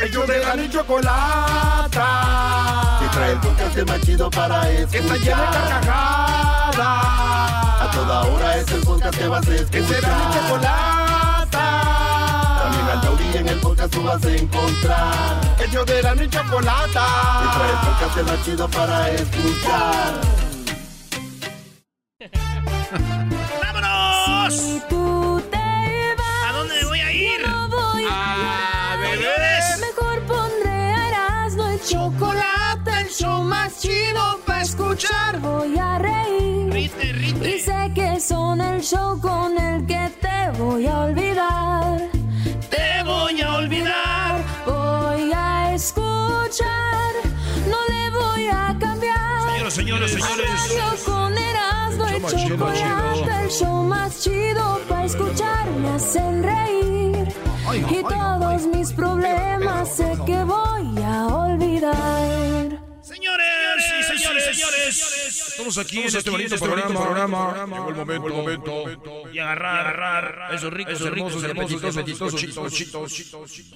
Ellos de la ni chocolata. Que trae el podcast más chido para escuchar. Que está llena de carcajadas. A toda hora es el podcast que vas a escuchar. Que será mi chocolata. También al taurí en el podcast tú vas a encontrar. Ellos de la ni chocolata. Que trae el podcast más chido para escuchar. ¡Vámonos! Show más chido para escuchar. Voy a reír. Rite, rite. Y sé que son el show con el que te voy a olvidar. Te voy a olvidar. Voy a escuchar. No le voy a cambiar. Señoras, señores, señores. Radio con Erasmo el más chido, más chocolate, chido. el show más chido para escuchar me hacen reír y todos mis problemas sé que voy a olvidar. Señores y señores, señores. Estamos aquí Estamos en este bonito este programa. bonito programa. Llegó el momento, el momento. Y agarrar, agarrar esos ricos, Esos hermosos, hermosos, chitos.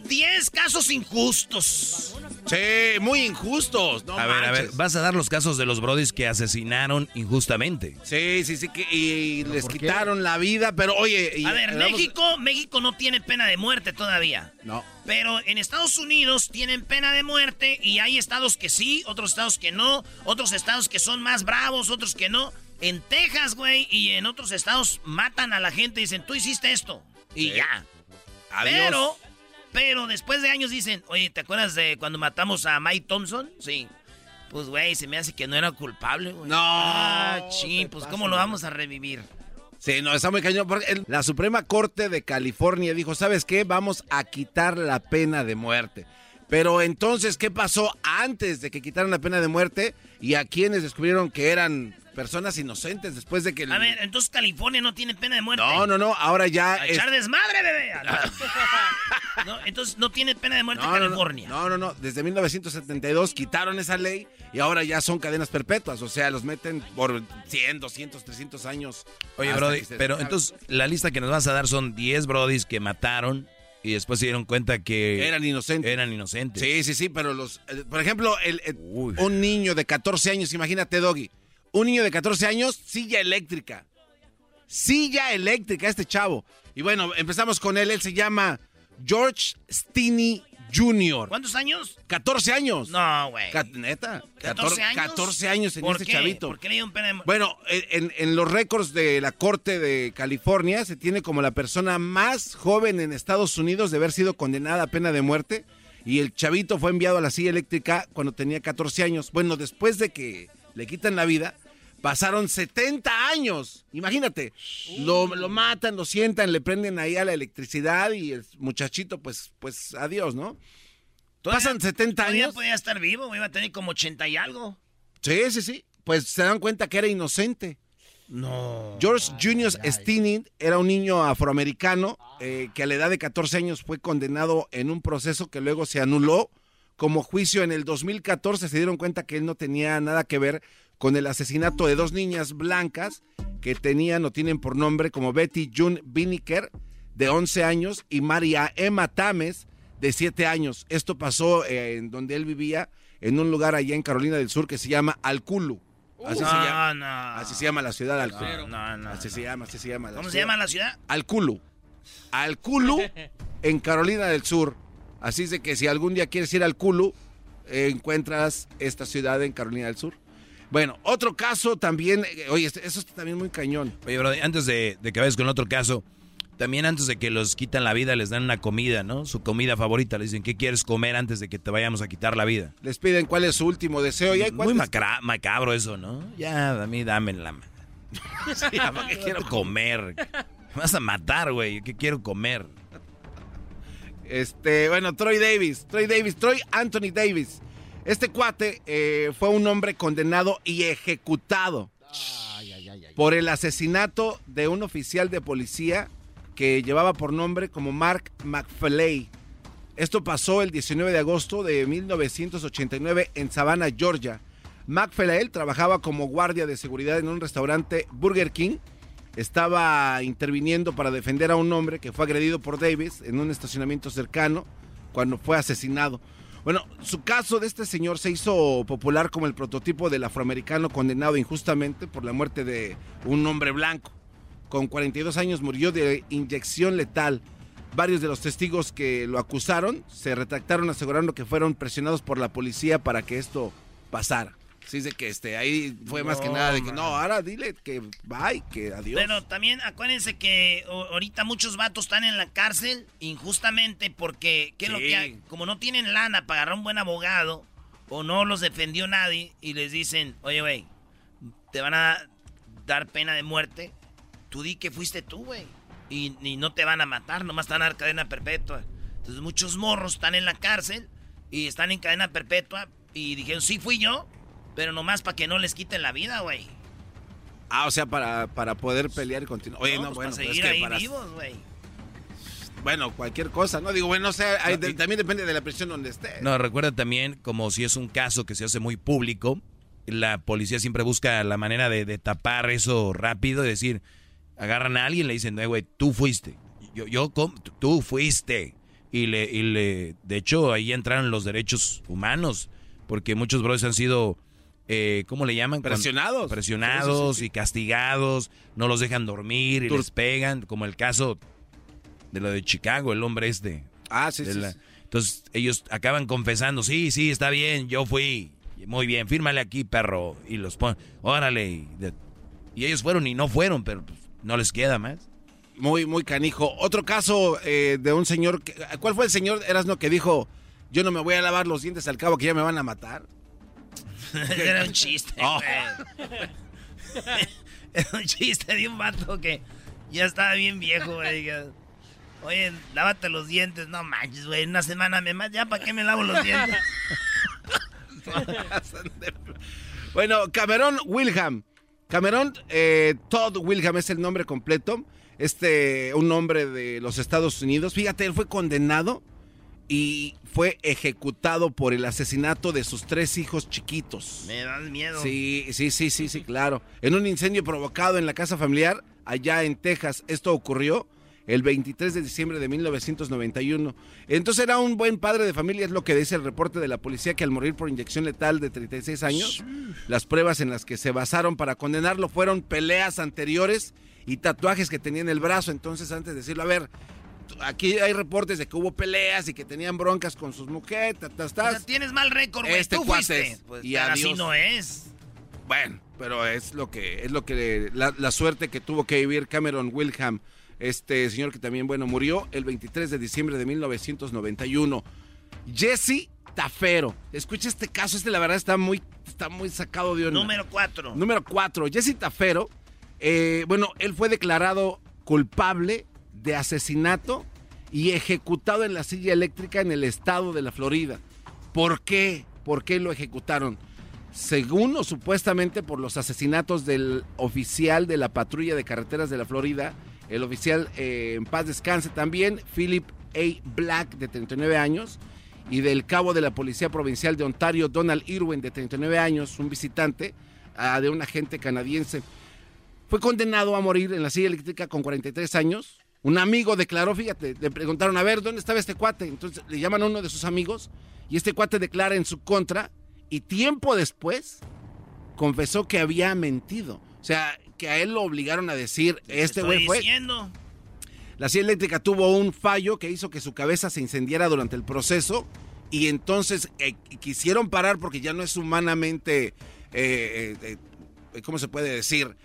10 casos injustos. Sí, muy injustos. No a ver, a ver, manches. vas a dar los casos de los brodis que asesinaron injustamente. Sí, sí, sí, que, y les quitaron la vida, pero oye... y- A ver, México, México no tiene pena de muerte todavía. No. Pero en Estados Unidos tienen pena de muerte y hay estados que sí, otros estados que no, otros estados que son más bravos, otros que no. En Texas, güey, y en otros estados matan a la gente y dicen, tú hiciste esto. Y Sí. ya. Adiós. Pero, pero después de años dicen, oye, ¿te acuerdas de cuando matamos a Mike Thompson? Sí. Pues, güey, se me hace que no era culpable, güey. No, Ah, ching, pues, pasas, ¿cómo lo vamos a revivir? Sí, no, está muy cañón. La Suprema Corte de California dijo, ¿sabes qué? Vamos a quitar la pena de muerte. Pero entonces, ¿qué pasó antes de que quitaran la pena de muerte? Y a quienes descubrieron que eran personas inocentes después de que... el- A ver, entonces California no tiene pena de muerte. No, no, no, ahora ya... A es- echar desmadre, bebé. no, entonces no tiene pena de muerte No, no, no, California. No, no, no. Desde 1972 quitaron esa ley y ahora ya son cadenas perpetuas. O sea, los meten por 100, 200, 300 años. Oye, brody, se pero entonces la lista que nos vas a dar son 10 brodis que mataron y después se dieron cuenta que Eran inocentes. eran inocentes. Sí, sí, sí, pero los... eh, por ejemplo, el, el- un niño de 14 años, imagínate, Doggy. Un niño de 14 años, silla eléctrica. Silla eléctrica, este chavo. Y bueno, empezamos con él. Él se llama George Stinney Jr. ¿Cuántos años? 14 años. No, güey. ¿Neta? 14 años. 14 años ¿Por este qué? chavito. ¿Por qué le dieron pena de muerte? Bueno, en, en los récords de la Corte de California se tiene como la persona más joven en Estados Unidos de haber sido condenada a pena de muerte. Y el chavito fue enviado a la silla eléctrica cuando tenía 14 años. Bueno, después de que le quitan la vida, pasaron 70 años. Imagínate, lo, lo matan, lo sientan, le prenden ahí a la electricidad y el muchachito, pues, pues adiós, ¿no? Todavía- Pasan 70 Todavía años. podía estar vivo, iba a tener como 80 y algo. Sí, sí, sí. Pues se dan cuenta que era inocente. No. George Junior Stinney era un niño afroamericano eh, que a la edad de 14 años fue condenado en un proceso que luego se anuló como juicio en el 2014. Se dieron cuenta que él no tenía nada que ver con el asesinato de dos niñas blancas que tenían o tienen por nombre como Betty June Biniker, de 11 años, y María Emma Tames, de 7 años. Esto pasó eh, en donde él vivía, en un lugar allá en Carolina del Sur que se llama Alculu. Así, se, no, llama, no. así se llama la ciudad de. No, Así se llama, así se llama. la ¿Cómo se llama la ciudad? Alculu. Alculu, en Carolina del Sur. Así es de que si algún día quieres ir al Kulu, eh, encuentras esta ciudad en Carolina del Sur. Bueno, otro caso también, eh, oye, este, eso está también muy cañón. Oye, bro, antes de, que vayas con otro caso, también antes de que los quitan la vida les dan una comida, ¿no? Su comida favorita. Les dicen, ¿qué quieres comer antes de que te vayamos a quitar la vida? Les piden cuál es su último deseo. ¿Y Muy macabro eso, ¿no? Ya, a mí dame la... sí, ¿qué quiero comer? Me vas a matar, güey. ¿Qué quiero comer? Este, bueno, Troy Davis. Troy Davis. Troy Anthony Davis. Este cuate eh, fue un hombre condenado y ejecutado por el asesinato de un oficial de policía que llevaba por nombre como Mark McFlay. Esto pasó el 19 de agosto de 1989 en Savannah, Georgia. McFlay trabajaba como guardia de seguridad en un restaurante Burger King. Estaba interviniendo para defender a un hombre que fue agredido por Davis en un estacionamiento cercano cuando fue asesinado. Bueno, su caso de este señor se hizo popular como el prototipo del afroamericano condenado injustamente por la muerte de un hombre blanco con 42 años, murió de inyección letal. Varios de los testigos que lo acusaron se retractaron asegurando que fueron presionados por la policía para que esto pasara. Sí, de que este, ahí fue más que nada de que no, ahora dile que bye, que adiós. Pero también acuérdense que ahorita muchos vatos están en la cárcel injustamente porque, ¿qué es lo que hay? Como no tienen lana para agarrar un buen abogado o no los defendió nadie y les dicen, oye, güey, te van a dar pena de muerte tú di que fuiste tú, güey. Y, no te van a matar, nomás están en cadena perpetua. Entonces muchos morros están en la cárcel y están en cadena perpetua y dijeron, sí fui yo, pero nomás para que no les quiten la vida, güey. Ah, o sea, para, para poder pelear y continuar. Oye, no, pues bueno, para seguir ahí vivos, güey. Bueno, cualquier cosa, ¿no? Digo, bueno, o sea, también depende de la prisión donde esté. No, recuerda también, como si es un caso que se hace muy público, la policía siempre busca la manera de, de tapar eso rápido y decir, agarran a alguien y le dicen, no, güey, tú fuiste. Yo, yo, tú fuiste. Y le, y le, de hecho, ahí entran los derechos humanos, porque muchos brothers han sido, eh, ¿cómo le llaman? Presionados. presionados y castigados, no los dejan dormir y les pegan, como el caso de lo de Chicago, el hombre este. Ah, sí, sí, Entonces ellos acaban confesando, sí, sí, está bien, yo fui. Muy bien, fírmale aquí, perro. Y los ponen, órale. Y, y ellos fueron y no fueron, pero pues, no les queda más. Muy, muy canijo. Otro caso eh, de un señor. Que, ¿Cuál fue el señor Erasno que dijo: Yo no me voy a lavar los dientes al cabo que ya me van a matar? Era un chiste, oh. Era un chiste de un vato que ya estaba bien viejo, güey. Oye, lávate los dientes. No manches, güey. Una semana me más. ¿Ya para qué me lavo los dientes? bueno, Cameron Wilhelm Cameron eh, Todd Wilhelm es el nombre completo. Este, un hombre de los Estados Unidos. Fíjate, él fue condenado y fue ejecutado por el asesinato de sus tres hijos chiquitos. Me dan miedo. Sí, sí, sí, sí, sí, claro. En un incendio provocado en la casa familiar allá en Texas. Esto ocurrió el 23 de diciembre de 1991. Entonces era un buen padre de familia, es lo que dice el reporte de la policía, que al morir por inyección letal de 36 años, las pruebas en las que se basaron para condenarlo fueron peleas anteriores y tatuajes que tenía en el brazo. Entonces, antes de decirlo, a ver, aquí hay reportes de que hubo peleas y que tenían broncas con sus mujeres. tienes mal récord, güey. Este Tú fuiste. Pues, y así no es. Bueno, pero es lo que es lo que la, la suerte que tuvo que vivir Cameron Wilhelm este señor que también, bueno, murió el 23 de diciembre de 1991. Jesse Tafero. Escucha este caso, este la verdad está muy, está muy sacado de onda. Número 4. Número 4. Jesse Tafero, eh, bueno, él fue declarado culpable de asesinato y ejecutado en la silla eléctrica en el estado de la Florida. ¿Por qué? ¿Por qué lo ejecutaron? Según o supuestamente por los asesinatos del oficial de la patrulla de carreteras de la Florida, el oficial eh, en paz descanse también, Philip A. Black, de 39 años, y del cabo de la Policía Provincial de Ontario, Donald Irwin, de 39 años, un visitante ah, de un agente canadiense. Fue condenado a morir en la silla eléctrica con 43 años. Un amigo declaró, fíjate, le preguntaron, a ver, ¿dónde estaba este cuate? Entonces le llaman a uno de sus amigos y este cuate declara en su contra y tiempo después confesó que había mentido. O sea, que a él lo obligaron a decir, este güey fue. La silla eléctrica tuvo un fallo que hizo que su cabeza se incendiara durante el proceso y entonces eh, quisieron parar porque ya no es humanamente, eh, eh, ¿cómo se puede decir?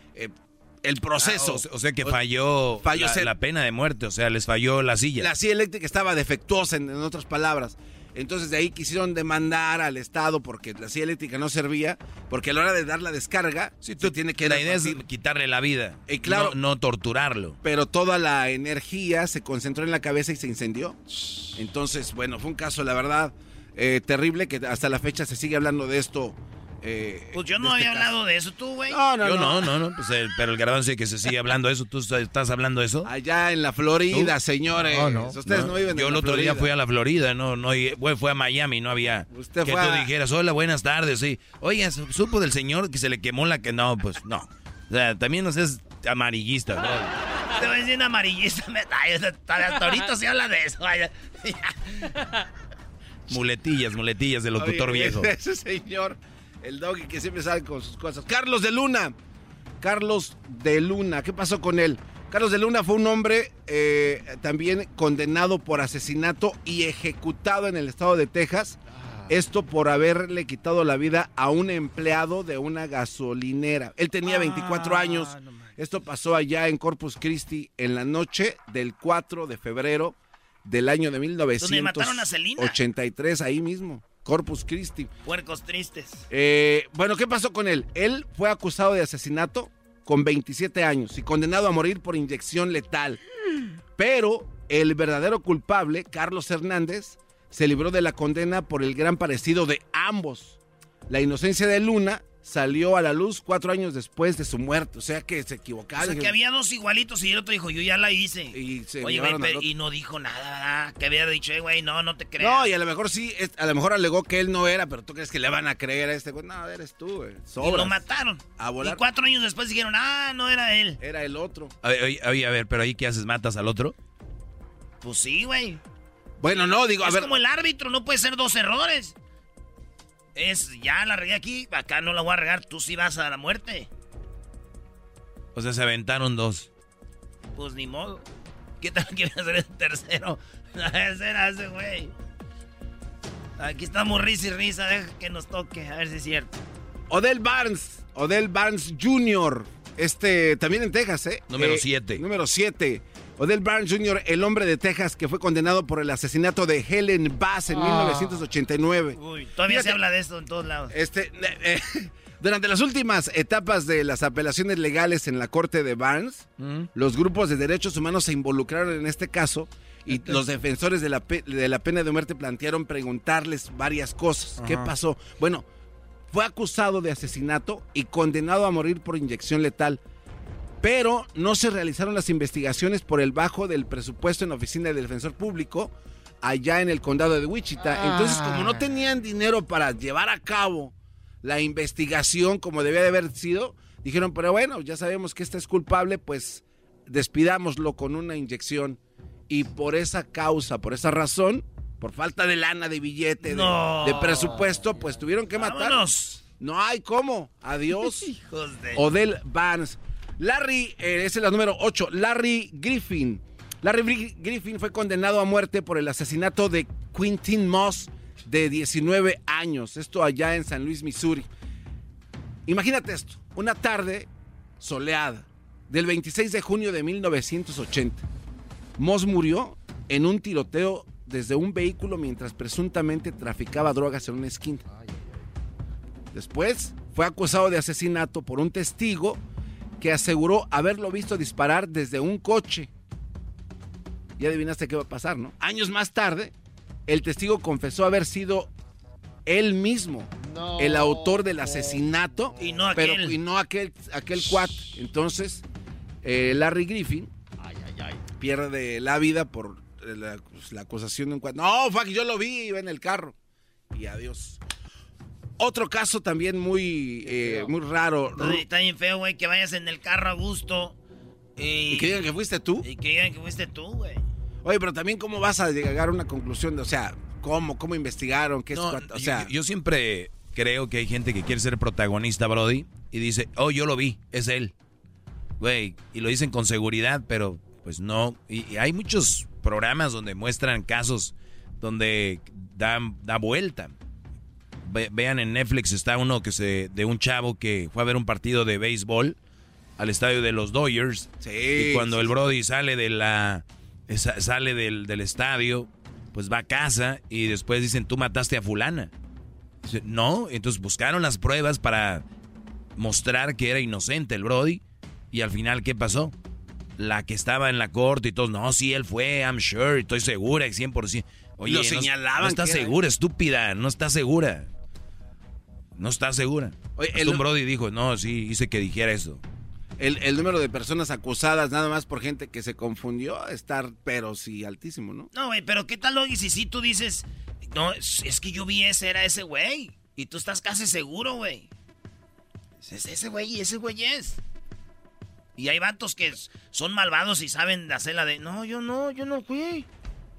El proceso. Ah, o, sea que falló, falló la, pena de muerte, o sea, les falló la silla. La silla eléctrica estaba defectuosa, en otras palabras. Entonces de ahí quisieron demandar al Estado porque la silla eléctrica no servía, porque a la hora de dar la descarga, sí, tú tienes que... La idea es quitarle la vida, y claro, no, torturarlo. Pero toda la energía se concentró en la cabeza y se incendió. Entonces, bueno, fue un caso, la verdad, eh, terrible que hasta la fecha se sigue hablando de esto eh, pues yo no había este hablado de eso, tú, güey. No, no, yo no, no, no. Pues, eh, pero el garbanzo que se sigue hablando de eso. ¿Tú estás hablando de eso? Allá en la Florida, señores. No, Ustedes no, viven Yo el otro día fui a la Florida, no, no, fue a Miami, no había. Usted que tú dijeras, hola, buenas tardes, sí. Oye, supo del señor que se le quemó la que. No, pues no. O sea, también no seas amarillista, ¿no? Te voy a decir amarillista. Hasta ahorita se habla de eso. muletillas, muletillas del locutor viejo. Ese señor. El doggy que siempre sale con sus cosas. Carlos de Luna. Carlos de Luna. ¿Qué pasó con él? Carlos de Luna fue un hombre eh, también condenado por asesinato y ejecutado en el estado de Texas. Esto por haberle quitado la vida a un empleado de una gasolinera. Él tenía 24 ah, años. Esto pasó allá en Corpus Christi en la noche del 4 de febrero del año de 1983, ahí mismo. Corpus Christi. Puercos tristes. Eh, bueno, ¿qué pasó con él? Él fue acusado de asesinato con 27 años y condenado a morir por inyección letal. Pero el verdadero culpable, Carlos Hernández, se libró de la condena por el gran parecido de ambos. La inocencia de Luna salió a la luz cuatro años después de su muerte. O sea que se equivocaron. O sea que había dos igualitos y el otro dijo, yo ya la hice. Y Oye, y no dijo nada, Que había dicho, eh, güey, no, no te creas. No, y a lo mejor sí, a lo mejor alegó que él no era, pero tú crees que le van a creer a este güey. No, eres tú, güey. Y lo mataron. A volar. Y cuatro años después dijeron, ah, no era él. Era el otro. A ver, a ver, pero ahí ¿qué haces? ¿Matas al otro? Pues sí, güey. Bueno, no, digo, a ver. Es como el árbitro, no puede ser dos errores. Es, ya la regué aquí, acá no la voy a regar, tú sí vas a la muerte. O sea, se aventaron dos. Pues ni modo. ¿Qué tal quiere hacer el tercero? Ese era ese güey. Aquí estamos risa y risa, deja que nos toque, a ver si es cierto. Odell Barnes, Odell Barnes Jr., este, también en Texas, ¿eh? Número 7. Eh, número 7. Odell Barnes Jr., el hombre de Texas que fue condenado por el asesinato de Helen Bass en 1989. Ah. Uy, todavía se habla de esto en todos lados. Este, eh, eh, durante las últimas etapas de las apelaciones legales en la corte de Barnes, mm. los grupos de derechos humanos se involucraron en este caso y los defensores de la, de la pena de muerte plantearon preguntarles varias cosas. ¿Qué pasó? Bueno, fue acusado de asesinato y condenado a morir por inyección letal pero no se realizaron las investigaciones por el bajo del presupuesto en la oficina del defensor público allá en el condado de Wichita. Entonces, como no tenían dinero para llevar a cabo la investigación como debía de haber sido, dijeron, pero bueno, ya sabemos que este es culpable, pues despidámoslo con una inyección. Y por esa causa, por esa razón, por falta de lana, de billete, de, presupuesto, pues tuvieron que matarnos. No hay cómo. Adiós. Hijos de... Odell Barnes. Larry, eh, esa es la número 8, Larry Griffin. Larry Griffin fue condenado a muerte por el asesinato de Quintin Moss, de 19 años. Esto allá en San Luis, Missouri. Imagínate esto, una tarde soleada del 26 de junio de 1980. Moss murió en un tiroteo desde un vehículo mientras presuntamente traficaba drogas en una esquina. Después fue acusado de asesinato por un testigo que aseguró haberlo visto disparar desde un coche. Y adivinaste qué va a pasar, ¿no? Años más tarde, el testigo confesó haber sido él mismo el autor del asesinato, y no aquel, pero, y no aquel, aquel cuat. Entonces, eh, Larry Griffin pierde la vida por la, pues, acusación de un cuat. No, fuck, yo lo vi, iba en el carro. Y adiós. Otro caso también muy, eh, muy raro. Está bien feo, güey, que vayas en el carro a gusto. Y, que digan que fuiste tú. Y que digan que fuiste tú, güey. Oye, pero también cómo vas a llegar a una conclusión de, o sea, cómo, cómo investigaron, qué es, o sea, yo, siempre creo que hay gente que quiere ser protagonista, Brody, y dice, oh, yo lo vi, es él. Güey, y lo dicen con seguridad, pero Pues no. Y, hay muchos programas donde muestran casos donde dan, da vuelta. Vean en Netflix está uno que se de un chavo que fue a ver un partido de béisbol al estadio de los Dodgers. y cuando el Brody sale de la sale del, del, estadio, pues va a casa y después dicen, "Tú mataste a fulana." no, entonces buscaron las pruebas para mostrar que era inocente el Brody. Y al final, ¿qué pasó? La que estaba en la corte y todos, no, sí, él fue, I'm sure, estoy segura, 100%. Oye, lo señalaban. No, está segura, estúpida, no está segura. No está segura. Oye, el, un Brody dijo, no, sí, hice que dijera eso. El, número de personas acusadas nada más por gente que se confundió estar, pero sí, altísimo, ¿no? No, güey, pero ¿qué tal, Logi, si sí tú dices, no, es, que yo vi ese, era ese güey. Y tú estás casi seguro, güey. Es ese güey y ese güey es. Y hay vatos que son malvados y saben hacer la de, no, yo no, yo no fui.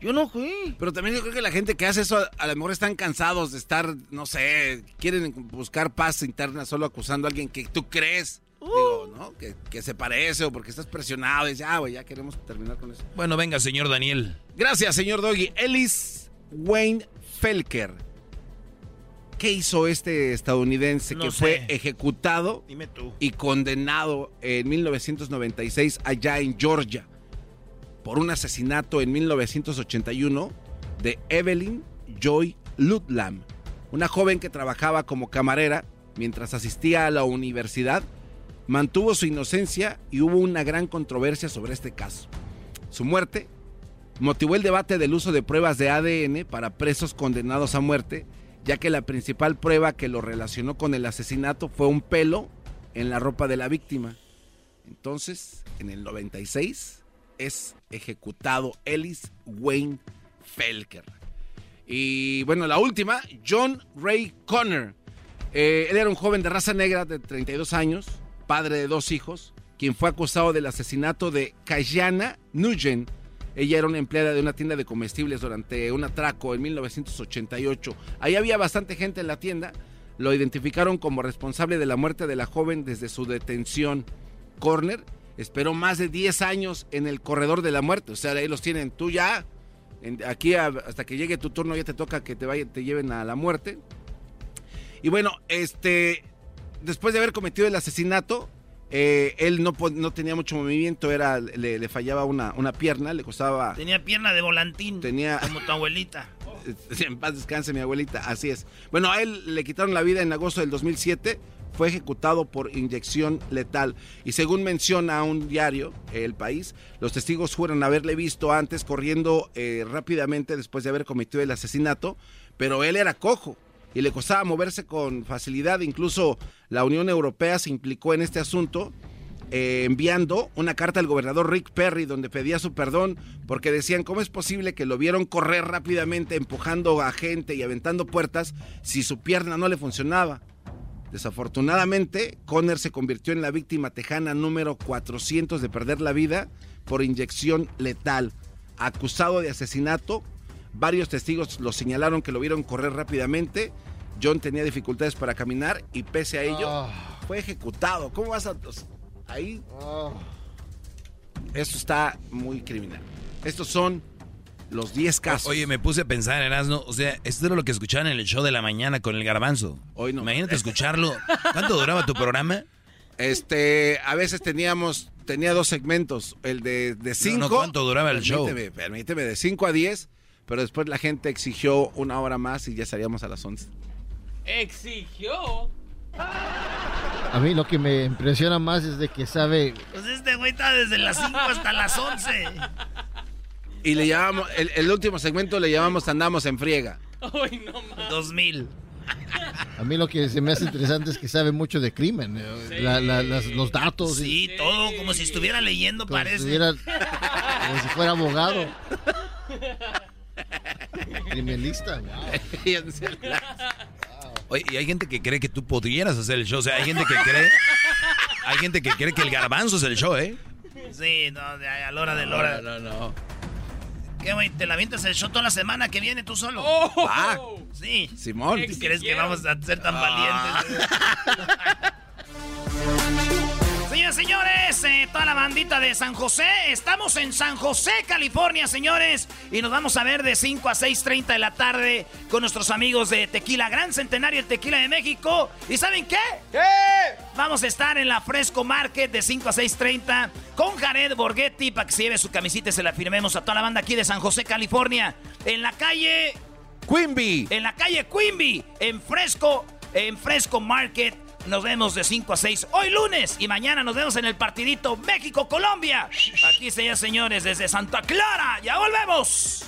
Yo no fui. Pero también yo creo que la gente que hace eso a lo mejor están cansados de estar, no sé, quieren buscar paz interna solo acusando a alguien que tú crees. Digo, ¿no? Que, se parece o porque estás presionado y dices, ah, güey, ya queremos terminar con eso. Bueno, venga, señor Daniel. Gracias, señor Doggy. Ellis Wayne Felker. ¿Qué hizo este estadounidense que fue ejecutado y condenado en 1996 allá en Georgia por un asesinato en 1981 de Evelyn Joy Ludlam, una joven que trabajaba como camarera mientras asistía a la universidad? Mantuvo su inocencia y hubo una gran controversia sobre este caso. Su muerte motivó el debate del uso de pruebas de ADN para presos condenados a muerte, ya que la principal prueba que lo relacionó con el asesinato fue un pelo en la ropa de la víctima. Entonces, en el 96 es ejecutado Ellis Wayne Felker. Y bueno, la última, John Ray Connor. Eh, él era un joven de raza negra de 32 años, padre de dos hijos, quien fue acusado del asesinato de Kayana Nugent, ella era una empleada de una tienda de comestibles durante un atraco en 1988. Ahí había bastante gente en la tienda. Lo identificaron como responsable de la muerte de la joven desde su detención. Corner esperó más de 10 años en el corredor de la muerte. O sea, ahí los tienen. Tú ya, aquí hasta que llegue tu turno ya te toca que te, vayan, te lleven a la muerte. Y bueno, este, después de haber cometido el asesinato, eh, él no, no, tenía mucho movimiento, era, le, fallaba una, una, pierna, le costaba... Tenía pierna de volantín, tenía, como tu abuelita. en paz descanse mi abuelita, así es. Bueno, a él le quitaron la vida en agosto del 2007, fue ejecutado por inyección letal. Y según menciona un diario, El País, los testigos fueron haberle visto antes corriendo eh, rápidamente después de haber cometido el asesinato, pero él era cojo y le costaba moverse con facilidad. Incluso la Unión Europea se implicó en este asunto. Eh, enviando una carta al gobernador Rick Perry donde pedía su perdón porque decían cómo es posible que lo vieron correr rápidamente empujando a gente y aventando puertas si su pierna no le funcionaba. Desafortunadamente, Conner se convirtió en la víctima tejana número 400 de perder la vida por inyección letal. Acusado de asesinato, varios testigos lo señalaron que lo vieron correr rápidamente John tenía dificultades para caminar y pese a ello ah. fue ejecutado. ¿Cómo vas a...? Ahí... Ah. Esto está muy criminal. Estos son los 10 casos. Oye, me puse a pensar, Erasno, o sea, esto era lo que escuchaban en el show de la mañana con el garbanzo. Hoy no. Imagínate escucharlo. ¿Cuánto duraba tu programa? Este, a veces teníamos, tenía dos segmentos, el de 5. ¿Cuánto duraba el show? Permíteme, de 5 a 10, pero después la gente exigió una hora más y ya salíamos a las 11 exigió. A mí lo que me impresiona más es de que sabe. Pues este güey está desde las 5 hasta las 11. Y le llamamos, el, último segmento le llamamos Andamos en friega. Ay, no más. 2000. A mí lo que se me hace interesante es que sabe mucho de crimen, eh, los datos. Sí, todo como si estuviera leyendo, parece. como si fuera abogado. Criminalista. Oye, y hay gente que cree que tú podrías hacer el show. O sea, hay gente que cree. Hay gente que cree que el garbanzo es el show, ¿eh? Sí, no, a la hora de la hora. No, no, no. ¿Qué, güey? ¿Te la avientas el show toda la semana que viene tú solo? Oh, ah, sí. Simón. ¿Tú crees que vamos a ser tan ah. valientes? California, señores. Eh, toda la bandita de San José. Estamos en San José, California, señores. Y nos vamos a ver de 5 a 6.30 de la tarde con nuestros amigos de Tequila Gran Centenario, el Tequila de México. ¿Y saben qué? ¿Qué? Vamos a estar en la Fresco Market de 5 a 6.30 con Jared Borghetti para que se lleve su camisita y se la firmemos a toda la banda aquí de San José, California. En la calle... Quimby. En la calle Quimby, en Fresco, en Fresco Market. Nos vemos de 5 a 6 hoy lunes y mañana nos vemos en el partidito México-Colombia. Aquí se señores desde Santa Clara. Ya volvemos.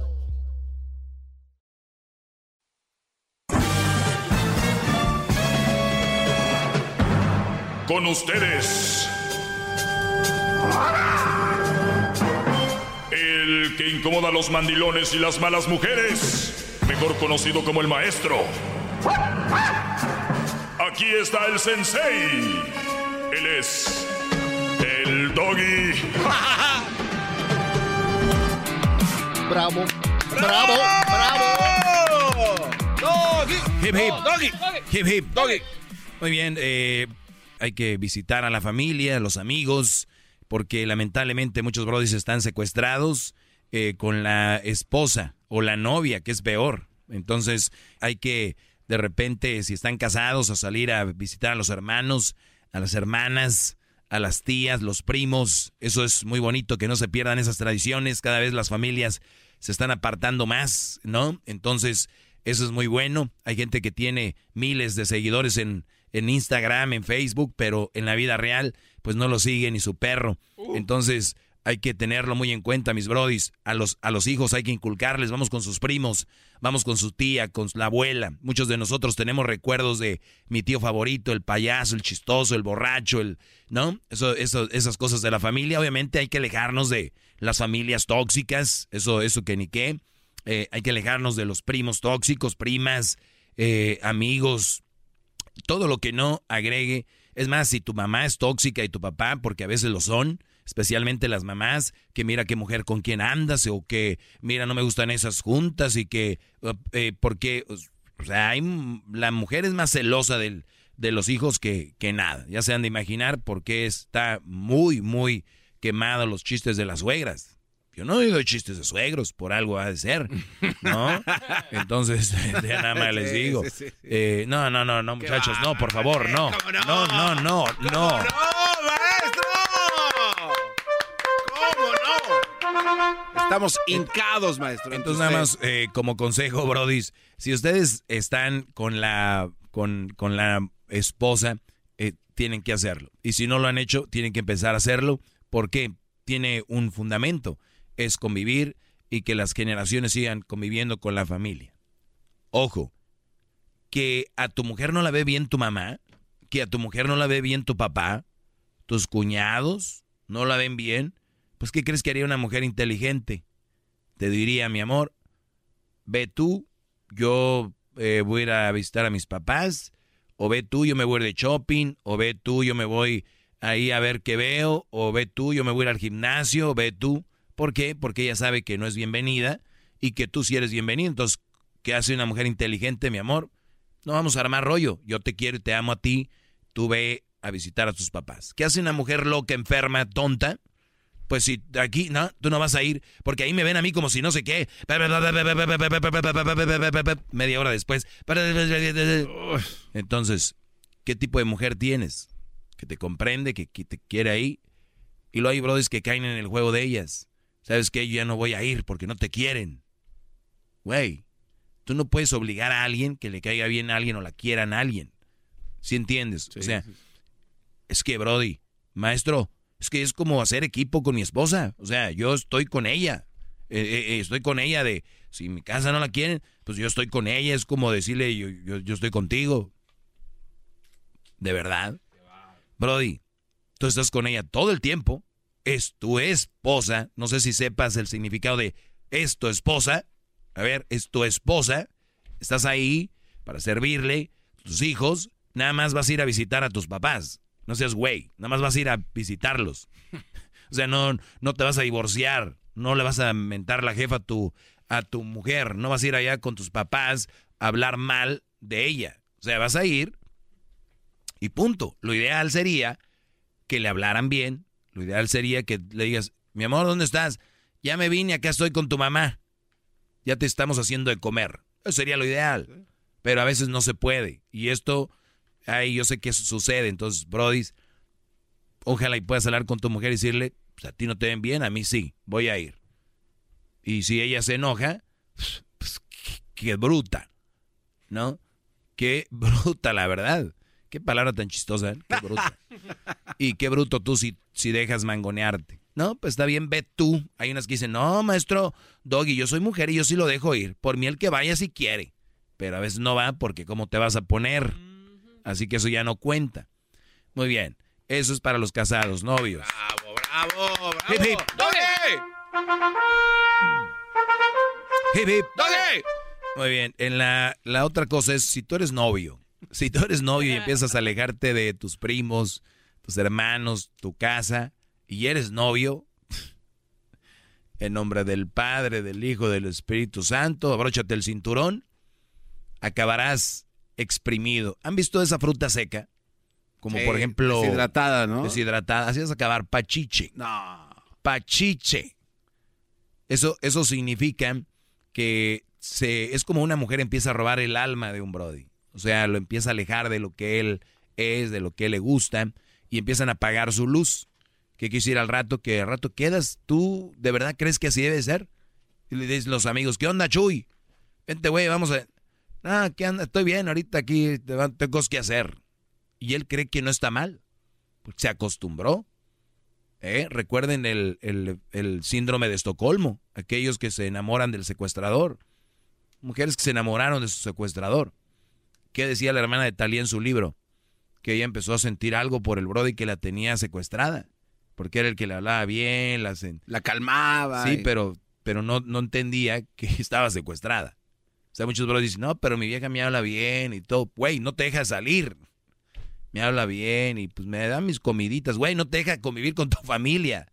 Con ustedes. El que incomoda a los mandilones y las malas mujeres, mejor conocido como el maestro. Aquí está el sensei. Él es el doggy. Bravo, bravo, bravo. Doggy. Hip hip. Doggy. Hip hip. Doggy. Muy bien, eh, hay que visitar a la familia, a los amigos, porque lamentablemente muchos brothers están secuestrados eh, con la esposa o la novia, que es peor. Entonces hay que, de repente, si están casados, a salir a visitar a los hermanos, a las hermanas, a las tías, los primos. Eso es muy bonito, que no se pierdan esas tradiciones. Cada vez las familias se están apartando más, ¿no? Entonces, eso es muy bueno. Hay gente que tiene miles de seguidores en, en Instagram, en Facebook, pero en la vida real, pues no lo sigue ni su perro. Uh. Entonces, hay que tenerlo muy en cuenta, mis brodis. A los, a los hijos hay que inculcarles, vamos con sus primos, vamos con su tía, con la abuela. Muchos de nosotros tenemos recuerdos de mi tío favorito, el payaso, el chistoso, el borracho, el, ¿no? Eso, eso, esas cosas de la familia. Obviamente hay que alejarnos de las familias tóxicas, eso, eso que ni qué. Eh, hay que alejarnos de los primos tóxicos, primas, eh, amigos, todo lo que no agregue. Es más, si tu mamá es tóxica y tu papá, porque a veces lo son, especialmente las mamás, que mira qué mujer con quién andas, o que mira no me gustan esas juntas y que, eh, porque, o sea, hay, la mujer es más celosa de los hijos que, que nada. Ya se han de imaginar por qué está muy, muy quemado los chistes de las suegras. Yo no digo chistes de suegros, por algo ha de ser, ¿no? Entonces, ya nada más les digo. Eh, no, no, no, no, muchachos, no, por favor, no. No, no, no, no. ¡No, maestro! ¿Cómo no? Estamos hincados, maestro. Entonces, nada más eh, como consejo, Brody, si ustedes están con la, con, con la esposa, eh, tienen que hacerlo. Y si no lo han hecho, tienen que empezar a hacerlo porque tiene un fundamento. Es convivir y que las generaciones sigan conviviendo con la familia. Ojo, que a tu mujer no la ve bien tu mamá, que a tu mujer no la ve bien tu papá, tus cuñados no la ven bien, pues ¿qué crees que haría una mujer inteligente? Te diría, mi amor, ve tú, yo eh, voy a ir a visitar a mis papás, o ve tú, yo me voy de shopping, o ve tú, yo me voy ahí a ver qué veo, o ve tú, yo me voy al gimnasio, o ve tú. ¿Por qué? Porque ella sabe que no es bienvenida y que tú sí eres bienvenido. Entonces, ¿qué hace una mujer inteligente, mi amor? No vamos a armar rollo. Yo te quiero y te amo a ti. Tú ve a visitar a tus papás. ¿Qué hace una mujer loca, enferma, tonta? Pues si aquí, no, tú no vas a ir, porque ahí me ven a mí como si no sé qué. Media hora después. Entonces, ¿qué tipo de mujer tienes? Que te comprende, que, te quiere ahí. Y luego hay brothers que caen en el juego de ellas. ¿Sabes qué? Yo ya no voy a ir porque no te quieren. Güey, tú no puedes obligar a alguien que le caiga bien a alguien o la quieran a alguien. ¿Sí entiendes? o sea, es que, Brody, maestro, es que es como hacer equipo con mi esposa. O sea, yo estoy con ella. Eh, eh, eh, estoy con ella de, si mi casa no la quieren, pues yo estoy con ella. Es como decirle, yo, yo, estoy contigo. ¿De verdad? Brody, tú estás con ella todo el tiempo. Es tu esposa. No sé si sepas el significado de es tu esposa. A ver, es tu esposa. Estás ahí para servirle. Tus hijos. Nada más vas a ir a visitar a tus papás. No seas güey, nada más vas a ir a visitarlos. o sea, no, no te vas a divorciar, no le vas a mentar la jefa a tu, a tu mujer, no vas a ir allá con tus papás a hablar mal de ella. O sea, vas a ir y punto. Lo ideal sería que le hablaran bien, lo ideal sería que le digas, mi amor, ¿dónde estás? Ya me vine, acá estoy con tu mamá. Ya te estamos haciendo de comer. Eso sería lo ideal. Pero a veces no se puede. Y esto Ay, yo sé que eso sucede. Entonces, Brody, ojalá y puedas hablar con tu mujer y decirle, pues a ti no te ven bien, a mí sí, voy a ir. Y si ella se enoja, pues qué, bruta, ¿no? Qué bruta, la verdad. Qué palabra tan chistosa, ¿eh? Qué bruta. y qué bruto tú si, si dejas mangonearte. No, pues está bien, ve tú. Hay unas que dicen, no, maestro Doggy, yo soy mujer y yo sí lo dejo ir. Por mí el que vaya si quiere. Pero a veces no va porque cómo te vas a poner. Así que eso ya no cuenta. Muy bien. Eso es para los casados, novios. Bravo, bravo, bravo. Hip, hip. Hip, hip. Muy bien. En la, la otra cosa es, si tú eres novio, si tú eres novio y empiezas a alejarte de tus primos, tus hermanos, tu casa, y eres novio, en nombre del Padre, del Hijo, del Espíritu Santo, abróchate el cinturón, acabarás exprimido. ¿Han visto esa fruta seca? Como por ejemplo... Deshidratada, ¿no? Deshidratada. Así vas a acabar pachiche. No. Pachiche. Eso, eso significa que se, es como una mujer empieza a robar el alma de un Brody. O sea, lo empieza a alejar de lo que él es, de lo que le gusta, y empiezan a apagar su luz. ¿Qué decir al rato? Que al rato quedas, ¿tú de verdad crees que así debe ser? Y le dicen los amigos, ¿qué onda, Chuy? Vente, güey, vamos a... Ah, ¿qué anda? Estoy bien, ahorita aquí tengo cosas que hacer. Y él cree que no está mal. Porque se acostumbró. ¿Eh? Recuerden el, el, síndrome de Estocolmo. Aquellos que se enamoran del secuestrador. Mujeres que se enamoraron de su secuestrador. ¿Qué decía la hermana de Talía en su libro? Que ella empezó a sentir algo por el Brody que la tenía secuestrada. Porque era el que le hablaba bien, la, la calmaba. Sí, pero, pero no, no entendía que estaba secuestrada. O sea, muchos bros dicen, no, pero mi vieja me habla bien y todo. Güey, no te deja salir. Me habla bien y pues me da mis comiditas. Güey, no te deja convivir con tu familia.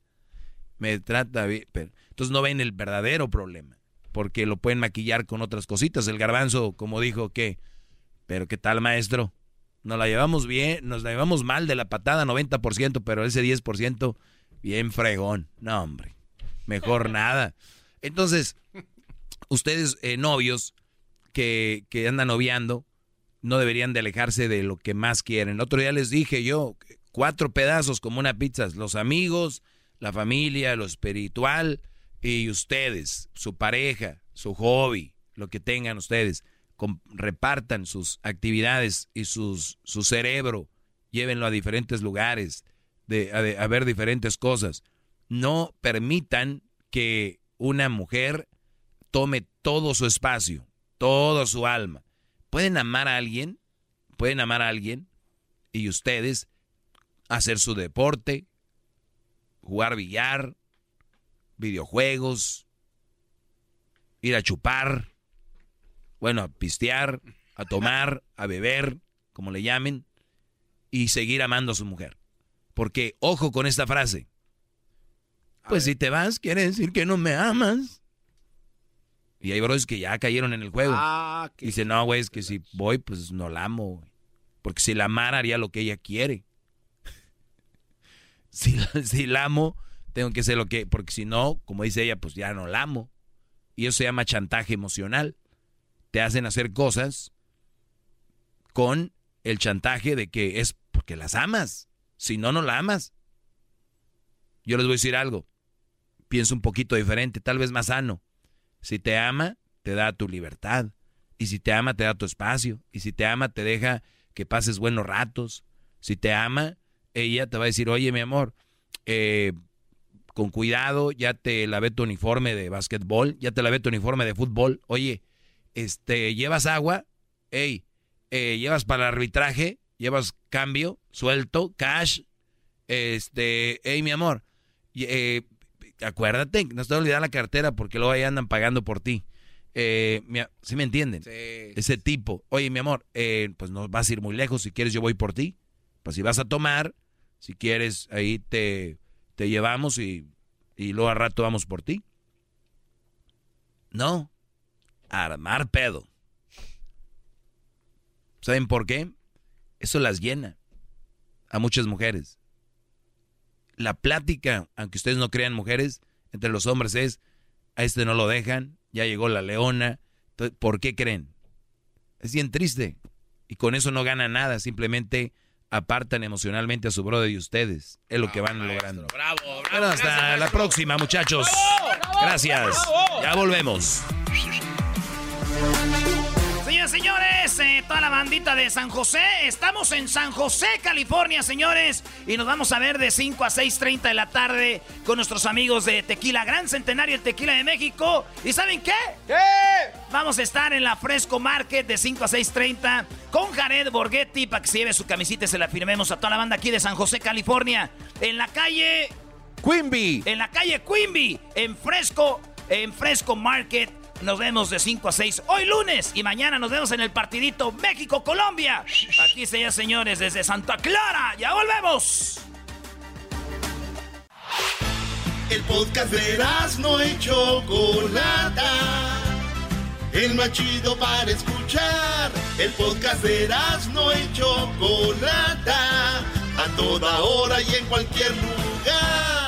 Me trata bien. Pero, entonces no ven el verdadero problema. Porque lo pueden maquillar con otras cositas. El garbanzo, como dijo, ¿qué? Pero ¿qué tal, maestro? Nos la llevamos bien, nos la llevamos mal de la patada 90%, pero ese 10% bien fregón. No, hombre. Mejor nada. Entonces, ustedes eh, novios que, que andan noviando no deberían de alejarse de lo que más quieren. El otro día les dije yo, cuatro pedazos como una pizza, los amigos, la familia, lo espiritual, y ustedes, su pareja, su hobby, lo que tengan ustedes, repartan sus actividades y sus, su cerebro, llévenlo a diferentes lugares, de, a, a ver diferentes cosas. No permitan que una mujer tome todo su espacio, todo su alma. Pueden amar a alguien, pueden amar a alguien y ustedes hacer su deporte, jugar billar, videojuegos, ir a chupar, bueno, a pistear, a tomar, a beber, como le llamen, y seguir amando a su mujer. Porque, ojo con esta frase. pues si te vas, quiere decir que no me amas. Y hay bros que ya cayeron en el juego. Ah, Dice, no, güey, es que si voy, pues no la amo. Porque si la amara, haría lo que ella quiere. si, si la amo, tengo que hacer lo que... Porque si no, como dice ella, pues ya no la amo. Y eso se llama chantaje emocional. Te hacen hacer cosas con el chantaje de que es porque las amas. Si no, no la amas. Yo les voy a decir algo. Pienso un poquito diferente, tal vez más sano. Si te ama, te da tu libertad. Y si te ama, te da tu espacio. Y si te ama, te deja que pases buenos ratos. Si te ama, ella te va a decir, oye, mi amor, eh, con cuidado, ya te lavé tu uniforme de básquetbol, ya te lavé tu uniforme de fútbol. Oye, este, ¿llevas agua? Ey, eh, ¿llevas para el arbitraje? ¿Llevas cambio? ¿Suelto? ¿Cash? Este, hey, mi amor, eh, acuérdate, no te olvidar la cartera porque luego ahí andan pagando por ti. Eh, ¿Sí me entienden? Ese tipo. Oye, mi amor, eh, pues no vas a ir muy lejos. Si quieres, yo voy por ti. Pues si vas a tomar, si quieres, ahí te, te llevamos y, y luego a rato vamos por ti. No. Armar pedo. ¿Saben por qué? Eso las llena a muchas mujeres la plática, aunque ustedes no crean mujeres, entre los hombres es, a este no lo dejan, ya llegó la leona, ¿por qué creen? Es bien triste. Y con eso no ganan nada, simplemente apartan emocionalmente a su brother y ustedes. Es lo que van logrando. Bravo, bravo. hasta la próxima, muchachos. Gracias. Ya volvemos. Señores, señores, eh, toda la bandita de San José, estamos en San José, California, señores, y nos vamos a ver de 5 a 6.30 de la tarde con nuestros amigos de Tequila Gran Centenario, el Tequila de México. ¿Y saben qué? ¿Qué? Vamos a estar en la Fresco Market de 5 a 6.30 con Jared Borghetti para que se lleve su camisita y se la firmemos a toda la banda aquí de San José, California, en la calle... Quimby. En la calle Quimby, en Fresco, en Fresco Market. Nos vemos de 5 a 6 hoy lunes y mañana nos vemos en el partidito México-Colombia. Aquí se señores desde Santa Clara. Ya volvemos. El podcast de no hecho Chocolata. El más chido para escuchar. El podcast de no hecho Chocolata. A toda hora y en cualquier lugar.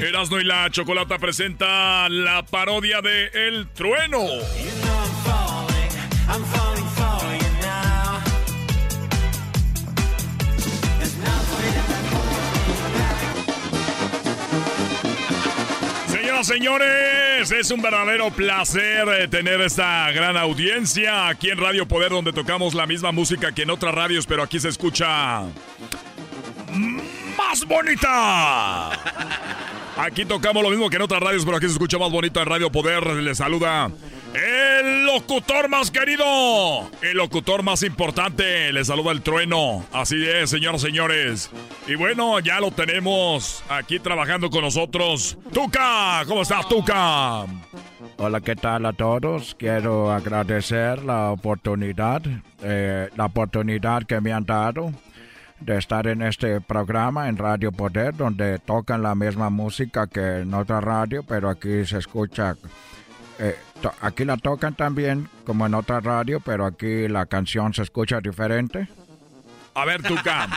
Erasno y la Chocolata presenta la parodia de El Trueno. Señoras, señores, es un verdadero placer eh, tener esta gran audiencia aquí en Radio Poder donde tocamos la misma música que en otras radios, pero aquí se escucha más bonita. Aquí tocamos lo mismo que en otras radios, pero aquí se escucha más bonito en Radio Poder. Le saluda el locutor más querido, el locutor más importante. Le saluda el trueno. Así es, señoras y señores. Y bueno, ya lo tenemos aquí trabajando con nosotros. Tuca, ¿cómo estás, Tuca? Hola, ¿qué tal a todos? Quiero agradecer la oportunidad, eh, la oportunidad que me han dado de estar en este programa en Radio Poder, donde tocan la misma música que en otra radio, pero aquí se escucha, eh, aquí la tocan también como en otra radio, pero aquí la canción se escucha diferente. A ver, Tuca.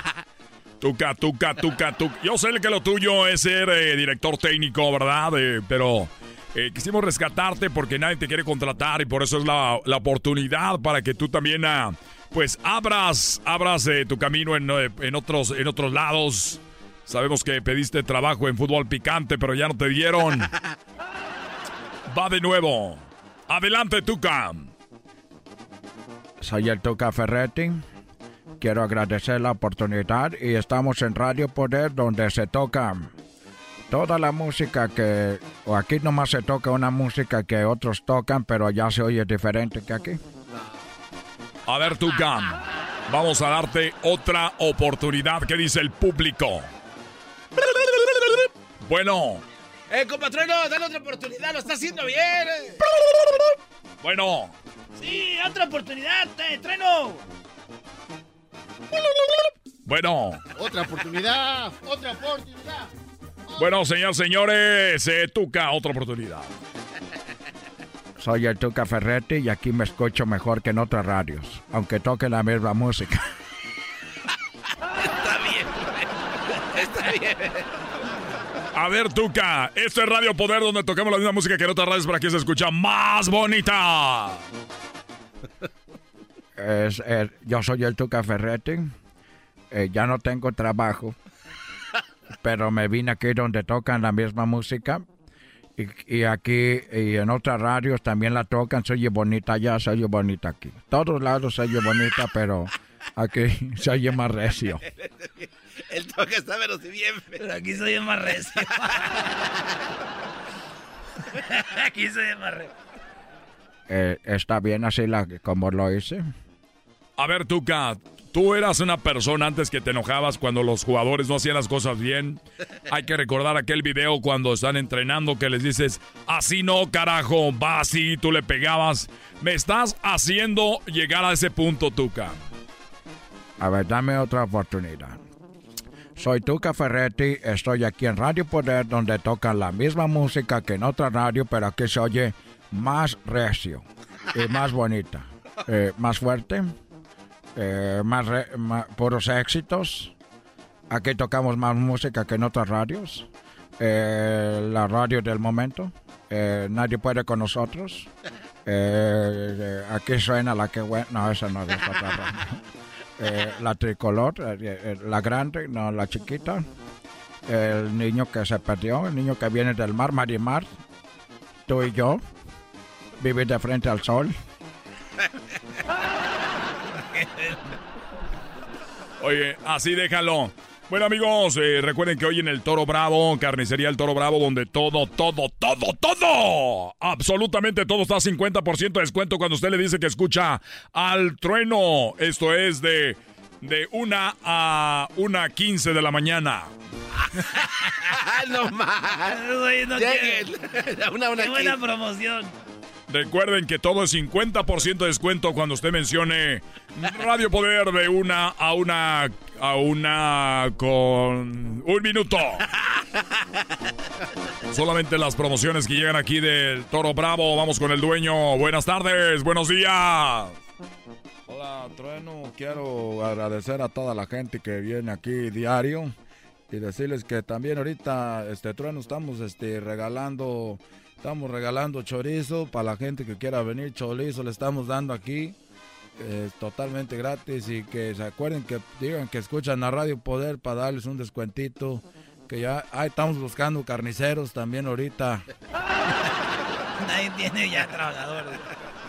Tuca, Tuca, Tuca, Tuca. Yo sé que lo tuyo es ser eh, director técnico, ¿verdad? Eh, pero quisimos rescatarte porque nadie te quiere contratar y por eso es la, la oportunidad para que tú también... Ah, pues abras, abras eh, tu camino eh, en, otros, en otros lados. Sabemos que pediste trabajo en fútbol picante, pero ya no te dieron. Va de nuevo. Adelante, Tuca. Soy el Tuca Ferretti. Quiero agradecer la oportunidad y estamos en Radio Poder donde se toca toda la música que... O aquí nomás se toca una música que otros tocan, pero ya se oye diferente que aquí. A ver, Tucam. Vamos a darte otra oportunidad. ¿Qué dice el público? Bueno. Eh, compatreno, dale otra oportunidad. Lo está haciendo bien. Bueno. Sí, otra oportunidad, eh, treno. Bueno. Otra oportunidad. Otra oportunidad. Bueno, señores, señores, eh, Tuca, otra oportunidad. Soy el Tuca Ferretti y aquí me escucho mejor que en otras radios, aunque toque la misma música. Está bien, está bien. A ver, Tuca, esto es Radio Poder donde tocamos la misma música que en otras radios para que se escucha más bonita. Es, yo soy el Tuca Ferretti. Eh, ya no tengo trabajo, pero me vine aquí donde tocan la misma música y, aquí y en otras radios también la tocan, se oye bonita allá, se oye bonita aquí. Todos lados se oye bonita, pero aquí se oye más recio. El toque está pero si bien, pero aquí se oye más recio. aquí se oye más recio. Eh, está bien así la, como lo hice. A ver, Tuca, Tú eras una persona antes que te enojabas cuando los jugadores no hacían las cosas bien. Hay que recordar aquel video cuando están entrenando que les dices, así no, carajo, va así, tú le pegabas. Me estás haciendo llegar a ese punto, Tuca. A ver, dame otra oportunidad. Soy Tuca Ferretti, estoy aquí en Radio Poder donde tocan la misma música que en otra radio, pero aquí se oye más recio y más bonita. Eh, más fuerte eh, más, puros éxitos. Aquí tocamos más música que en otras radios. Eh, la radio del momento. Eh, nadie puede con nosotros. aquí suena la que bueno. No, esa no es otra radio. la tricolor, la grande, no la chiquita. El niño que se perdió, el niño que viene del mar, Marimar. Tú y yo. Vivir de frente al sol. Oye, así déjalo. Bueno amigos, eh, recuerden que hoy en el Toro Bravo, carnicería El Toro Bravo, donde todo, todo, todo, todo, absolutamente todo está a 50% de descuento cuando usted le dice que escucha al trueno. Esto es de, de una a una 15 de la mañana. no más. No una, una Qué buena promoción. Recuerden que todo es 50% de descuento cuando usted mencione Radio Poder de una a una a una con un minuto. Solamente las promociones que llegan aquí del Toro Bravo. Vamos con el dueño. Buenas tardes, buenos días. Hola, Trueno. Quiero agradecer a toda la gente que viene aquí diario y decirles que también ahorita, este Trueno, estamos este, regalando Estamos regalando chorizo para la gente que quiera venir. Chorizo le estamos dando aquí. Es totalmente gratis y que se acuerden que digan que escuchan a Radio Poder para darles un descuentito. Que ya ahí estamos buscando carniceros también ahorita. Nadie tiene ya trabajadores.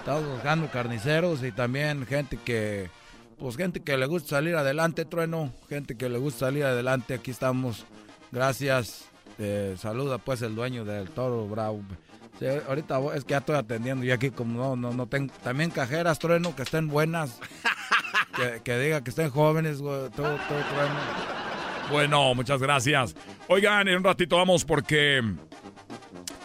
Estamos buscando carniceros y también gente que pues gente que le gusta salir adelante, Trueno, gente que le gusta salir adelante, aquí estamos. Gracias. Saluda pues el dueño del Toro Bravo. ahorita es que ya estoy atendiendo y aquí como no, no, no tengo, también cajeras, Trueno, que estén buenas. que, diga que estén jóvenes, todo, todo Trueno. Bueno, muchas gracias. Oigan, en un ratito vamos porque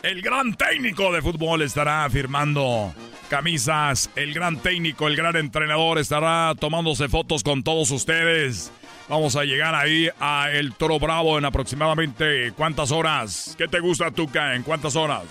el gran técnico de fútbol estará firmando camisas. El gran técnico, el gran entrenador estará tomándose fotos con todos ustedes. Vamos a llegar ahí a El Toro Bravo en aproximadamente cuántas horas. ¿Qué te gusta, Tuca? ¿En cuántas horas?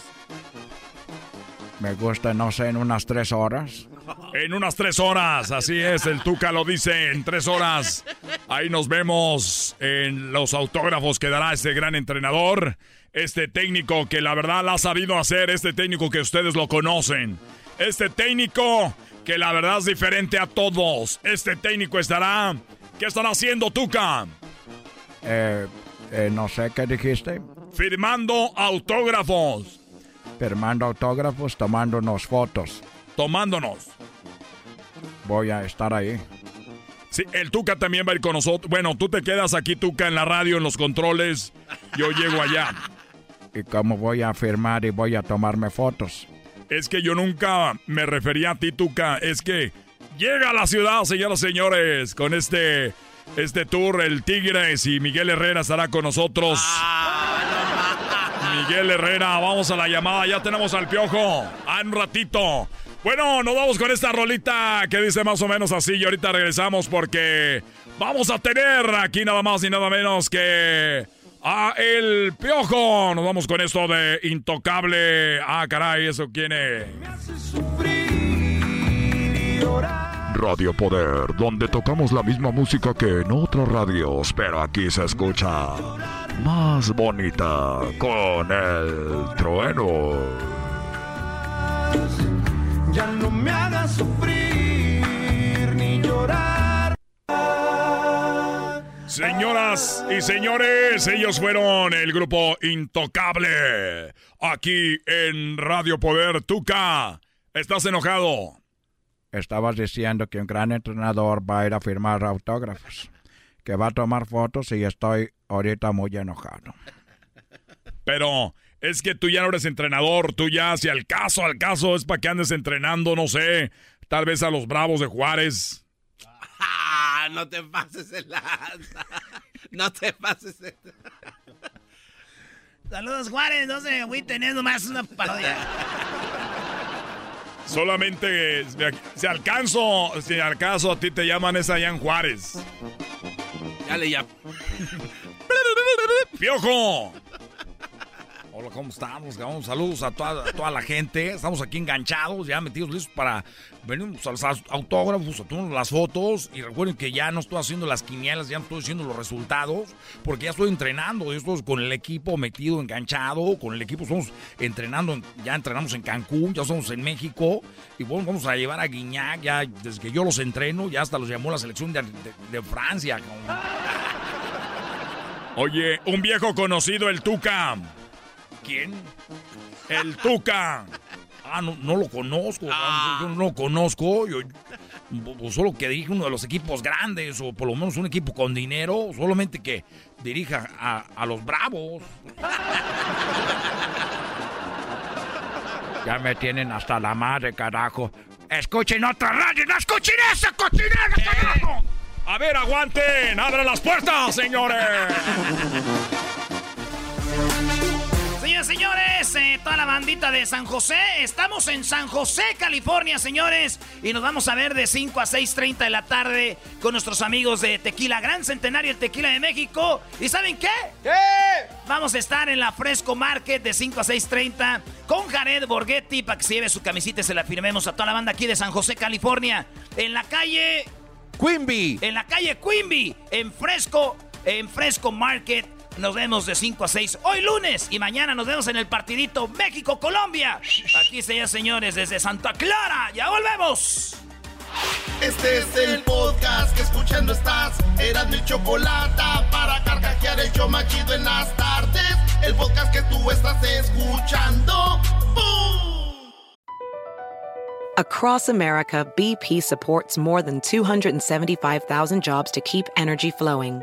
Me gusta, no sé, en unas tres horas. En unas tres horas, así es, el Tuca lo dice, en tres horas. Ahí nos vemos en los autógrafos que dará este gran entrenador, este técnico que la verdad la ha sabido hacer, este técnico que ustedes lo conocen, este técnico que la verdad es diferente a todos. Este técnico estará, ¿qué estará haciendo Tuca? Eh, eh, no sé qué dijiste. Firmando autógrafos. Firmando autógrafos, tomándonos fotos. Tomándonos voy a estar ahí. Sí, el Tuca también va a ir con nosotros. Bueno, tú te quedas aquí, Tuca, en la radio, en los controles. Yo llego allá. ¿Y cómo voy a firmar y voy a tomarme fotos? Es que yo nunca me refería a ti, Tuca. Es que llega a la ciudad, señoras y señores, con este, este tour, el Tigres y Miguel Herrera estará con nosotros. Miguel Herrera, vamos a la llamada. Ya tenemos al piojo. A un ratito. Bueno, nos vamos con esta rolita que dice más o menos así y ahorita regresamos porque vamos a tener aquí nada más y nada menos que a El Piojo. Nos vamos con esto de Intocable. Ah, caray, ¿eso quién es? Radio Poder, donde tocamos la misma música que en otras radios, pero aquí se escucha más bonita con el trueno ya no me hagas sufrir ni llorar. Señoras y señores, ellos fueron el grupo Intocable. Aquí en Radio Poder Tuca. ¿Estás enojado? Estabas diciendo que un gran entrenador va a ir a firmar autógrafos, que va a tomar fotos y estoy ahorita muy enojado. Pero es que tú ya no eres entrenador, tú ya, si al caso, al caso, es para que andes entrenando, no sé, tal vez a los Bravos de Juárez. Ah, no te pases el lanza. No te pases el... Saludos, Juárez, no sé, güey, teniendo más una parodia. Solamente si alcanzo, si alcanzo a ti te llaman esa en Juárez. Ya le llamo. ¡Piojo! Hola, ¿cómo estamos? Saludos a toda, toda, la gente. Estamos aquí enganchados, ya metidos listos para venir a los autógrafos, a todas las fotos. Y recuerden que ya no estoy haciendo las quinielas, ya no estoy haciendo los resultados, porque ya estoy entrenando. Yo estoy con el equipo metido, enganchado. Con el equipo estamos entrenando, ya entrenamos en Cancún, ya estamos en México. Y bueno, vamos a llevar a Guiñac, ya desde que yo los entreno, ya hasta los llamó la selección de, de Francia. Oye, un viejo conocido, el Tuca ¿Quién? El Tuca. Ah, no, no lo conozco. Yo no lo conozco. Yo, solo que dirige uno de los equipos grandes, o por lo menos un equipo con dinero, solamente que dirija a, los bravos. Ya me tienen hasta la madre, carajo. Escuchen otra radio, no escuchen esa cochinera, carajo. A ver, aguanten, abran las puertas, señores. Señores, señores, eh, toda la bandita de San José, estamos en San José, California, señores, y nos vamos a ver de 5 a 6.30 de la tarde con nuestros amigos de Tequila Gran Centenario, el Tequila de México. ¿Y saben qué? ¿Qué? Vamos a estar en la Fresco Market de 5 a 6.30 con Jared Borghetti para que se lleve su camisita y se la firmemos a toda la banda aquí de San José, California, en la calle... Quimby. En la calle Quimby, en Fresco, en Fresco Market. Nos vemos de 5 a 6 hoy lunes y mañana nos vemos en el partidito México-Colombia. Aquí se señores desde Santa Clara. Ya volvemos. Este es el podcast que escuchando estás. Eran mi chocolate para carcajear el yo machido en las tardes. El podcast que tú estás escuchando. ¡Bum! Across America, BP supports more than 275,000 jobs to keep energy flowing.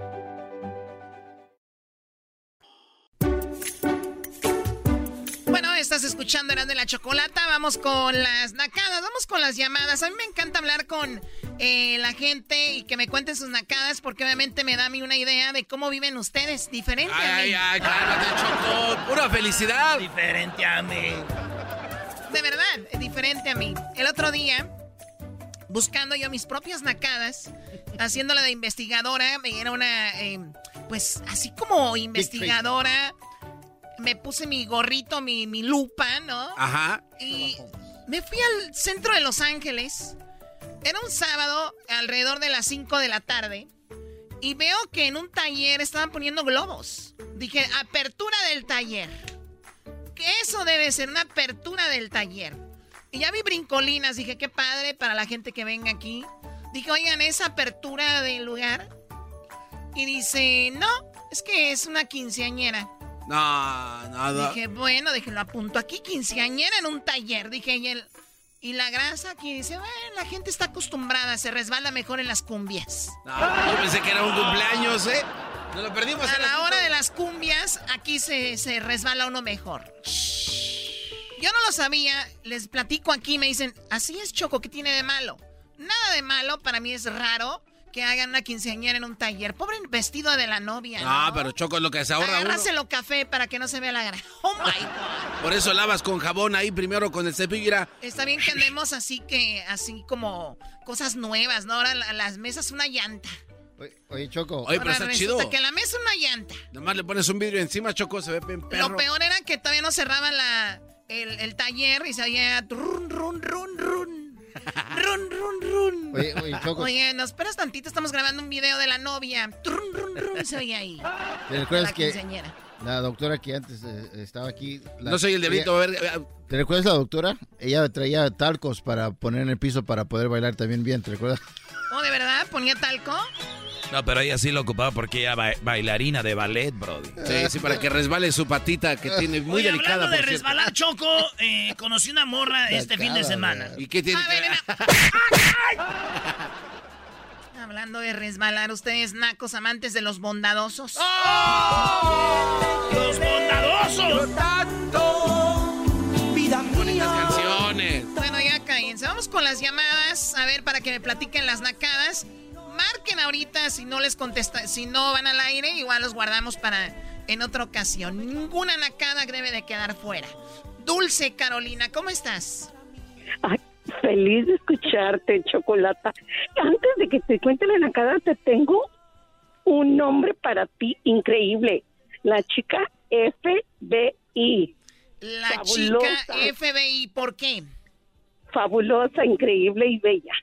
Estás escuchando Eran de la Chocolata. Vamos con las nacadas, vamos con las llamadas. A mí me encanta hablar con eh, la gente y que me cuenten sus nacadas porque obviamente me da a mí una idea de cómo viven ustedes. Diferente a mí. Ay, ay, cálmate, Choco. Pura felicidad. Diferente a mí. De verdad, es diferente a mí. El otro día, buscando yo mis propias nacadas, haciéndola de investigadora, me era una, eh, pues así como investigadora, me puse mi gorrito, mi, mi lupa, ¿no? Ajá. Y me fui al centro de Los Ángeles. Era un sábado, alrededor de las 5 de la tarde. Y veo que en un taller estaban poniendo globos. Dije, apertura del taller. Que eso debe ser una apertura del taller. Y ya vi brincolinas. Dije, qué padre para la gente que venga aquí. Dije, oigan, esa apertura del lugar. Y dice, no, es que es una quinceañera. No, no. Dije, bueno, dije, lo apunto aquí, quinceañera en un taller. Dije, y, el, y la grasa aquí dice, bueno, la gente está acostumbrada, se resbala mejor en las cumbias. No, yo pensé que era un cumpleaños, ¿eh? Nos lo perdimos. A la hora de las cumbias, aquí se, se resbala uno mejor. Yo no lo sabía, les platico aquí, me dicen, así es Choco, ¿qué tiene de malo? Nada de malo, para mí es raro que hagan una quinceañera en un taller. Pobre vestido de la novia. No, ¿no? pero Choco es lo que se ahorra uno. Agárraselo café para que no se vea la grasa. Oh my God. Por eso lavas con jabón ahí primero con el cepillo. Está bien que andemos así que, así como cosas nuevas, ¿no? Ahora la- las mesas una llanta. Oye, Choco. Oye, pero está chido. que la mesa una llanta. Nomás le pones un vidrio encima, Choco, se ve bien perro. Lo peor era que todavía no cerraba la, el, el taller y se oía run, run, run, run. Run, run, run. Oye, oye, Choco. Oye, nos esperas tantito, estamos grabando un video de la novia. Run, run, run, se oía ahí. ¿Te recuerdas La que la doctora que antes eh, estaba aquí... la- No soy el diablito, ella- a ver. ¿Te recuerdas la doctora? Ella traía talcos para poner en el piso para poder bailar también bien, ¿te recuerdas? Oh, ¿de verdad? ¿Ponía talco? No, pero ella sí lo ocupaba porque ella ba- bailarina de ballet, brody. Sí, sí, para que resbale su patita que tiene muy Oye, delicada, hablando por de cierto. resbalar, Choco, eh, conocí una morra este fin de semana. ¿Y qué tiene que ver, ver? Hablando de resbalar, ustedes nacos amantes de los bondadosos. ¡Los bondadosos! tanto, vida Bonitas canciones. Bueno, ya cállense. Vamos con las llamadas. A ver, para que me platiquen las nacadas. Marquen ahorita si no les contesta, si no van al aire, igual los guardamos para en otra ocasión. Ninguna nacada debe de quedar fuera. Dulce Carolina, ¿cómo estás? Ay, feliz de escucharte, Chocolata. Antes de que te cuente la nacada, te tengo un nombre para ti increíble. La chica FBI. La Fabulosa. chica FBI, ¿por qué? Fabulosa, increíble y bella.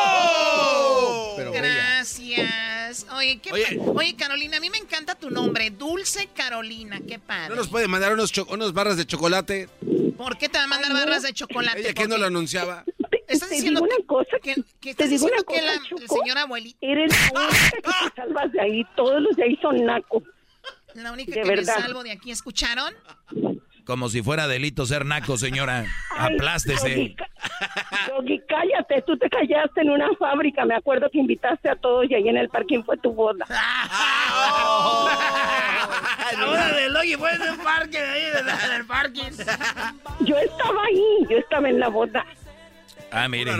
¡Oh! Pero Gracias. Oye, qué Oye. Oye, Carolina, a mí me encanta tu nombre, Dulce Carolina, qué padre. ¿No nos puede mandar unos, unas barras de chocolate? ¿Por qué te va a mandar barras de chocolate? Ella que ¿Por no lo anunciaba. ¿Estás te diciendo digo una cosa, que, que te estás digo diciendo una que cosa, la Choco. señora abuelita, Eres la única que te salvas de ahí. Todos los de ahí son nacos. la única de que me verdad. salvo de aquí, ¿escucharon? Como si fuera delito ser naco, señora. Ay, Aplástese. Doggy, Doggy, cállate, tú te callaste en una fábrica, me acuerdo que invitaste a todos y ahí en el parking fue tu boda. La boda del Logi fue en el parque, de ahí, de- del parking. Yo estaba ahí, yo estaba en la boda. Ah, mire.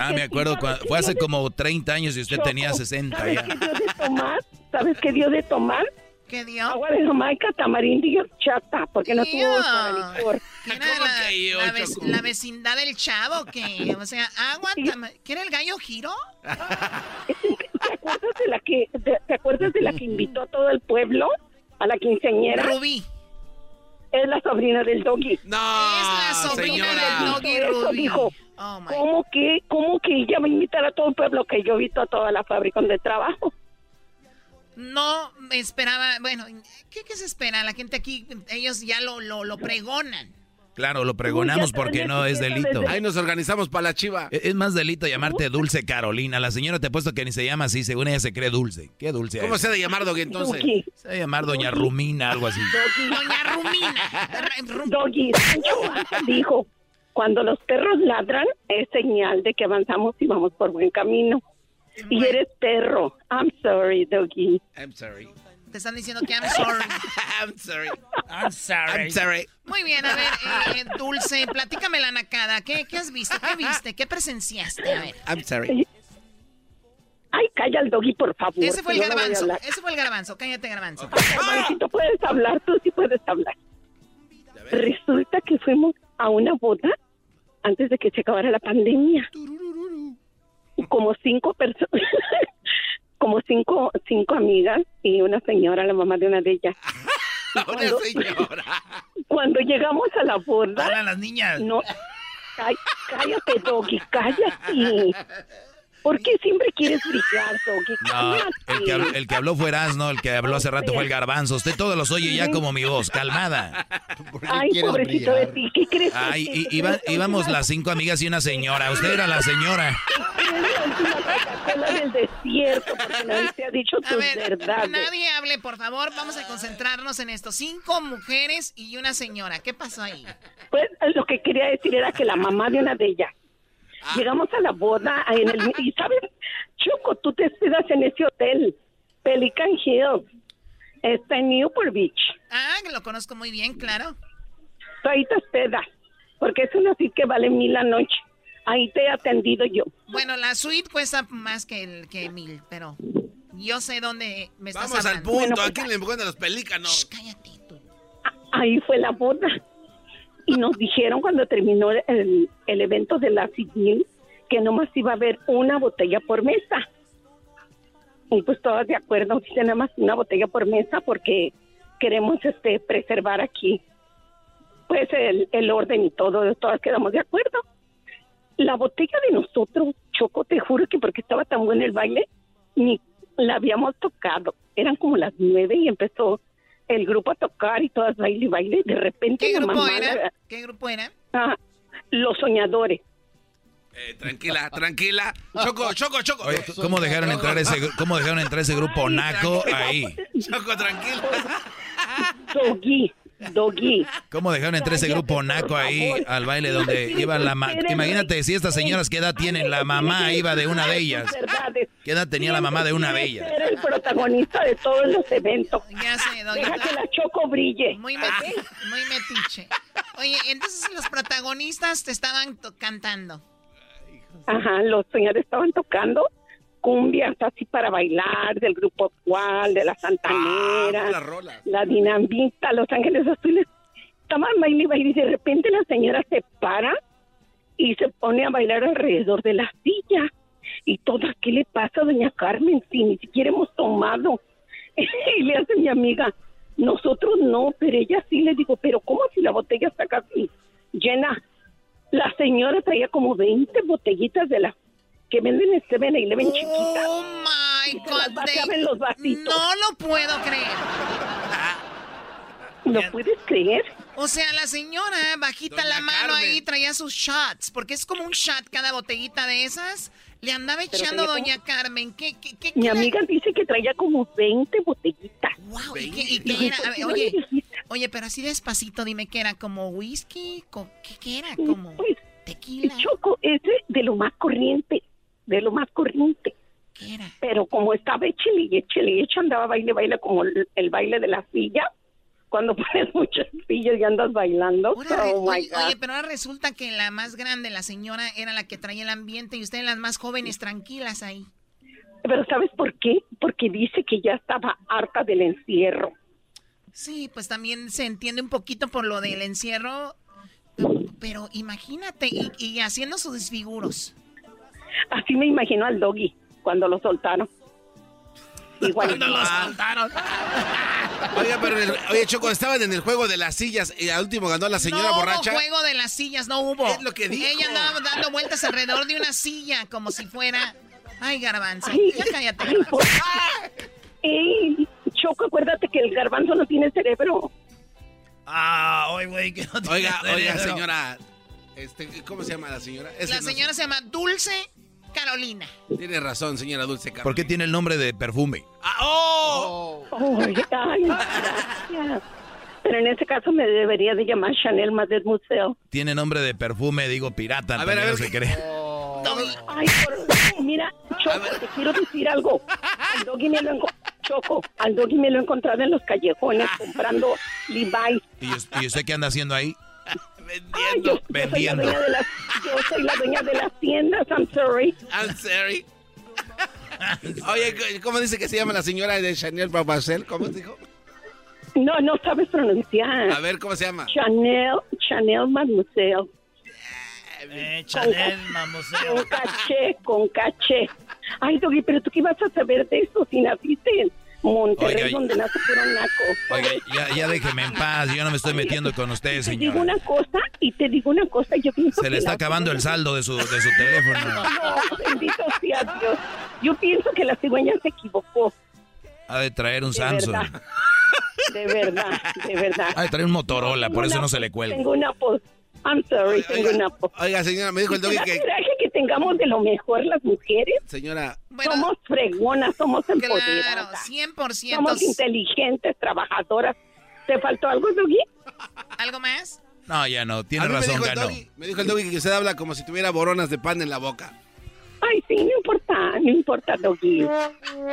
Ah, me acuerdo. cua- Fue hace como 30 años y usted tenía 60 ¿Sabes ya. qué dio de tomar? ¿Sabes qué dio de tomar? ¿Qué dio? Agua de Jamaica, tamarindo y horchata, porque no tuvo para licor. ¿Quién era la, yo, la vec- Choco? la vecindad del chavo? que O sea, agua, tama- ¿quién era el gallo giro? ¿Te acuerdas de la que, de- ¿te acuerdas de la que invitó a todo el pueblo? A la quinceañera. Rubí. Es la sobrina del doggy. No, es la sobrina señora. del Doggy Eso Rubí. dijo. Oh, ¿Cómo que, ¿Cómo que ella va a invitar a todo el pueblo que yo invito a toda la fábrica donde trabajo? No me esperaba, bueno, ¿qué, ¿qué, se espera? La gente aquí, ellos ya lo, lo, lo pregonan. Claro, lo pregonamos porque no es delito. Ahí nos organizamos para la chiva. Es más delito llamarte Dulce Carolina. La señora te ha puesto que ni se llama así, según ella se cree dulce. ¿Qué dulce? ¿Cómo se ha de llamar, Doggy, entonces? Se llamar Doña Rumina, algo así. Doña Rumina. Doggy, dijo, cuando los perros ladran es señal de que avanzamos y vamos por buen camino. Y eres perro. I'm sorry, Doggy. I'm sorry. Te están diciendo que I'm sorry. I'm sorry. I'm sorry. I'm sorry. Muy bien, a ver, eh, Dulce, platícame la nacada. ¿Qué, ¿Qué has visto? ¿Qué viste? ¿Qué presenciaste? A ver. I'm sorry. Ay, calla el doggy, por favor. Ese fue el no garbanzo. Ese fue el garbanzo. Cállate, garbanzo. Garbanzito, puedes hablar, tú sí puedes hablar. Resulta que fuimos a una boda antes de que se acabara la pandemia. Como cinco personas, como cinco, cinco amigas y una señora, la mamá de una de ellas. Una señora. Cuando llegamos a la boda, Hablan las niñas. no, Cá- cállate, Doggy, cállate. ¿Por qué siempre quieres brillar, Doggy? No, el que, habló, el que habló fue Erasmo, el que habló hace rato fue el garbanzo. Usted todos los oye ya como mi voz, calmada. Ay, pobrecito de ti, ¿qué crees? Ay, y- iba- íbamos las cinco amigas y una señora. Usted era la señora. Coca-Cola del desierto, porque nadie te ha dicho A tus ver, verdades. nadie hable, por favor. Vamos a concentrarnos en esto. Cinco mujeres y una señora. ¿Qué pasó ahí? Pues lo que quería decir era que la mamá de una de ellas. Llegamos a la boda en el y sabes, Choco, tú te hospedas en ese hotel, Pelican Hill. Está en Newport Beach. Ah, que lo conozco muy bien, claro. Tú ahí te hospedas, porque es una suite que vale mil la noche. Ahí te he atendido yo. Bueno, la suite cuesta más que, el, que mil, pero yo sé dónde me estás Vamos al hablando. punto. ¿A quién le encuentran los pelícanos? Ahí fue la boda. Y nos dijeron cuando terminó el, el evento de la civil que nomás iba a haber una botella por mesa. Y pues todas de acuerdo, dice nada más una botella por mesa porque queremos este preservar aquí pues el, el orden y todo, todas quedamos de acuerdo. La botella de nosotros, Choco, te juro que porque estaba tan bueno el baile, ni la habíamos tocado. Eran como las nueve y empezó el grupo a tocar y todas baile y baile. De repente ¿Qué grupo mamá era? la- ¿Qué grupo era? ah, los soñadores. Eh, tranquila, tranquila. Choco, choco, choco. Oye, ¿cómo dejaron entrar ese, cómo dejaron entrar ese grupo naco ahí? Choco, tranquila. Doggy, doggy. ¿Cómo dejaron entrar ese grupo naco ahí al baile donde iba la ma- Imagínate si estas señoras qué edad tienen, la mamá iba de una de ellas. ¿Qué edad tenía la mamá de una de ellas? Era el protagonista de todos los eventos. Ya sé, Doggy. Deja que la choco brille. Muy, meti- muy metiche. Oye, entonces los protagonistas te estaban cantando. Ajá, los señores estaban tocando cumbias así para bailar del grupo actual, de la Santanera, las rolas. la Dinamita, Los Ángeles Azules. Estaban baile y baile y de repente la señora se para y se pone a bailar alrededor de la silla. Y todas, ¿qué le pasa a doña Carmen si ni siquiera hemos tomado? y le hace mi amiga, nosotros no, pero ella sí le digo, pero ¿cómo si la botella está casi llena? La señora traía como 20 botellitas de las que venden en 7-Eleven chiquitas. Oh my Y se las God. vaciaba they- en los vasitos. No lo puedo creer. ¿Lo puedes creer? O sea, la señora bajita Doña la mano Carmen. ahí traía sus shots, porque es como un shot cada botellita de esas. Le andaba echando Doña Carmen. ¿Qué, qué, qué, Mi amiga dice que traía como 20 botellitas. Wow, ¿y qué, y qué era? A ver, "Pues, oye, viejita". oye, pero así despacito, dime qué era, como whisky, ¿qué, qué era? Como Pues, tequila. Choco, ese de lo más corriente, de lo más corriente. ¿Qué era? Pero como estaba échele y échele y eche, andaba baile, baile como el, el baile de la silla. Cuando pones muchas sillas y andas bailando. Ahora oh oye, pero ahora resulta que la más grande, la señora, era la que traía el ambiente y ustedes las más jóvenes tranquilas ahí. Pero ¿sabes por qué? Porque dice que ya estaba harta del encierro. Sí, pues también se entiende un poquito por lo del encierro, pero imagínate, y, y haciendo sus desfiguros. Así me imagino al doggy cuando lo soltaron. Igual. Cuando lo soltaron. Oye, pero el- oye, Choco, estaban en el juego de las sillas y al último ganó la señora no borracha. hubo juego de las sillas, no hubo. Es lo que dijo. Ella andaba dando vueltas alrededor de una silla como si fuera... Ay, garbanzo, Ay, ya cállate. ay, por- Ey, Choco, acuérdate que el garbanzo no tiene cerebro. Ah, oye, güey, que no tiene Oiga, oiga, señora. Este, ¿Cómo se llama la señora? Ese La no señora se llama Dulce Carolina. Tiene razón, señora Dulce Carmen. ¿Por qué tiene el nombre de perfume? Ah, ¡Oh! Oye, ay, gracias. Pero en ese caso me debería de llamar Chanel más del museo. Tiene nombre de perfume, digo pirata. A ver, también a ver, no se cree. Ay, por- mira, Choco, te quiero decir algo. Al doggy me lo enco- Choco, al doggy me lo he encontrado en los callejones comprando Levi's. ¿Y, us- y usted qué anda haciendo ahí? Ay, yo, yo soy la Vendiendo. dueña de las, yo soy la dueña de las tiendas, I'm sorry. I'm sorry. Oye, ¿cómo dice que se llama la señora de Chanel Babacel? ¿Cómo dijo? No, no sabes pronunciar. A ver, ¿cómo se llama? Chanel, Chanel Mademoiselle. Eh, Chanel, mamoseo. Con caché, con caché. Ay, Doggy, pero tú qué ibas a saber de eso si naciste en Monterrey, Oiga, donde nace puro naco. Oiga, ya, ya déjeme en paz, yo no me estoy metiendo con usted, Te digo señora. una cosa y te digo una cosa, yo pienso Se le que está acabando el saldo de su, de su teléfono. No, bendito sea Dios. Yo pienso que la cigüeña se equivocó. Ha de traer un De Samsung. verdad. De verdad, de verdad. Ha de traer un Motorola, por Tengo eso una- no se le cuelga. Tengo una pos. I'm sorry, tengo una. Oiga, señora, me dijo el ¿Te doggy que... que tengamos de lo mejor las mujeres? Señora, somos fregonas, somos Claro, empoderadas. 100%. Somos inteligentes, trabajadoras. ¿Te faltó algo, Doggy? ¿Algo más? No, ya no, tiene razón, ganó. doggy, me dijo el doggy que usted habla como si tuviera boronas de pan en la boca. Ay, sí, no importa, no importa, Doggy.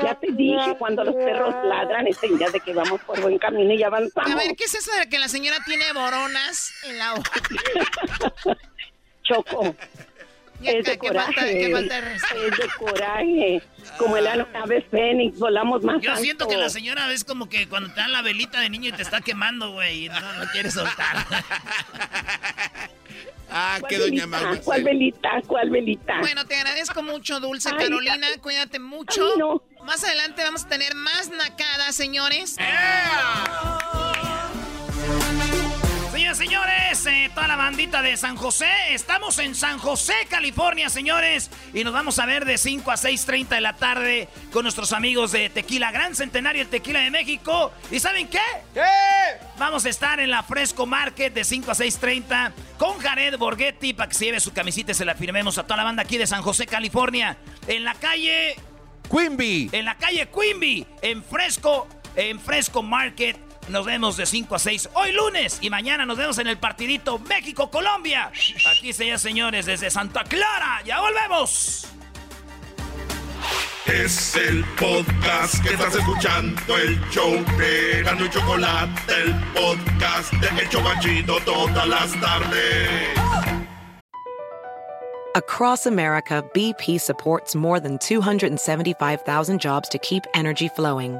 Ya te dije, cuando los perros ladran, es señal de que vamos por buen camino y avanzamos. A ver, ¿qué es eso de que la señora tiene boronas en la boca? Choco. Es de ¿qué coraje. falta- qué falta de respeto? es de coraje. Como el ave fénix, volamos más Yo siento que la señora es como que cuando te dan la velita de niño y te está quemando, güey, y no lo quieres soltar. Ah, ¿Cuál velita? ¿Cuál velita? ¿Cuál velita? Bueno, te agradezco mucho, Dulce Ay, Carolina. Cuídate mucho. Ay, no. Más adelante vamos a tener más nacadas, señores. Señoras señores, eh, toda la bandita de San José, estamos en San José, California, señores, y nos vamos a ver de 5 a 6.30 de la tarde con nuestros amigos de Tequila Gran Centenario, el Tequila de México. ¿Y saben qué? ¿Qué? Vamos a estar en la Fresco Market de 5 a 6.30 con Jared Borghetti para que se lleve su camisita y se la firmemos a toda la banda aquí de San José, California, en la calle... Quimby. En la calle Quimby, en Fresco, en Fresco Market. Nos vemos de 5 a 6 hoy lunes y mañana nos vemos en el partidito México-Colombia. Aquí se señores desde Santa Clara. Ya volvemos. Es el podcast que estás escuchando, el show de Gano y Chocolate, el podcast de El Chobachito todas las tardes. Across America, BP supports more than 275,000 jobs to keep energy flowing.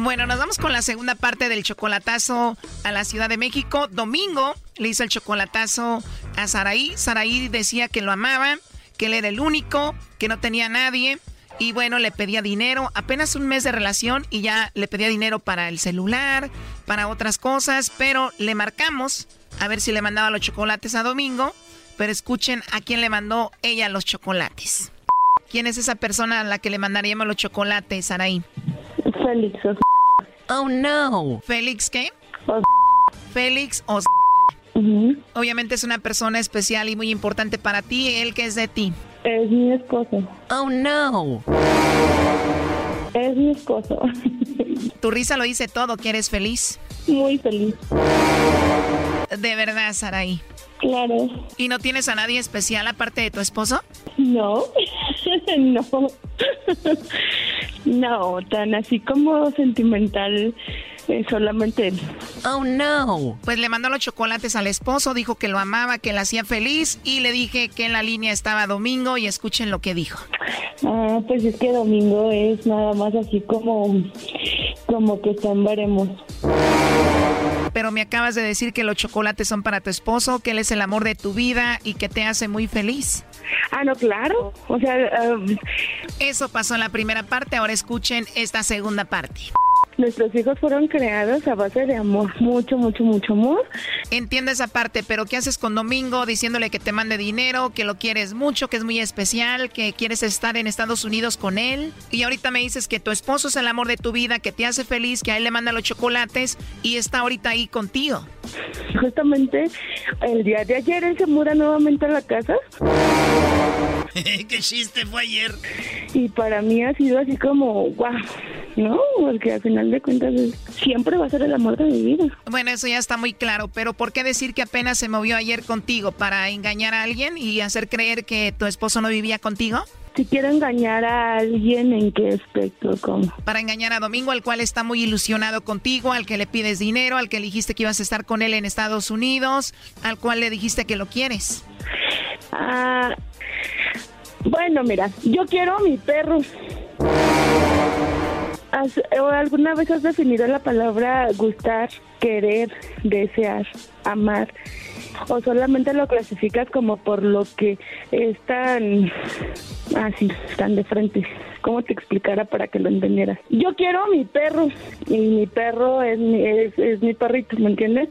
Bueno, nos vamos con la segunda parte del chocolatazo a la Ciudad de México. Domingo le hizo el chocolatazo a Saraí. Saraí decía que lo amaba, que él era el único, que no tenía nadie. Y bueno, le pedía dinero, apenas un mes de relación y ya le pedía dinero para el celular, para otras cosas, pero le marcamos a ver si le mandaba los chocolates a Domingo. Pero escuchen a quién le mandó ella los chocolates. ¿Quién es esa persona a la que le mandaríamos los chocolates, Saraí? Félix. Oh no. ¿Félix qué? Félix o Obviamente es una persona especial y muy importante para ti. ¿Él qué es de ti? Es mi esposo. Oh no. Es mi esposo. Tu risa lo dice todo, que eres feliz. Muy feliz. De verdad, Saraí. Claro. ¿Y no tienes a nadie especial aparte de tu esposo? No, no. no, tan así como sentimental eh, solamente él. Oh no. Pues le mandó los chocolates al esposo, dijo que lo amaba, que le hacía feliz y le dije que en la línea estaba Domingo y escuchen lo que dijo. Ah, pues es que Domingo es nada más así como, como que veremos. Pero me acabas de decir que los chocolates son para tu esposo, que él es el amor de tu vida y que te hace muy feliz. Ah, no, claro. O sea, ah, eso pasó en la primera parte, ahora escuchen esta segunda parte. Nuestros hijos fueron creados a base de amor, mucho, mucho, mucho amor. Entiendo esa parte, pero ¿qué haces con Domingo diciéndole que te mande dinero, que lo quieres mucho, que es muy especial, que quieres estar en Estados Unidos con él? Y ahorita me dices que tu esposo es el amor de tu vida, que te hace feliz, que a él le manda los chocolates y está ahorita ahí contigo. Justamente el día de ayer él se muda nuevamente a la casa. ¿Qué chiste fue ayer? Y para mí ha sido así como, guau, ¿no? Porque al final de cuentas siempre va a ser el amor de mi vida. Bueno, eso ya está muy claro, pero ¿por qué decir que apenas se movió ayer contigo? ¿Para engañar a alguien y hacer creer que tu esposo no vivía contigo? Si quiero engañar a alguien, ¿en qué aspecto? ¿Cómo? Para engañar a Domingo, al cual está muy ilusionado contigo, al que le pides dinero, al que dijiste que ibas a estar con él en Estados Unidos, al cual le dijiste que lo quieres. Ah, bueno, mira, yo quiero a mi perro. ¿Alguna vez has definido la palabra gustar, querer, desear, amar? ¿O solamente lo clasificas como por lo que es tan así, tan de frente? ¿Cómo te explicara para que lo entendieras? Yo quiero a mi perro y mi perro es mi, es, es mi perrito, ¿me entiendes?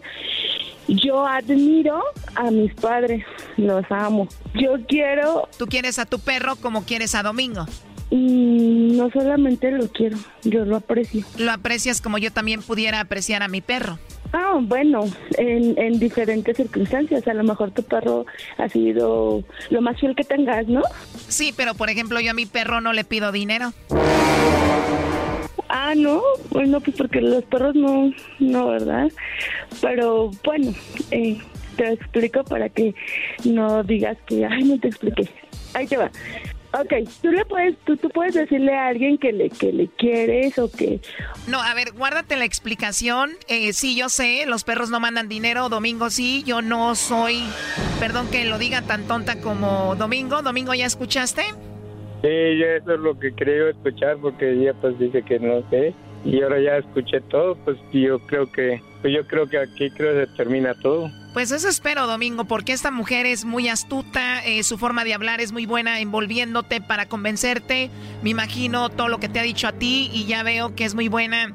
Yo admiro a mis padres, los amo. Yo quiero... ¿Tú quieres a tu perro como quieres a Domingo? No solamente lo quiero, yo lo aprecio. Lo aprecias como yo también pudiera apreciar a mi perro. Ah, bueno, en, en diferentes circunstancias. A lo mejor tu perro ha sido lo más fiel que tengas, ¿no? Sí, pero por ejemplo yo a mi perro no le pido dinero. Ah, no, bueno, pues porque los perros no, no, ¿verdad? Pero bueno, eh, te explico para que no digas que, ay, no te expliqué. Ahí te va. Ok, tú le puedes, tú, tú puedes decirle a alguien que le, que le quieres o que... No, a ver, guárdate la explicación. Eh, sí, yo sé, los perros no mandan dinero, Domingo sí, yo no soy, perdón que lo diga tan tonta como Domingo. Domingo, ¿ya escuchaste? Sí, yo eso es lo que creo escuchar porque ella pues dice que no sé y ahora ya escuché todo, pues yo creo que pues yo creo que aquí creo que termina todo. Pues eso espero, Domingo, porque esta mujer es muy astuta, eh, su forma de hablar es muy buena envolviéndote para convencerte. Me imagino todo lo que te ha dicho a ti y ya veo que es muy buena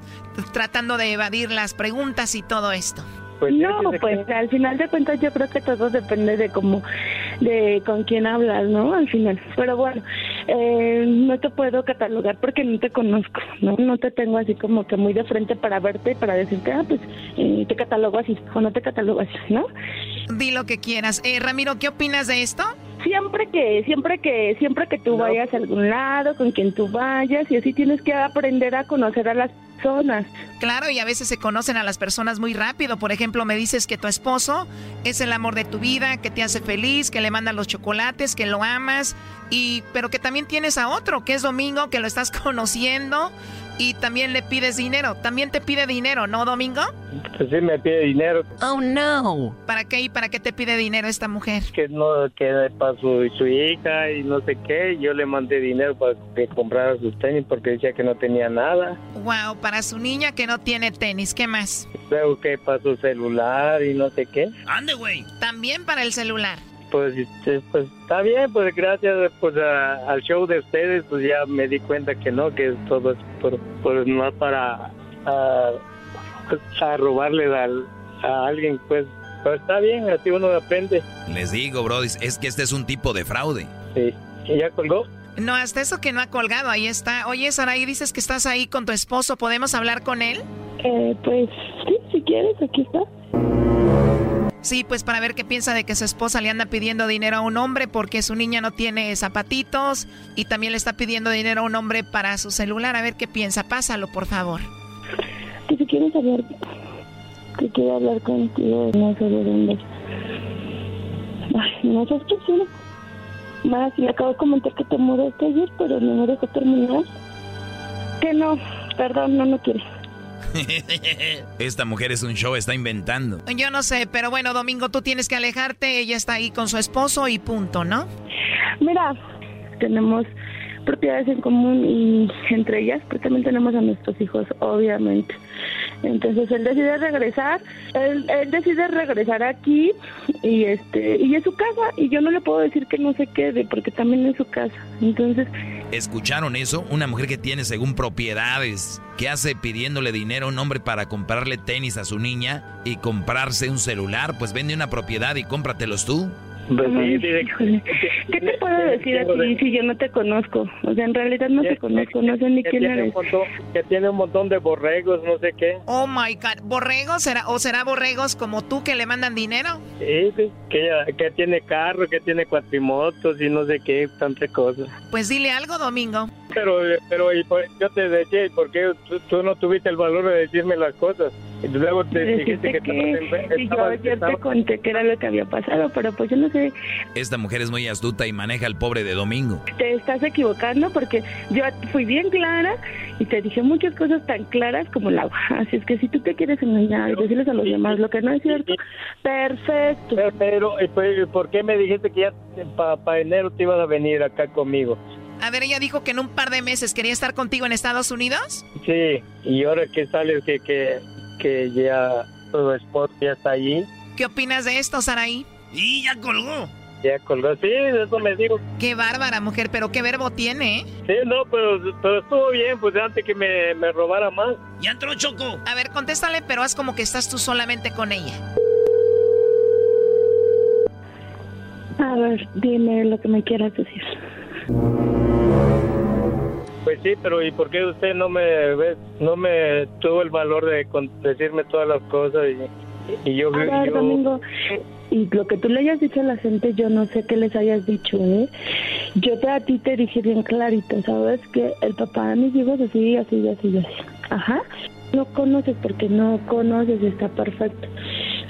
tratando de evadir las preguntas y todo esto. Pues no, pues al final de cuentas yo creo que todo depende de cómo, de con quién hablas, ¿no? Al final. Pero bueno, eh, no te puedo catalogar porque no te conozco, ¿no? No te tengo así como que muy de frente para verte y para decirte, ah, pues eh, te catalogo así o no te catalogo así, ¿no? Di lo que quieras. Eh, Ramiro, ¿qué opinas de esto? Siempre que, siempre que, siempre que tú vayas a algún lado, con quien tú vayas, y así tienes que aprender a conocer a las personas. Claro, y a veces se conocen a las personas muy rápido. Por ejemplo, me dices que tu esposo es el amor de tu vida, que te hace feliz, que le mandan los chocolates, que lo amas, y pero que también tienes a otro, que es Domingo, que lo estás conociendo y también le pides dinero. También te pide dinero, ¿no, Domingo? Pues sí, me pide dinero. Oh, no. ¿Para qué y para qué te pide dinero esta mujer? Que no, que para su, su hija y no sé qué. Yo le mandé dinero para que comprara sus tenis porque decía que no tenía nada. Wow, para su niña que no tiene tenis, ¿qué más? Luego que para su celular y no sé qué. Ande, güey. También para el celular pues, este, pues está bien, pues gracias pues al show de ustedes, pues ya me di cuenta que no, que todo es por, por no para a, a robarle a alguien, pues, pues está bien, así uno aprende. Les digo, bro, es que este es un tipo de fraude. Sí, ¿y ya colgó? No, hasta eso que no ha colgado, ahí está. Oye, Saraí, dices que estás ahí con tu esposo, ¿podemos hablar con él? Eh, pues sí, si quieres, aquí está. Sí, pues para ver qué piensa de que su esposa le anda pidiendo dinero a un hombre porque su niña no tiene zapatitos y también le está pidiendo dinero a un hombre para su celular. A ver qué piensa. Pásalo, por favor. Que si quieres hablar, que quiero hablar contigo, no sé de dónde. Ay, no seas grosero. Más, le acabo de comentar que te mudaste ayer, pero no me dejó terminar. Que no, perdón, no, no quiere. Esta mujer es un show, está inventando. Yo no sé, pero bueno, Domingo, tú tienes que alejarte. Ella está ahí con su esposo y punto, ¿no? Mira, tenemos propiedades en común y entre ellas pues también tenemos a nuestros hijos, obviamente. Entonces él decide regresar, él, decide regresar aquí y este y es su casa y yo no le puedo decir que no se quede porque también es su casa. Entonces ¿Escucharon eso? Una mujer que tiene según propiedades, que hace pidiéndole dinero a un hombre para comprarle tenis a su niña y comprarse un celular, pues vende una propiedad y cómpratelos tú. Pues sí. ¿Qué te puedo decir a ti si yo no te conozco? O sea, en realidad no te conozco, no sé ni que quién tiene eres. un montón, que tiene un montón de borregos, no sé qué. Oh my God. ¿Borregos? ¿Será, ¿O será borregos como tú que le mandan dinero? Sí, sí, que, ella- que tiene carro, que tiene cuatrimotos y no sé qué, tanta cosa. Pues dile algo, Domingo. Pero, pero y yo te decía, ¿y por qué tú, tú no tuviste el valor de decirme las cosas? Luego te dijiste que, que, y en- yo ayer te conté que era lo que había pasado, pero pues yo no sé, Esta mujer es muy astuta y maneja al pobre de Domingo. te estás equivocando porque yo fui bien clara y te dije muchas cosas tan claras como el agua. Así es que si tú te quieres engañar y decirles a los demás lo que no es cierto, perfecto. Pero, pero, ¿y por- ¿por qué me dijiste que ya para enero te ibas a venir acá conmigo? A ver, ella dijo que en un par de meses quería estar contigo en Estados Unidos. Sí, y ahora que sales que, que, que ya tu esposo ya está allí, ¿Qué opinas de esto, Saraí? Y ya colgó. ya colgó. Sí, eso me digo. Qué bárbara, mujer, pero qué verbo tiene, ¿eh? Sí, no, pero, pero estuvo bien, pues antes que me, me robara más. Ya entró Choco. A ver, contéstale, pero haz como que estás tú solamente con ella. A ver, dime lo que me quieras decir. Pues sí, pero ¿y por qué usted no me ve- no me tuvo el valor de con- decirme todas las cosas y, y yo, A ver, yo- Domingo, y lo que tú le hayas dicho a la gente, yo no sé qué les hayas dicho, ¿eh? Yo te, a ti te dije bien clarito, ¿sabes? Que el papá de mis hijos así, así, así, así. Ajá. No conoces porque no conoces, está perfecto.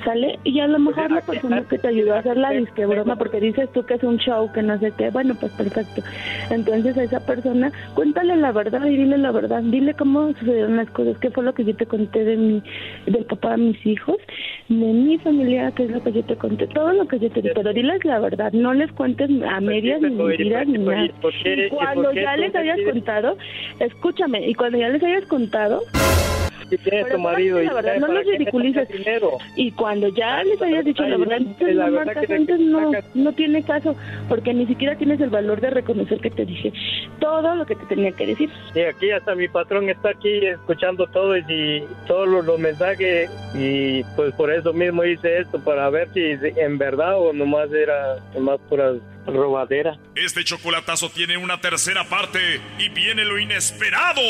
¿Sale? Y a lo mejor la persona que te ayudó a hacer la disque broma, porque dices tú que es un show, que no sé qué, bueno, pues perfecto. Entonces a esa persona, cuéntale la verdad y dile la verdad, dile cómo sucedieron las cosas, qué fue lo que yo te conté de mi, del papá de mis hijos, de mi familia, qué es lo que yo te conté, todo lo que yo te dije, pero diles la verdad, no les cuentes a medias ni pero, ¿y mentiras ni nada. y cuando ya les hayas contado, escúchame, y cuando ya les hayas contado, tu marido la verdad, no ¿para los ridiculices. Y cuando ya les hayas dicho la verdad, entonces la no verdad marcas que- antes no, no tiene caso, porque ni siquiera tienes el valor de reconocer que te dije todo lo que te tenía que decir. Y aquí hasta mi patrón está aquí escuchando todo y, y todos los, los mensajes y pues por eso mismo hice esto para ver si en verdad o nomás era nomás pura robadera. Este chocolatazo tiene una tercera parte y viene lo inesperado.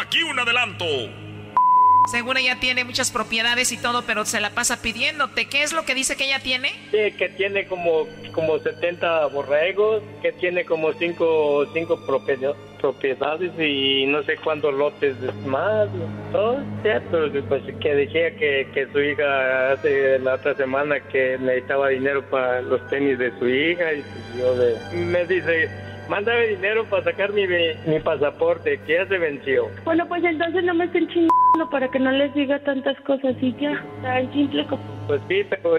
Aquí un adelanto. Seguro ella tiene muchas propiedades y todo, pero se la pasa pidiéndote. ¿Qué es lo que dice que ella tiene? Sí, que tiene como, como 70 borregos, que tiene como 5 cinco propiedad- propiedades y no sé cuántos lotes más, todo, ¿cierto? Pues que decía que, que su hija hace la otra semana que necesitaba dinero para los tenis de su hija y pues yo de, me dice, mándame dinero para sacar mi, mi pasaporte que ya se venció. Bueno, pues entonces no me estén chingando para que no les diga tantas cosas y ya, tan simple como... Pues sí, pero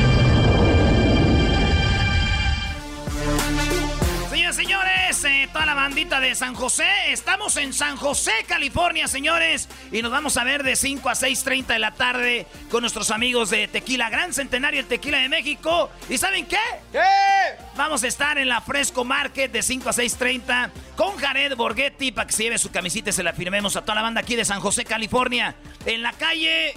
señores, eh, toda la bandita de San José, estamos en San José, California, señores, y nos vamos a ver de 5 a 6.30 de la tarde con nuestros amigos de Tequila Gran Centenario, el Tequila de México. ¿Y saben qué? ¿Qué? Vamos a estar en la Fresco Market de 5 a 6.30 con Jared Borghetti para que se lleve su camisita y se la firmemos a toda la banda aquí de San José, California, en la calle...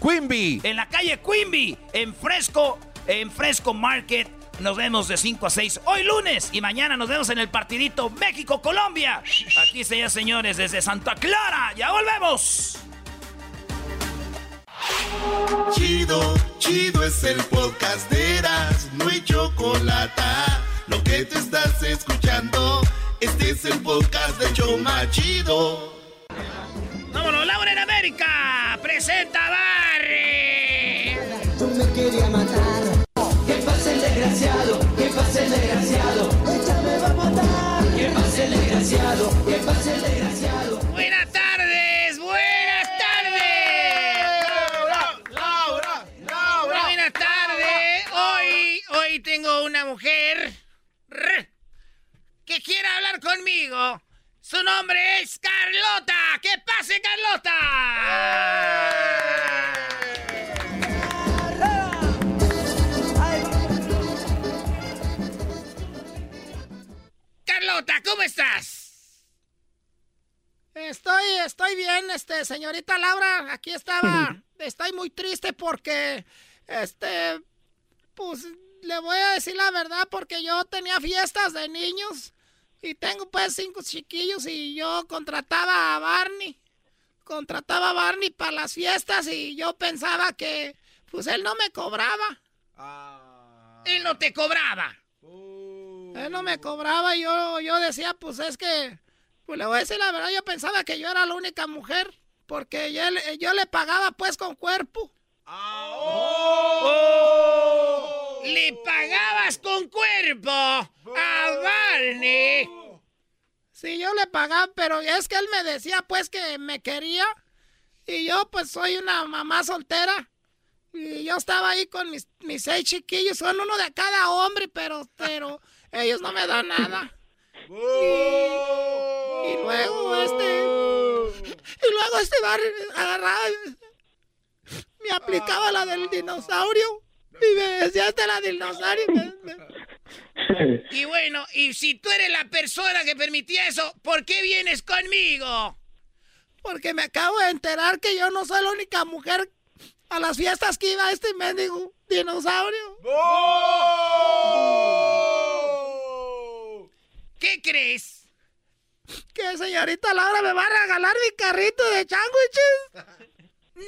Quimby. En la calle Quimby, en Fresco, en Fresco Market. Nos vemos de 5 a 6 hoy lunes y mañana nos vemos en el partidito México-Colombia. Aquí se señores desde Santa Clara. Ya volvemos. Chido, chido es el podcast de Eras, no hay chocolate. Lo que te estás escuchando, este es el podcast de Choma Chido. ¡Vámonos, Laura en América! ¡Presenta conmigo. Su nombre es Carlota. ¡Que pase, Carlota! Carlota, ¿cómo estás? Estoy, estoy bien, este, señorita Laura, aquí estaba, estoy muy triste porque, este, pues, le voy a decir la verdad porque yo tenía fiestas de niños y tengo pues cinco chiquillos y yo contrataba a Barney, contrataba a Barney para las fiestas y yo pensaba que, pues, él no me cobraba. Él no te cobraba. Él no me cobraba y yo, yo decía, pues es que, pues le voy a decir la verdad, yo pensaba que yo era la única mujer, porque yo, le- yo le pagaba pues con cuerpo. ¡Le pagabas con cuerpo a Barney! Sí, yo le pagaba, pero es que él me decía pues que me quería y yo pues soy una mamá soltera. Y yo estaba ahí con mis, mis seis chiquillos, son uno de cada hombre, pero, pero ellos no me dan nada. Y, y luego este. Y luego este bar agarraba. Me aplicaba la del dinosaurio. Y me decía la dinosaurio. y bueno, y si tú eres la persona que permitía eso, ¿por qué vienes conmigo? Porque me acabo de enterar que yo no soy la única mujer a las fiestas que iba este mendigo dinosaurio. ¿Qué crees? Que señorita Laura me va a regalar mi carrito de sándwiches.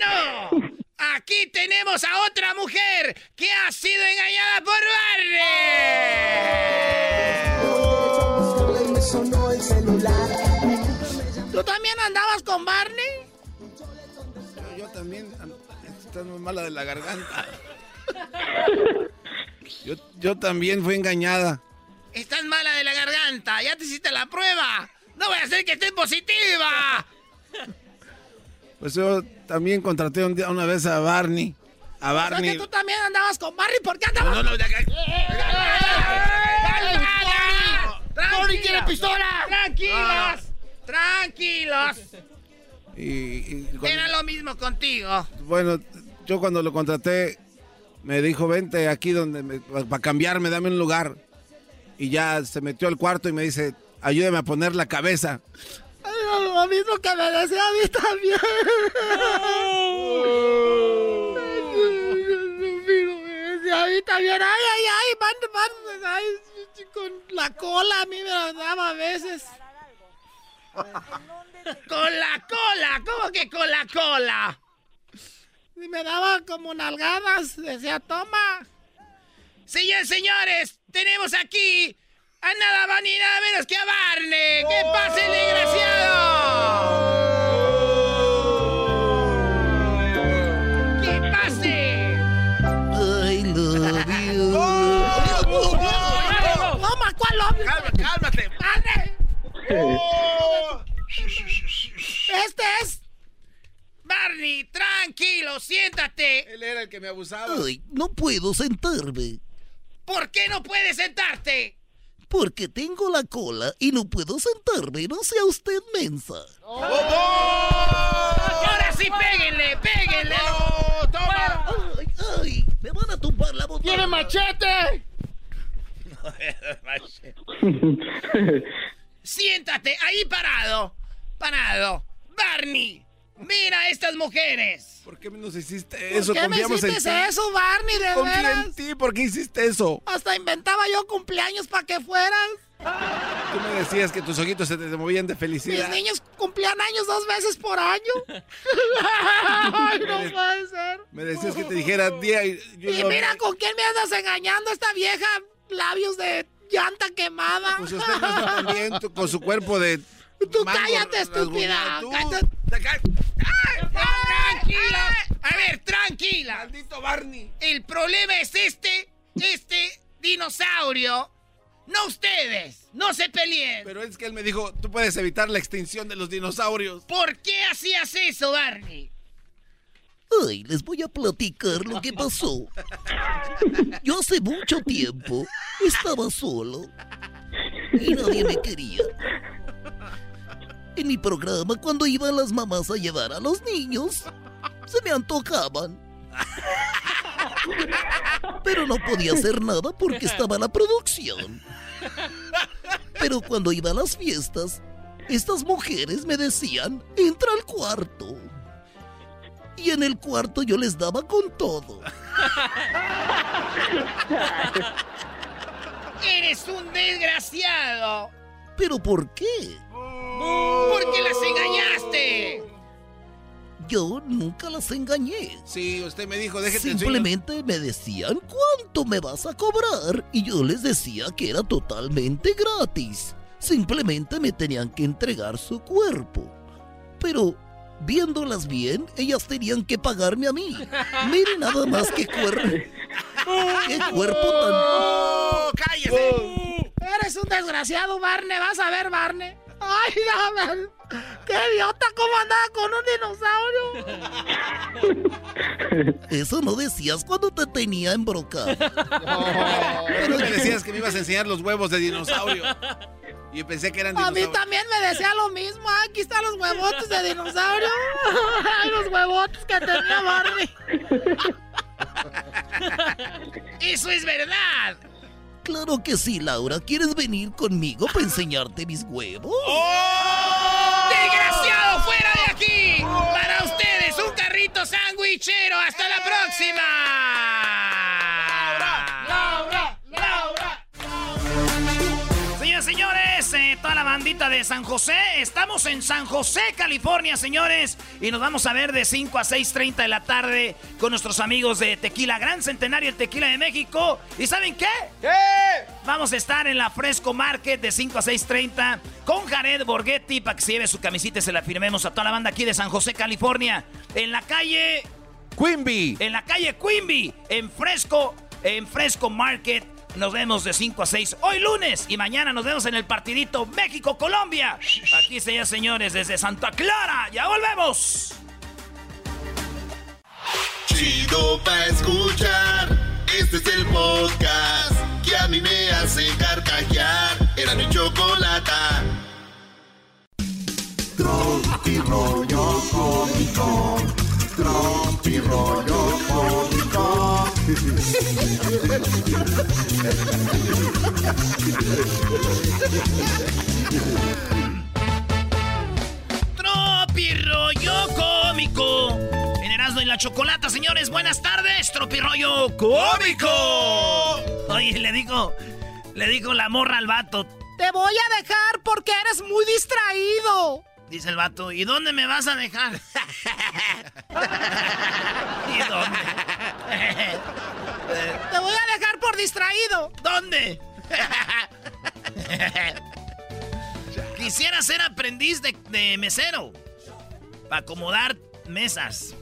¡No! Aquí tenemos a otra mujer que ha sido engañada por Barney. ¿Tú también andabas con Barney? Yo, yo también. Estás muy mala de la garganta. Yo, yo también fui engañada. Estás mala de la garganta. Ya te hiciste la prueba. No voy a hacer que estés positiva. Pues yo también contraté un día, una vez a Barney. A O sea Barney. que tú también andabas con Barney. ¿Por qué andabas? No, no. ¡Barney quiere pistola! Tranquilos. Tranquilos. Y, y cuando- Era lo mismo contigo. bueno, yo cuando lo contraté, me dijo, vente aquí donde para cambiarme, dame un lugar. Y ya se metió al cuarto y me dice, ayúdame a poner la cabeza. Lo mismo que me decía a mí también. Me decía a mí también. Ay, ay, ay, van, van, ay, con la cola a mí me la daba a veces. Con la cola. ¿Cómo que con la cola? Y me daba como nalgadas. Decía, toma. Señores, señores, tenemos aquí a nada más ni nada menos que a Barney. ¡Que pase el desgraciado! ¡Que pase! I love you. Toma, ¿cuál hombre? cálmate. ¡Barney! Este es. Barney, tranquilo, siéntate. Él era el que me abusaba. Ay, no puedo sentarme. ¿Por qué no puedes sentarte? Porque tengo la cola y no puedo sentarme. No sea usted mensa. Ahora sí, péguenle, péguenle. ¡Toma! ¡Ay, ay! ¡Me van a tumbar la botella! ¡Tiene machete! Siéntate ahí parado. Parado. Barney, Mira estas mujeres. ¿Por qué nos hiciste eso? ¿Por qué me en hiciste eso, Barney? De veras. en ti, ¿por qué hiciste eso? Hasta inventaba yo cumpleaños para que fueras. Tú me decías que tus ojitos se te movían de Mis felicidad. niños cumplían años dos veces por año. Ay, no puede ser. Me decías que te dijera día y yo Y no- mira con quién me andas engañando esta vieja. Labios de llanta quemada. Pues usted no está bien tú- con su cuerpo de. Tú mango cállate, estúpida. rasguñado. Tú- Cállate. Tranquila. A ver, tranquila. Maldito Barney. El problema es este, este dinosaurio. No ustedes. No se peleen. Pero es que él me dijo, tú puedes evitar la extinción de los dinosaurios. ¿Por qué hacías eso, Barney? Ay, les voy a platicar lo que pasó. Yo hace mucho tiempo estaba solo y nadie me quería. En mi programa, cuando iban las mamás a llevar a los niños, se me antojaban. Pero no podía hacer nada porque estaba la producción. Pero cuando iba a las fiestas, estas mujeres me decían, entra al cuarto. Y en el cuarto yo les daba con todo. Eres un desgraciado. ¿Pero por qué? Porque las engañaste. Yo nunca las engañé. Sí, usted me dijo, déjate Simplemente me decían cuánto me vas a cobrar y yo les decía que era totalmente gratis. Simplemente me tenían que entregar su cuerpo. Pero viéndolas bien, ellas tenían que pagarme a mí. Miren nada más qué cuerpo. Qué cuerpo tan ¡Oh, cállese! Eres un desgraciado, Barney. Vas a ver, Barney. Ay, dame. ¡Qué idiota! ¿Cómo andaba con un dinosaurio? Eso no decías cuando te tenía embrocado. Pero me decías que me ibas a enseñar los huevos de dinosaurio. Y yo pensé que eran A mí dinosaurios. también me decía lo mismo. Aquí están los huevotes de dinosaurio. Ay, los huevotes que tenía Barney. Eso es verdad. Claro que sí, Laura. ¿Quieres venir conmigo para enseñarte mis huevos? ¡Desgraciado, fuera de aquí! Para ustedes, un carrito sandwichero. ¡Hasta la próxima! Bandita de San José, estamos en San José, California, señores, y nos vamos a ver de 5 a 6.30 de la tarde con nuestros amigos de Tequila Gran Centenario, el Tequila de México. ¿Y saben qué? ¿Qué? Vamos a estar en la Fresco Market de 5 a 6.30 con Jared Borghetti para que se lleve su camisita y se la firmemos a toda la banda aquí de San José, California. En la calle... Quimby. En la calle Quimby, en Fresco, en Fresco Market. Nos vemos de 5 a 6 hoy lunes y mañana nos vemos en el partidito México-Colombia. Aquí se ya, señores, desde Santa Clara. ¡Ya volvemos! Chido pa' escuchar. Este es el podcast que a mí me hace carcajear. Era mi chocolata. Tropi rollo cómico. Tropi rollo cómico. Tropi rollo cómico. En y la Chocolata, señores, buenas tardes. Tropi rollo cómico. Oye, le digo, le digo la morra al vato. Te voy a dejar porque eres muy distraído. Dice el vato, ¿y dónde me vas a dejar? ¿Y dónde? Te voy a dejar por distraído. ¿Dónde? Quisiera ser aprendiz de, de mesero. Para acomodar mesas.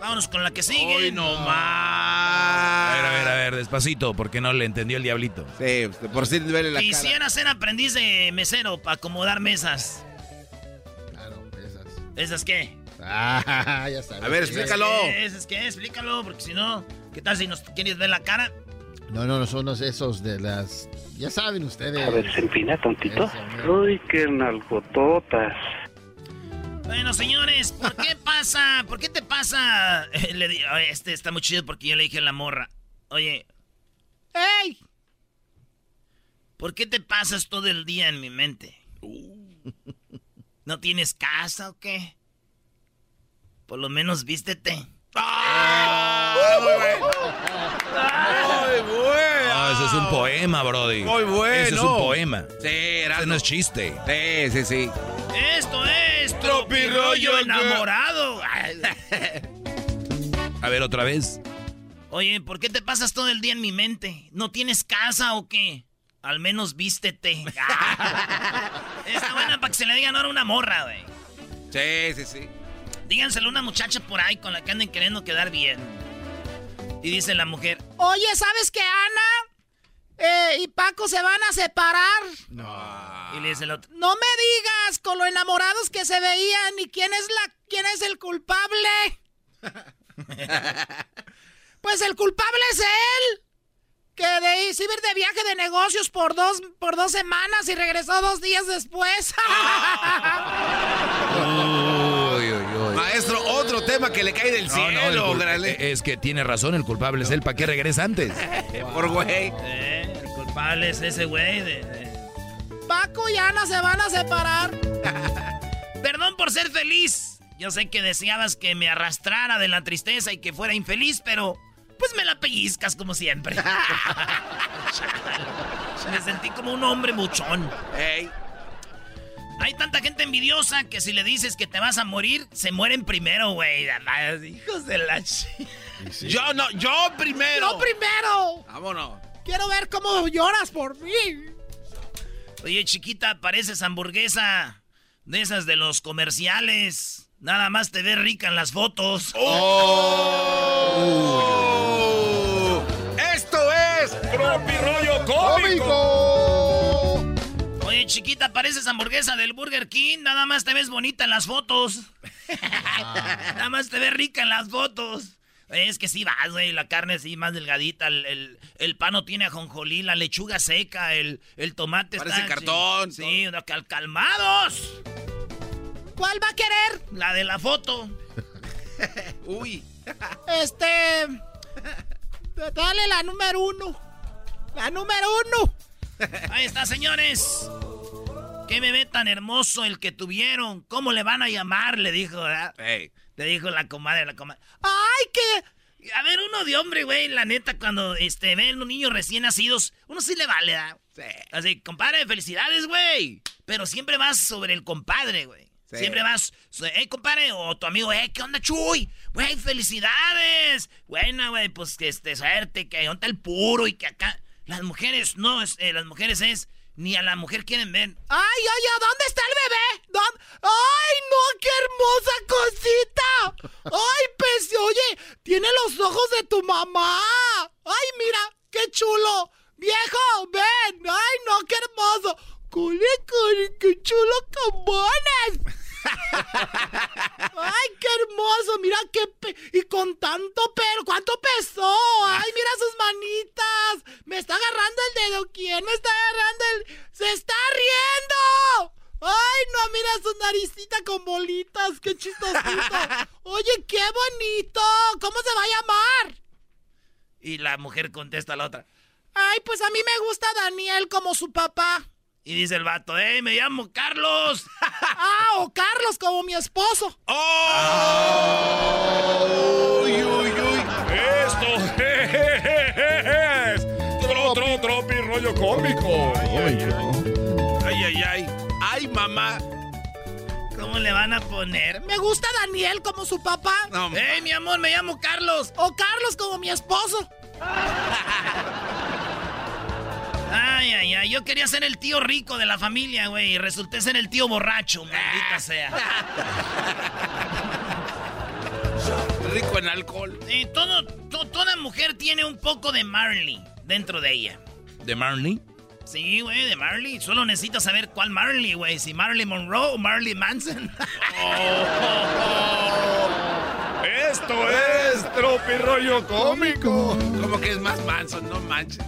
Vámonos con la que sigue. Hoy no más. A ver, a ver, a ver, despacito, porque no le entendió el diablito. Sí, por si duele la Quisiera ser aprendiz de mesero para acomodar mesas. Esas. ¿Esas qué? Ah, ya sabes. A ver, ¿Esas explícalo. qué? ¿Esas qué? Explícalo, porque si no, ¿qué tal si nos quieres ver la cara? No, no, no son los esos de las. Ya saben ustedes. A ver, se empina. Eso, mira. Uy, qué nalgototas. Bueno, señores, ¿por qué pasa? ¿Por qué te pasa? Le di- oye, este está muy chido porque yo le dije a la morra. Oye, ¡Ey! ¿por qué te pasas todo el día en mi mente? ¿No tienes casa o qué? Por lo menos vístete. ¡Ah! Muy bueno. Muy bueno. No, eso es un poema, Brody. Muy bueno. Eso es un poema. Sí, era. Eso no es chiste. Sí, sí, sí. Esto es Tropirollo enamorado. A ver, otra vez. Oye, ¿por qué te pasas todo el día en mi mente? ¿No tienes casa o qué? Al menos vístete. Está buena para que se le digan ahora una morra, güey. Sí, sí, sí. Díganselo a una muchacha por ahí con la que anden queriendo quedar bien. Y dice la mujer, Oye, ¿sabes qué, Ana? Eh, y Paco se van a separar. No. Y le dice el otro, No me digas con lo enamorados que se veían y quién es la quién es el culpable. pues el culpable es él. Que de se iba a ir de viaje de negocios por dos por dos semanas y regresó dos días después. Uy, uy, uy. Maestro, otro tema que le cae del No, no, el cielo, cul- grande. es que tiene razón, el culpable es él. ¿Para qué regresa antes? Por güey. eh, el culpable es ese güey de- de, Paco y Ana se van a separar. Perdón por ser feliz. Yo sé que deseabas que me arrastrara de la tristeza y que fuera infeliz, pero pues me la pellizcas como siempre. me sentí como un hombre muchón. Hay tanta gente envidiosa que si le dices que te vas a morir, se mueren primero, güey. Hijos de la chi- Yo no, yo primero. Yo primero. Vámonos. Quiero ver cómo lloras por mí. Oye, chiquita, pareces hamburguesa de esas de los comerciales. Nada más te ves rica en las fotos. ¡Oh! ¡Esto es Tropirollo ¡Cómico! Oye, chiquita, pareces hamburguesa del Burger King. Nada más te ves bonita en las fotos. Nada más te ves rica en las fotos. Es que sí vas, güey. La carne así más delgadita. El, el, el pan no tiene ajonjolí. La lechuga seca. El, el tomate Parece está... cartón, Sí, no, cal- calmados. ¿Cuál va a querer? La de la foto. Uy. Este. Dale la número uno. La número uno. Ahí está, señores. Qué bebé tan hermoso el que tuvieron. ¿Cómo le van a llamar? Le dijo, ¿verdad? Le dijo la comadre, la comadre. ¡Ay, qué! A ver, uno de hombre, güey, la neta, cuando este, ven un niño recién nacidos, uno sí le vale, ¿verdad? Así, compadre, felicidades, güey. Pero siempre vas sobre el compadre, güey. Sí. Siempre vas, eh, compadre, o tu amigo, eh, ¿qué onda, Chuy? Güey, felicidades. Buena, güey, pues que este, suerte, que onda el puro y que acá. Las mujeres, no, es, eh, las mujeres es, ni a la mujer quieren ver. ¡Ay, ay, ay! ¿Dónde está el bebé? ¿Dónde? ¡Ay, no! ¡Qué hermosa cosita! ¡Ay, pez! Oye, tiene los ojos de tu mamá. ¡Ay, mira! ¡Qué chulo! ¡Viejo, ven! ¡Ay, no! ¡Qué hermoso! ¡Cole, cole! ¡Qué chulo camones! ¡Ay, qué hermoso! Mira qué pe y con tanto pelo. ¿Cuánto pesó? ¡Ay, mira sus manitas! Me está agarrando el dedo. ¿Quién me está agarrando el...? ¡Se está riendo! ¡Ay, no! Mira su naricita con bolitas. ¡Qué chistosito! Oye, qué bonito. ¿Cómo se va a llamar? Y la mujer contesta a la otra. Ay, pues a mí me gusta Daniel como su papá. Y dice el vato, eh, me llamo Carlos. ah, o Carlos como mi esposo. ¡Uy, uy, uy! ¡Esto es! ¡Tro, tro, tropi, rollo cómico! Ay, ay, ay. Ay, mamá. ¿Cómo le van a poner? Me gusta Daniel como su papá. No, ¡Ey, mi amor, me llamo Carlos! O Carlos como mi esposo. Ay, ay, ay, yo quería ser el tío rico de la familia, güey, y resulté ser el tío borracho, maldita sea. rico en alcohol. Y todo, to- toda mujer tiene un poco de Marley dentro de ella. ¿De Marley? Sí, güey, de Marley. Solo necesitas saber cuál Marley, güey. Si Marley Monroe o Marley Manson. ¡Esto es tropi, rollo cómico! Como que es más manso, no manches.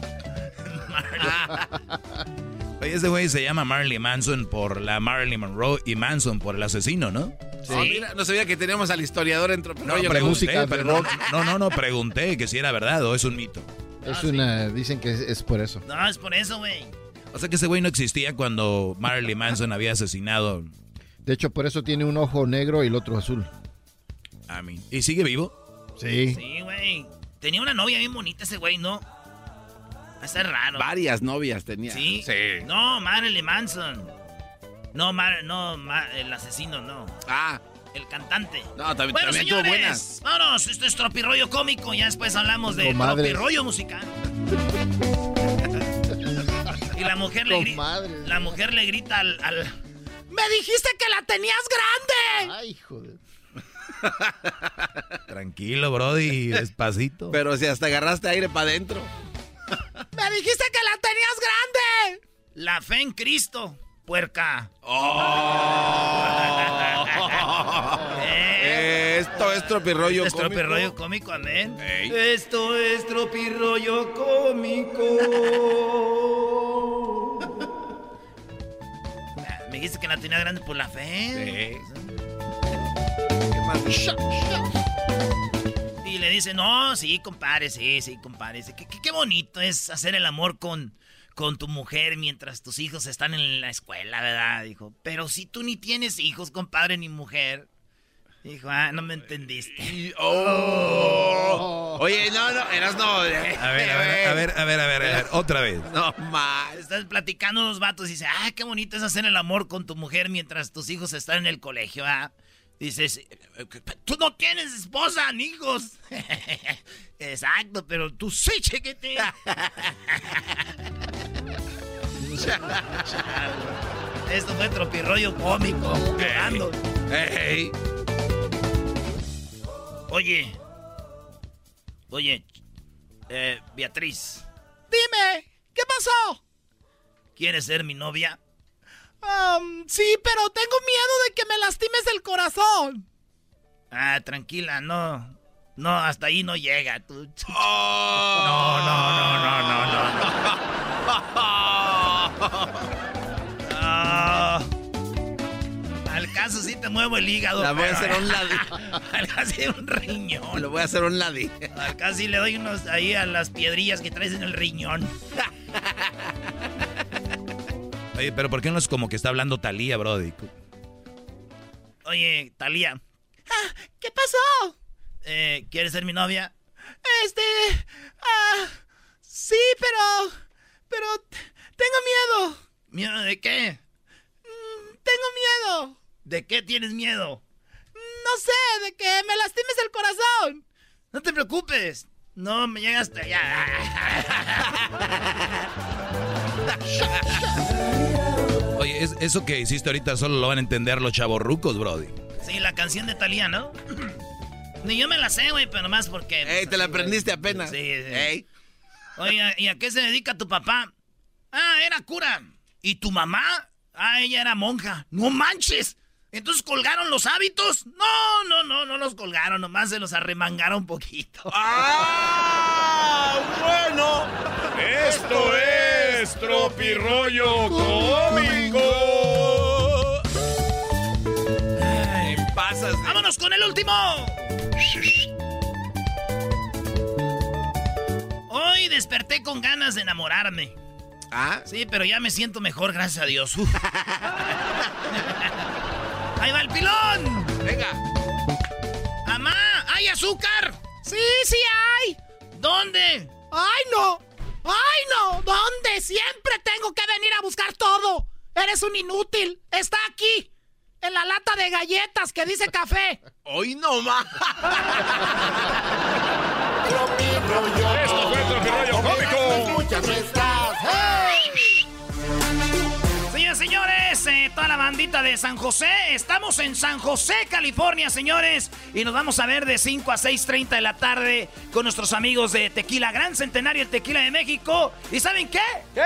Oye, ese güey se llama Marley Manson por la Marilyn Monroe y Manson por el asesino, ¿no? Sí. mira, no sabía que teníamos al historiador en No, Tropirollo. pregunté, pero no, no, no, no, pregunté que si era verdad o es un mito. Es una. Dicen que es, es por eso. no, es por eso, güey. O sea que ese güey no existía cuando Marilyn Manson había asesinado. De hecho, por eso tiene un ojo negro y el otro azul. A mí. ¿Y sigue vivo? Sí. Sí, güey. Tenía una novia bien bonita ese güey, ¿no? Va a ser raro. Varias novias tenía. ¿Sí? No, Marilyn Manson. No, Mar no, el asesino, no. Ah. El cantante. No, también, bueno, también señores, buenas. vámonos. Esto es tropirollo cómico. Ya después hablamos de Comadres. tropirollo musical. y la mujer le grita. La mujer le grita al, al- ¡Me dijiste que la tenías grande! Ay, joder. Tranquilo, Brody, despacito. Pero si hasta agarraste aire para adentro. ¡Me dijiste que la tenías grande! La fe en Cristo, puerca. Eh, Esto es tropirollo Es cómico. tropirollo cómico, amén. Esto es tropirollo cómico. Me dijiste que la tenía grande por la fe. Y le dice, no, sí, compadre, sí, sí, compadre. Dice, Qué, qué- qué bonito es hacer el amor con, con tu mujer mientras tus hijos están en la escuela, ¿verdad? Dijo, pero si tú ni tienes hijos, compadre, ni mujer. Dijo, ah, no me entendiste. Oh. Oye, no, no, eras no. A ver, a ver, a ver, a ver, a ver, a ver, otra vez. No más. Estás platicando los vatos y dice, ah, qué bonito es hacer el amor con tu mujer mientras tus hijos están en el colegio, ¿ah? Dices, tú no tienes esposa ni hijos. Exacto, pero tú sí, chequete. Esto fue tropirroyo cómico. Cagando. Oye. Oye. Eh, Beatriz. Dime, ¿qué pasó? ¿Quieres ser mi novia? Um, sí, pero tengo miedo de que me lastimes el corazón. Ah, tranquila, no. No, hasta ahí no llega. Tú. Oh. No, no, no, no, no, no. Ah. Al caso sí te muevo el hígado. La voy a hacer a un lado. Al caso sí un riñón. Lo voy a hacer a un ladi. Al caso sí le doy unos ahí a las piedrillas que traes en el riñón. Oye, pero ¿por qué no es como que está hablando Talía, Brody? Oye, Talía, ¿Qué pasó? eh, ¿quieres ser mi novia? Este... Ah, sí, pero... Pero... Tengo miedo. ¿Miedo de qué? Tengo miedo. ¿De qué tienes miedo? No sé, de que me lastimes el corazón. No te preocupes. No me llegaste allá. Oye, es- eso que hiciste ahorita solo lo van a entender los chavorrucos, Brody. Sí, la canción de Talía, ¿no? Ni yo me la sé, güey, pero más porque... Ey, te la aprendiste apenas. Sí, sí. Ey. Oye, ¿y a qué se dedica tu papá? Ah, era cura. ¿Y tu mamá? Ah, ella era monja. ¡No manches! ¿Entonces colgaron los hábitos? No, no, no, no los colgaron, nomás se los arremangaron un poquito. ¡Ah! ¡Bueno! Esto es Tropirollo Cómico. En pasas. ¡Vámonos con el último! Hoy desperté con ganas de enamorarme. ¿Ah? Sí, pero ya me siento mejor, gracias a Dios. ¡Ahí va el pilón! Venga. ¡Mamá! ¿Hay azúcar? Sí, sí hay. ¿Dónde? ¡Ay, no! ¡Ay, no! ¿Dónde? Siempre tengo que venir a buscar todo. Eres un inútil. Está aquí. En la lata de galletas que dice café. Hoy no más. Toda la bandita de San José, estamos en San José, California, señores, y nos vamos a ver de 5 a 6.30 de la tarde con nuestros amigos de Tequila Gran Centenario, el Tequila de México. ¿Y saben qué? ¿Qué?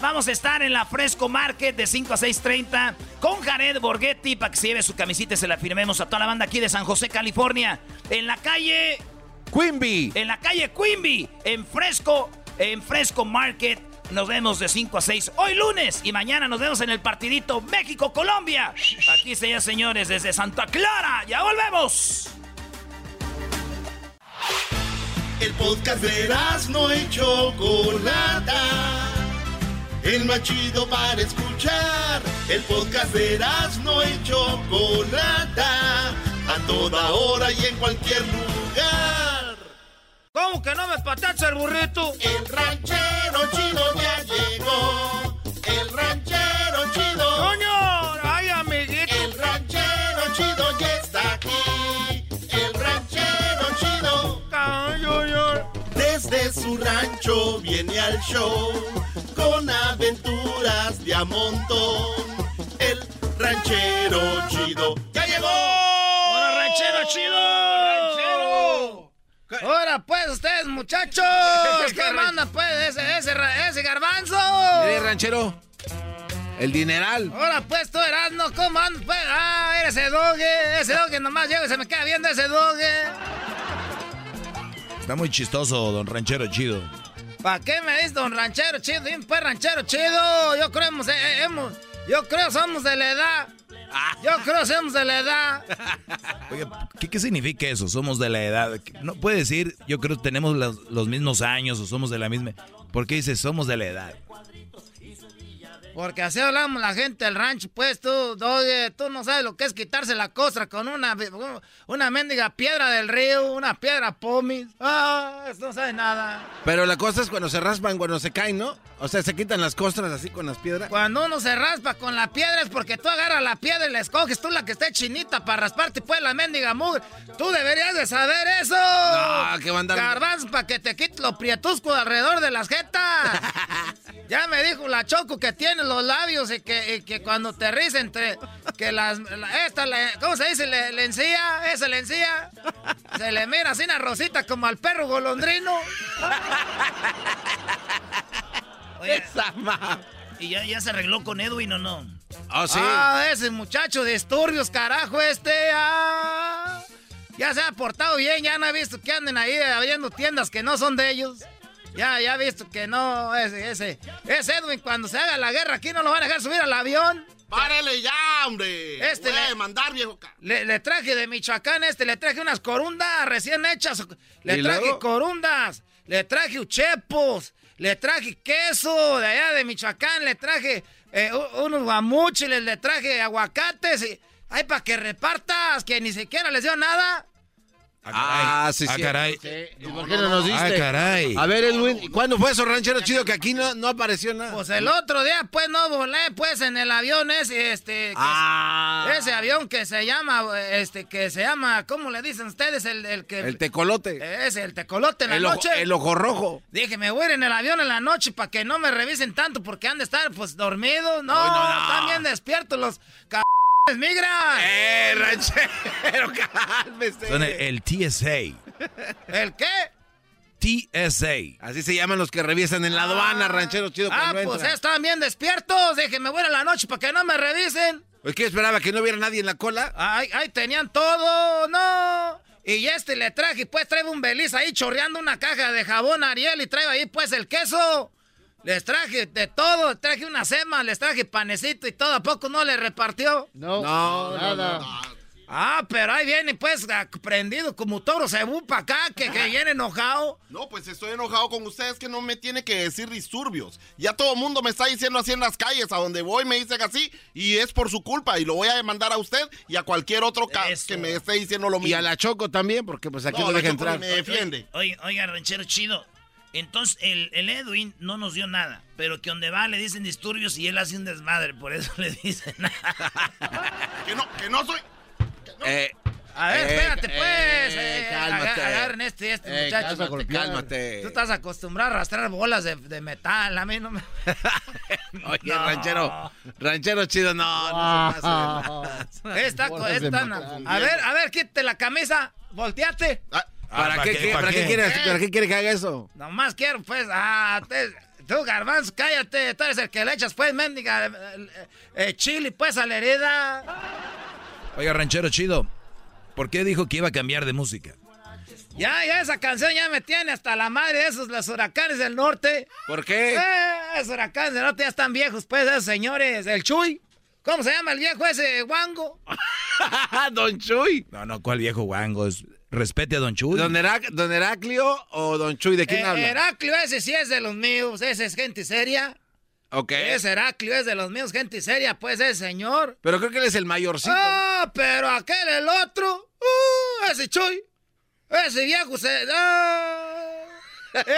Vamos a estar en la Fresco Market de 5 a 6.30 con Jared Borghetti para que se lleve su camisita y se la firmemos a toda la banda aquí de San José, California, en la calle... Quimby. En la calle Quimby, en Fresco, en Fresco Market. Nos vemos de 5 a 6 hoy lunes y mañana nos vemos en el partidito México-Colombia. Aquí, señores, señores, desde Santa Clara. ¡Ya volvemos! El podcast de no y Chocolata. El más chido para escuchar. El podcast de no y Chocolata. a toda hora y en cualquier lugar. ¿Cómo que no me patacha el burrito? El ranchero chido ya llegó. El ranchero chido. ¡Coño! ¡Ay, amiguito! El ranchero chido ya está aquí. El ranchero chido. Desde su rancho viene al show con aventuras de a montón. El ranchero chido ya llegó. ¡Hola, ranchero chido! ¡Ranchero! Ahora pues ustedes muchachos, ¿qué manda pues ese, ese, ese garbanzo? Mire, ranchero. El dineral. Ahora pues tú Erasmo, ¿cómo andas pues? Ah, eres ese doge, ese doge nomás llega y se me queda viendo ese doge. Está muy chistoso, don Ranchero Chido. ¿Para qué me dices don ranchero chido? Dime pues ranchero chido, yo creo hemos, eh, hemos, yo creo somos de la edad. Yo creo somos de la edad. Oye, ¿qué, qué significa eso? Somos de la edad. No puede decir, yo creo que tenemos los, los mismos años o somos de la misma. ¿Por qué dices somos de la edad? Porque así hablamos la gente del rancho, pues tú, doge, tú no sabes lo que es quitarse la costra con una, una mendiga piedra del río, una piedra pomis. Ah, no sabes nada. Pero la cosa es cuando se raspan, cuando se caen, ¿no? O sea, se quitan las costras así con las piedras. Cuando uno se raspa con la piedra es porque tú agarras la piedra y la escoges tú la que esté chinita para rasparte pues la mendiga mugre. Tú deberías de saber eso. No, que va a andar- Garbanzo para que te quites lo prietusco alrededor de las jetas. ya me dijo la Choco que tiene los labios y que, y que cuando te ríes entre que las la- esta la- ¿cómo se dice? Le, le encía, esa le encía. Se le mira así una rosita como al perro golondrino. Oye, ¿Y ya, ya se arregló con Edwin o no? Ah, Ah, ese muchacho de disturbios, carajo, este. ah. ya se ha portado bien, ya no he visto que anden ahí abriendo tiendas que no son de ellos. Ya, ya he visto que no, ese, ese. Ese Edwin, cuando se haga la guerra aquí no lo van a dejar subir al avión. ¡Párele ya, hombre! Este Puede le- mandar, viejo. Le, le traje de Michoacán este, le traje unas corundas recién hechas. Le ¿Y traje luego? corundas, le traje uchepos, le traje queso de allá de Michoacán, le traje eh, unos guamuchiles, le traje aguacates y... Ay, para que repartas, que ni siquiera les dio nada. Ah, sí, Ah, sí. caray. ¿Y por qué no nos diste? Ah, caray. A ver, Edwin, ¿y ¿cuándo fue eso, ranchero chido, que aquí no, no apareció nada? Pues el otro día, pues, no volé, pues, en el avión ese, este... Ah. Ese avión que se llama, este, que se llama, ¿cómo le dicen ustedes? El, el que... El tecolote. Ese, el tecolote en la El ojo, noche. el ojo rojo. Dije, me voy a ir en el avión en la noche para que no me revisen tanto porque han de estar, pues, dormidos. No, no, no. están bien despiertos los. Migran. ¡Eh, ranchero, cálmese! Son el, el TSA. ¿El qué? TSA. Así se llaman los que revisan en la aduana, ranchero chido, Ah, cuando pues entran. están bien despiertos. Dije, me voy a la noche para que no me revisen. Oye, ¿Qué esperaba? ¿Que no hubiera nadie en la cola? Ay, ay, tenían todo, no. Y este le traje, pues trae un beliz ahí chorreando una caja de jabón Ariel y trae ahí pues el queso. Les traje de todo, traje una sema, les traje panecito y todo, ¿a poco no le repartió? No, No, nada. Ah, pero ahí viene pues prendido como toro cebú para acá, que, que viene enojado. No, pues estoy enojado con ustedes que no me tiene que decir disturbios. Ya todo el mundo me está diciendo así en las calles, a donde voy me dicen así, y es por su culpa, y lo voy a demandar a usted y a cualquier otro ca- que me esté diciendo lo mismo. Y a la Choco también, porque pues aquí No, no, deja Choco entrar. me defiende. Oiga, oiga, ranchero chido. Entonces, el, el Edwin no nos dio nada, pero que donde va le dicen disturbios y él hace un desmadre, por eso le dicen que no, que no soy. Eh, A ver, eh, espérate eh, pues. eh, cálmate. aga- agarren este, este Eh, muchacho. cálmate, cálmate. Tú estás acostumbrado a arrastrar bolas de, de metal, a mí no me... Oye, No. ranchero, ranchero chido, no, no se pase. Esta, esta, a ver, a ver, quítate la camisa, volteate. ¿Para, qué, qué- ¿Para qué quiere, para qué quiere que haga eso? Nomás quiero, pues, ah, te- tú, garbanzo, cállate, tú eres el que le echas, pues, mendiga, eh, eh, chili, pues, a la herida. Oiga, ranchero chido. ¿Por qué dijo que iba a cambiar de música? Ya, ya, esa canción ya me tiene hasta la madre de esos, los huracanes del norte. ¿Por qué? Eh, esos huracanes del norte ya están viejos, pues, esos señores, el Chuy. ¿Cómo se llama el viejo ese guango? Don Chuy. No, no, ¿cuál viejo guango? Es- Respete a Don Chuy. ¿Don, Herac- ¿Don Heraclio o Don Chuy? ¿De quién Eh, habla? Heraclio, ese sí es de los míos, ese es gente seria. Ok. Ese Heraclio es de los míos, gente seria, pues, ese señor. Pero creo que él es el mayorcito. Ah, pero aquel el otro. ¡Uh! Ese Chuy. Ese viejo se. ¡Ah!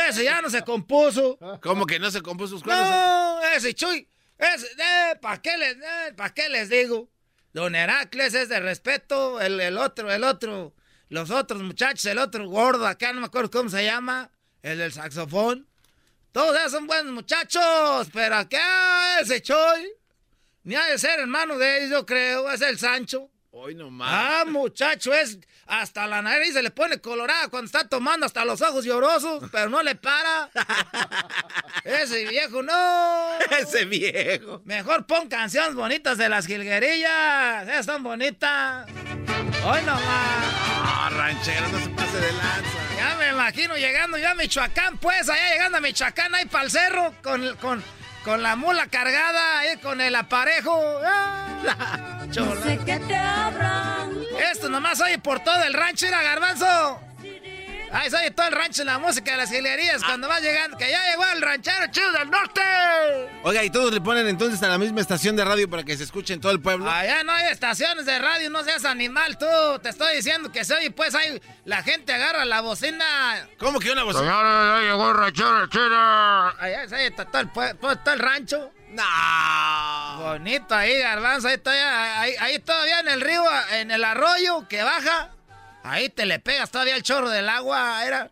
Ese ya no se compuso. ¿Cómo que no se compuso sus cuernos? No, ese Chuy. Ese, eh, ¿para qué, les, eh, ¿pa qué les digo? Don Heracles es de respeto. El, el otro, el otro. Los otros muchachos, el otro gordo acá, no me acuerdo cómo se llama. El del saxofón. Todos esos son buenos muchachos. Pero acá ese Chuy. Ni ha de ser hermano de ellos, yo creo. Es el Sancho. Hoy nomás. Ah, muchacho, es hasta la nariz se le pone colorada cuando está tomando hasta los ojos llorosos, pero no le para. Ese viejo no. Ese viejo. Mejor pon canciones bonitas de las jilguerillas. Esas son bonitas. Hoy nomás. Ah, ranchero, no se pase de lanza. Ya me imagino llegando ya a Michoacán, pues, allá llegando a Michoacán, ahí para el cerro, con, con, con la mula cargada, ahí con el aparejo. Ah, chola. Sé que te. Esto nomás oye por todo el rancho, era garbanzo. Ahí se oye todo el rancho en la música de las gilerías cuando vas llegando, que ya llegó el ranchero chido del norte. Oiga, ¿y todos le ponen entonces a la misma estación de radio para que se escuche en todo el pueblo? Allá no hay estaciones de radio, no seas animal tú. Te estoy diciendo que se oye, pues ahí la gente agarra la bocina. ¿Cómo que una bocina? Señores, ya llegó el ranchero chido. Allá se oye todo el, pue- todo, todo el rancho. No. Bonito ahí, garbanzo. Ahí todavía, ahí, ahí todavía en el río, en el arroyo que baja. Ahí te le pegas todavía el chorro del agua. Era.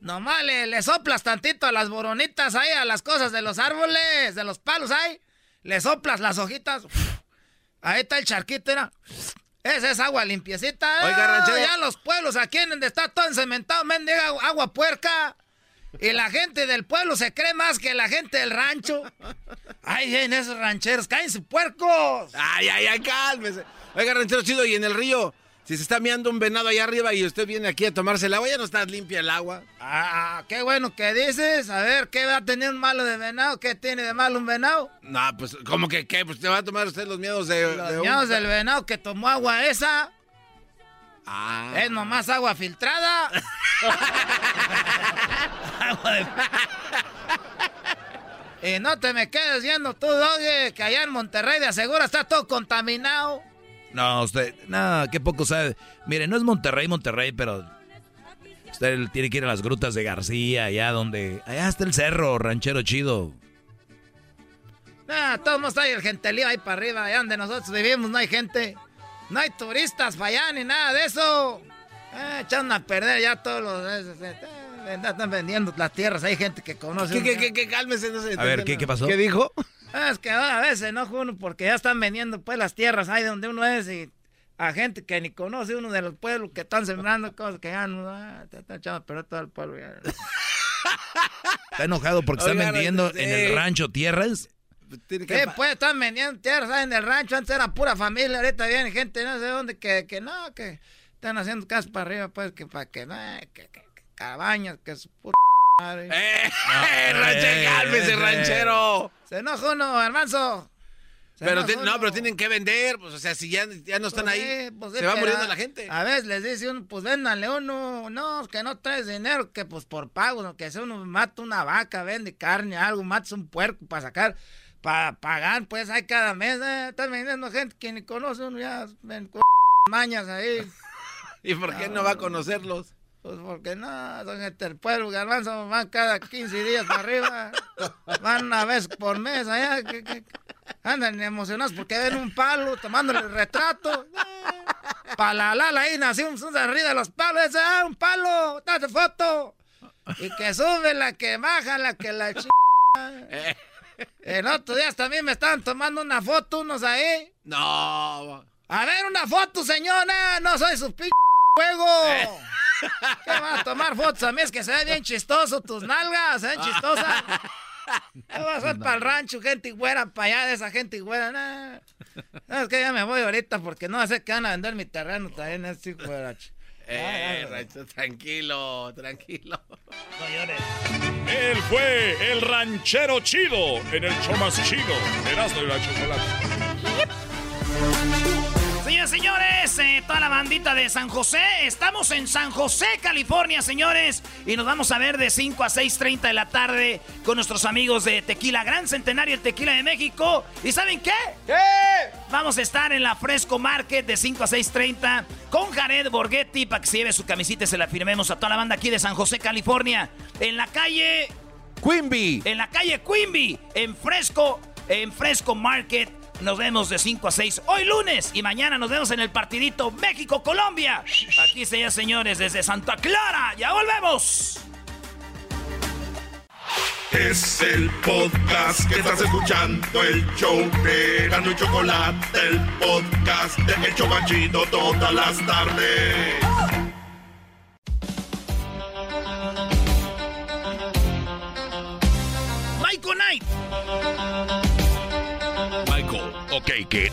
Nomás le, le soplas tantito a las boronitas ahí, a las cosas de los árboles, de los palos ahí. Le soplas las hojitas. Ahí está el charquito, era. Esa es agua limpiecita. Oiga, Ah, ranchero. Ya los pueblos aquí en donde está todo encementado, mendiga agua, agua puerca. Y la gente del pueblo se cree más que la gente del rancho. Ay, en esos rancheros, cállense puercos. Ay, ay, ay, cálmese. Oiga, ranchero chido, y en el río, si se está meando un venado allá arriba y usted viene aquí a tomarse el agua, ya no está limpia el agua. Ah, qué bueno que dices. A ver, ¿qué va a tener un malo de venado? ¿Qué tiene de malo un venado? No, pues, ¿cómo que qué? Pues te va a tomar usted los miedos de. Los de un- ñados del venado que tomó agua esa. Ah. Es nomás agua filtrada. agua de... Y no te me quedes viendo tú, Doggy, que allá en Monterrey de asegura está todo contaminado. No, usted, no, qué poco sabe. Mire, no es Monterrey, Monterrey, pero usted tiene que ir a las grutas de García, allá donde, allá está el cerro, ranchero chido. Nah, todos modos hay el gentelío ahí para arriba, allá donde nosotros vivimos no hay gente. No hay turistas para allá ni nada de eso. Eh, echaron a perder ya todos los... eh, eh, eh, están vendiendo las tierras, hay gente que conoce. ¿Qué, qué, qué, qué? Cálmese, no se A ver, ¿qué, qué pasó? ¿Qué dijo? Es que a veces enoja uno porque ya están vendiendo pues las tierras ahí donde uno es y a gente que ni conoce uno de los pueblos que están sembrando cosas que ya no... Ah, te están echando perder todo el pueblo ya. Está enojado porque están vendiendo sí. en el rancho tierras. Sí, pues están vendiendo tierras ahí en el rancho. Antes era pura familia, ahorita viene gente no sé dónde que, que no, que están haciendo casas para arriba, pues que para que, no, que, que- que cabañas, que su puta madre. ¡Eh! ranchero, cálmese, ranchero! Se enoja uno, hermano. Pero no, pero tienen que vender, pues, o sea, si ya, ya no están Pues ahí, sí, pues se va pero muriendo la gente. A veces les dice uno, pues véndanle uno, no, que no traes dinero, que pues por pago, que si uno mata una vaca, vende carne, algo, matas un puerco para sacar, para pagar, pues hay cada mes, eh, están vendiendo gente que ni conoce uno, ya ven con mañas ahí. ¿Y por qué no va a conocerlos? Pues porque no, son gente del pueblo, garbanzo, van cada 15 días para arriba, van una vez por mes allá, que, que- andan emocionados porque ven un palo tomándole el retrato. Para la lala ahí nació un arriba de los palos, ese, ah, un palo, date foto. Y que sube la que baja, la que la ch... En otros días también me estaban tomando una foto unos ahí. No. A ver, una foto, señora. No soy su p juego. ¿Qué vas a tomar fotos a mí? Es que se ve bien chistoso tus nalgas, se ven chistosas. ¿Qué vas a hacer para el rancho, gente güera, para allá de esa gente güera? Nah. No, es que ya me voy ahorita porque no sé que van a vender mi terreno también, este hijo de la ch- Eh, ranchero, tranquilo, tranquilo. No llores. Él fue el ranchero chido en el show más chido. Erasmo y la chocolate. Señores. Eh, toda la bandita de San José. Estamos en San José, California, señores. Y nos vamos a ver de 5 a 6.30 de la tarde con nuestros amigos de Tequila Gran Centenario, el Tequila de México. ¿Y saben qué? ¿Qué? Vamos a estar en la Fresco Market de 5 a 6.30 con Jared Borghetti para que se lleve su camisita y se la firmemos a toda la banda aquí de San José, California. En la calle... Quimby. En la calle Quimby, en Fresco, en Fresco Market. Nos vemos de 5 a 6 hoy lunes y mañana nos vemos en el partidito México-Colombia. Aquí se señores desde Santa Clara. Ya volvemos. Es el podcast que estás escuchando, el show de Gano y Chocolate, el podcast de Hecho Machito todas las tardes. Michael Knight. Ok, ¿qué?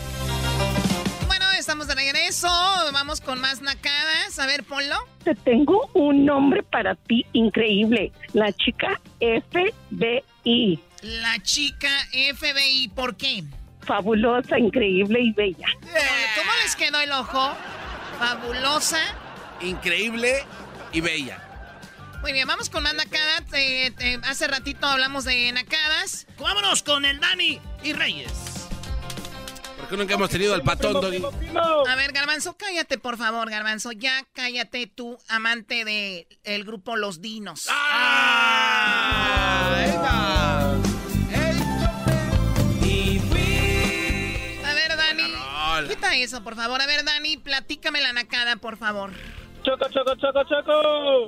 Bueno, estamos de regreso. Vamos con más nacadas. A ver, ponlo. Te tengo un nombre para ti increíble. La chica FBI. La chica FBI. ¿Por qué? Fabulosa, increíble y bella. ¿Cómo les quedó el ojo? Fabulosa. Increíble y bella. Muy bien, vamos con más nacadas. Eh, eh, hace ratito hablamos de nacadas. Vámonos con el Dani y Reyes. ¿Por qué nunca hemos tenido al patón, Doggy? A ver, Garbanzo, cállate, por favor, Garbanzo. Ya cállate tú, amante del el grupo Los Dinos. ¡Ah! A ver, Dani. Quita eso, por favor. A ver, Dani, platícame la nacada, por favor. Choco, choco, choco, choco.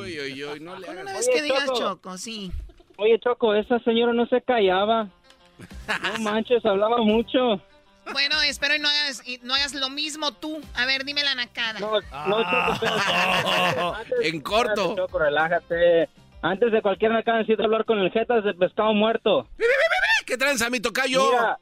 Uy, uy, uy, no le Una hagas. vez que digas Choco, sí. Oye, Choco, esa señora no se callaba. No manches, hablaba mucho. Bueno, espero y no hagas, y no hagas lo mismo tú. A ver, dime la nacada. No, no, Choco, espérate. Antes- En corto. espérate, Choco, relájate. Antes de cualquier nacada necesito hablar con el jetas de pescado muerto. ¿Qué tranza, mi tocayo? Mira,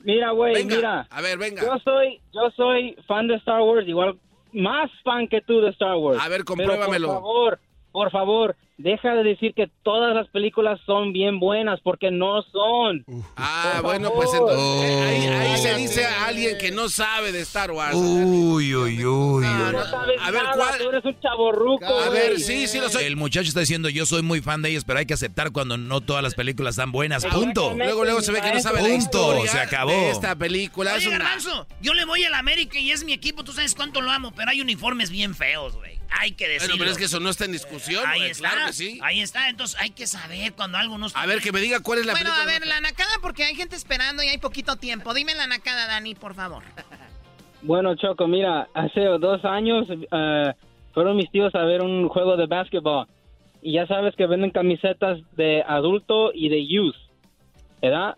mira, güey, mira. A ver, venga. Yo soy, yo soy fan de Star Wars, igual más fan que tú de Star Wars. A ver, Pero compruébamelo. por favor, por favor, deja de decir que todas las películas son bien buenas, porque no son. Ah, bueno, pues entonces eh, ahí, ahí se dice a alguien que no sabe de Star Wars. Uy, uy, uy. No, no sabes A ver, nada, ¿cuál? Tú eres un chaborruco, A ver, sí, sí lo soy. El muchacho está diciendo, yo soy muy fan de ellos, pero hay que aceptar cuando no todas las películas están buenas. Punto. Luego, luego se ve que no sabe la Punto, historia se acabó. de esta película. Oye, Es una- Garbanzo, yo le voy al América y es mi equipo, tú sabes cuánto lo amo, pero hay uniformes bien feos, güey. Hay que decirlo. Bueno, pero es que eso no está en discusión, Ahí güey, está, claro que sí. ahí está, entonces hay que saber cuando algo no está A ver, que me diga cuál es la bueno, película. a ver, la nacada, porque hay gente esperando y hay poquito tiempo. Dime la nacada, Dani, por favor. Bueno, Choco, mira, hace dos años eh, fueron mis tíos a ver un juego de básquetbol. Y ya sabes que venden camisetas de adulto y de youth, ¿verdad?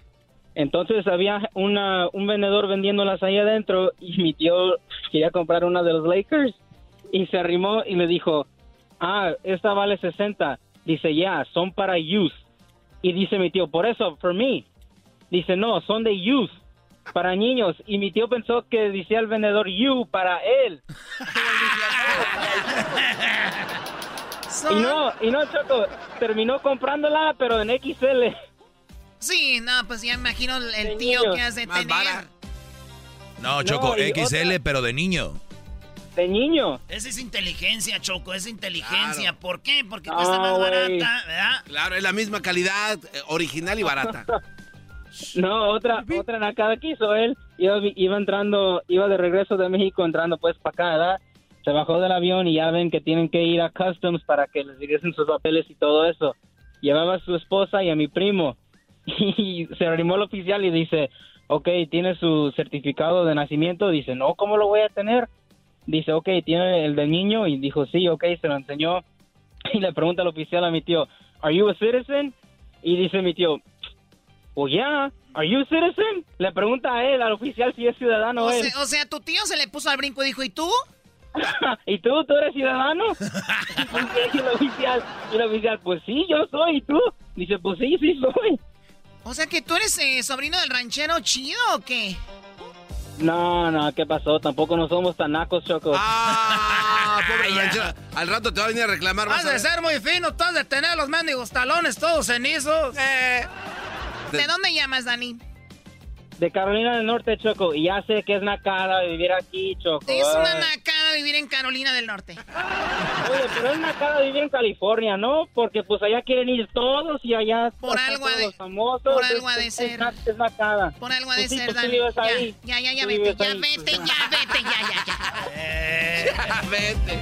Entonces había una, un vendedor vendiéndolas ahí adentro y mi tío quería comprar una de los Lakers y se arrimó y le dijo, ah, esta vale 60. Dice, ya, son para youth. Y dice mi tío, por eso, for me. Dice, no, son de youth, para niños. Y mi tío pensó que decía el vendedor you para él. y no, y no, Choco, terminó comprándola, pero en XL. Sí, no, pues ya imagino el, De tío niños. que has de tener. No, Choco, y XL, otra- pero de niño. De niño. Esa es inteligencia, Choco, es inteligencia. Claro. ¿Por qué? Porque No, cuesta más güey. barata, ¿verdad? Claro, es la misma calidad, eh, original y barata. No, otra, otra nacada que hizo él. Iba, iba entrando, iba de regreso de México entrando pues para acá, ¿verdad? Se bajó del avión y ya ven que tienen que ir a Customs para que les regresen sus papeles y todo eso. Llevaba a su esposa y a mi primo. Y se arrimó el oficial y dice, ok, ¿tiene su certificado de nacimiento? Dice, no, ¿cómo lo voy a tener? Dice, ok, ¿tiene el del niño? Y dijo, sí, ok, se lo enseñó. Y le pregunta al oficial a mi tío, ¿Are you a citizen? Y dice mi tío, pues ya, ¿are you a citizen? Le pregunta a él, al oficial, si es ciudadano O él. sea, o sea, tu tío se le puso al brinco y dijo, ¿y tú? ¿Y tú, tú eres ciudadano? y, el oficial, y el oficial, pues sí, yo soy, ¿y tú? Dice, pues sí, sí soy. O sea, que tú eres eh, sobrino del ranchero chido o qué? No, no, ¿qué pasó? Tampoco no somos tan nacos, Choco. Ah, pobre ranchero. Al rato te va a venir a reclamar. Has a de ser muy fino, tú has de tener los mendigos talones todos cenizos. ¿De dónde llamas, Dani? De Carolina del Norte, Choco, y ya sé que es nacada vivir aquí, Choco. Es una nacada vivir en Carolina del Norte. Oye, pero es nacada vivir en California, ¿no? Porque pues allá quieren ir todos y allá Por están algo todos de- los famosos. por es- algo ha de ser. Es, na- es nacada. Por algo ha de Pues sí, ser, pues Dani. Ya, ahí. ya, ya, vete, ya ahí, vete, pues, ya vete, ya, ya, ya. Vete.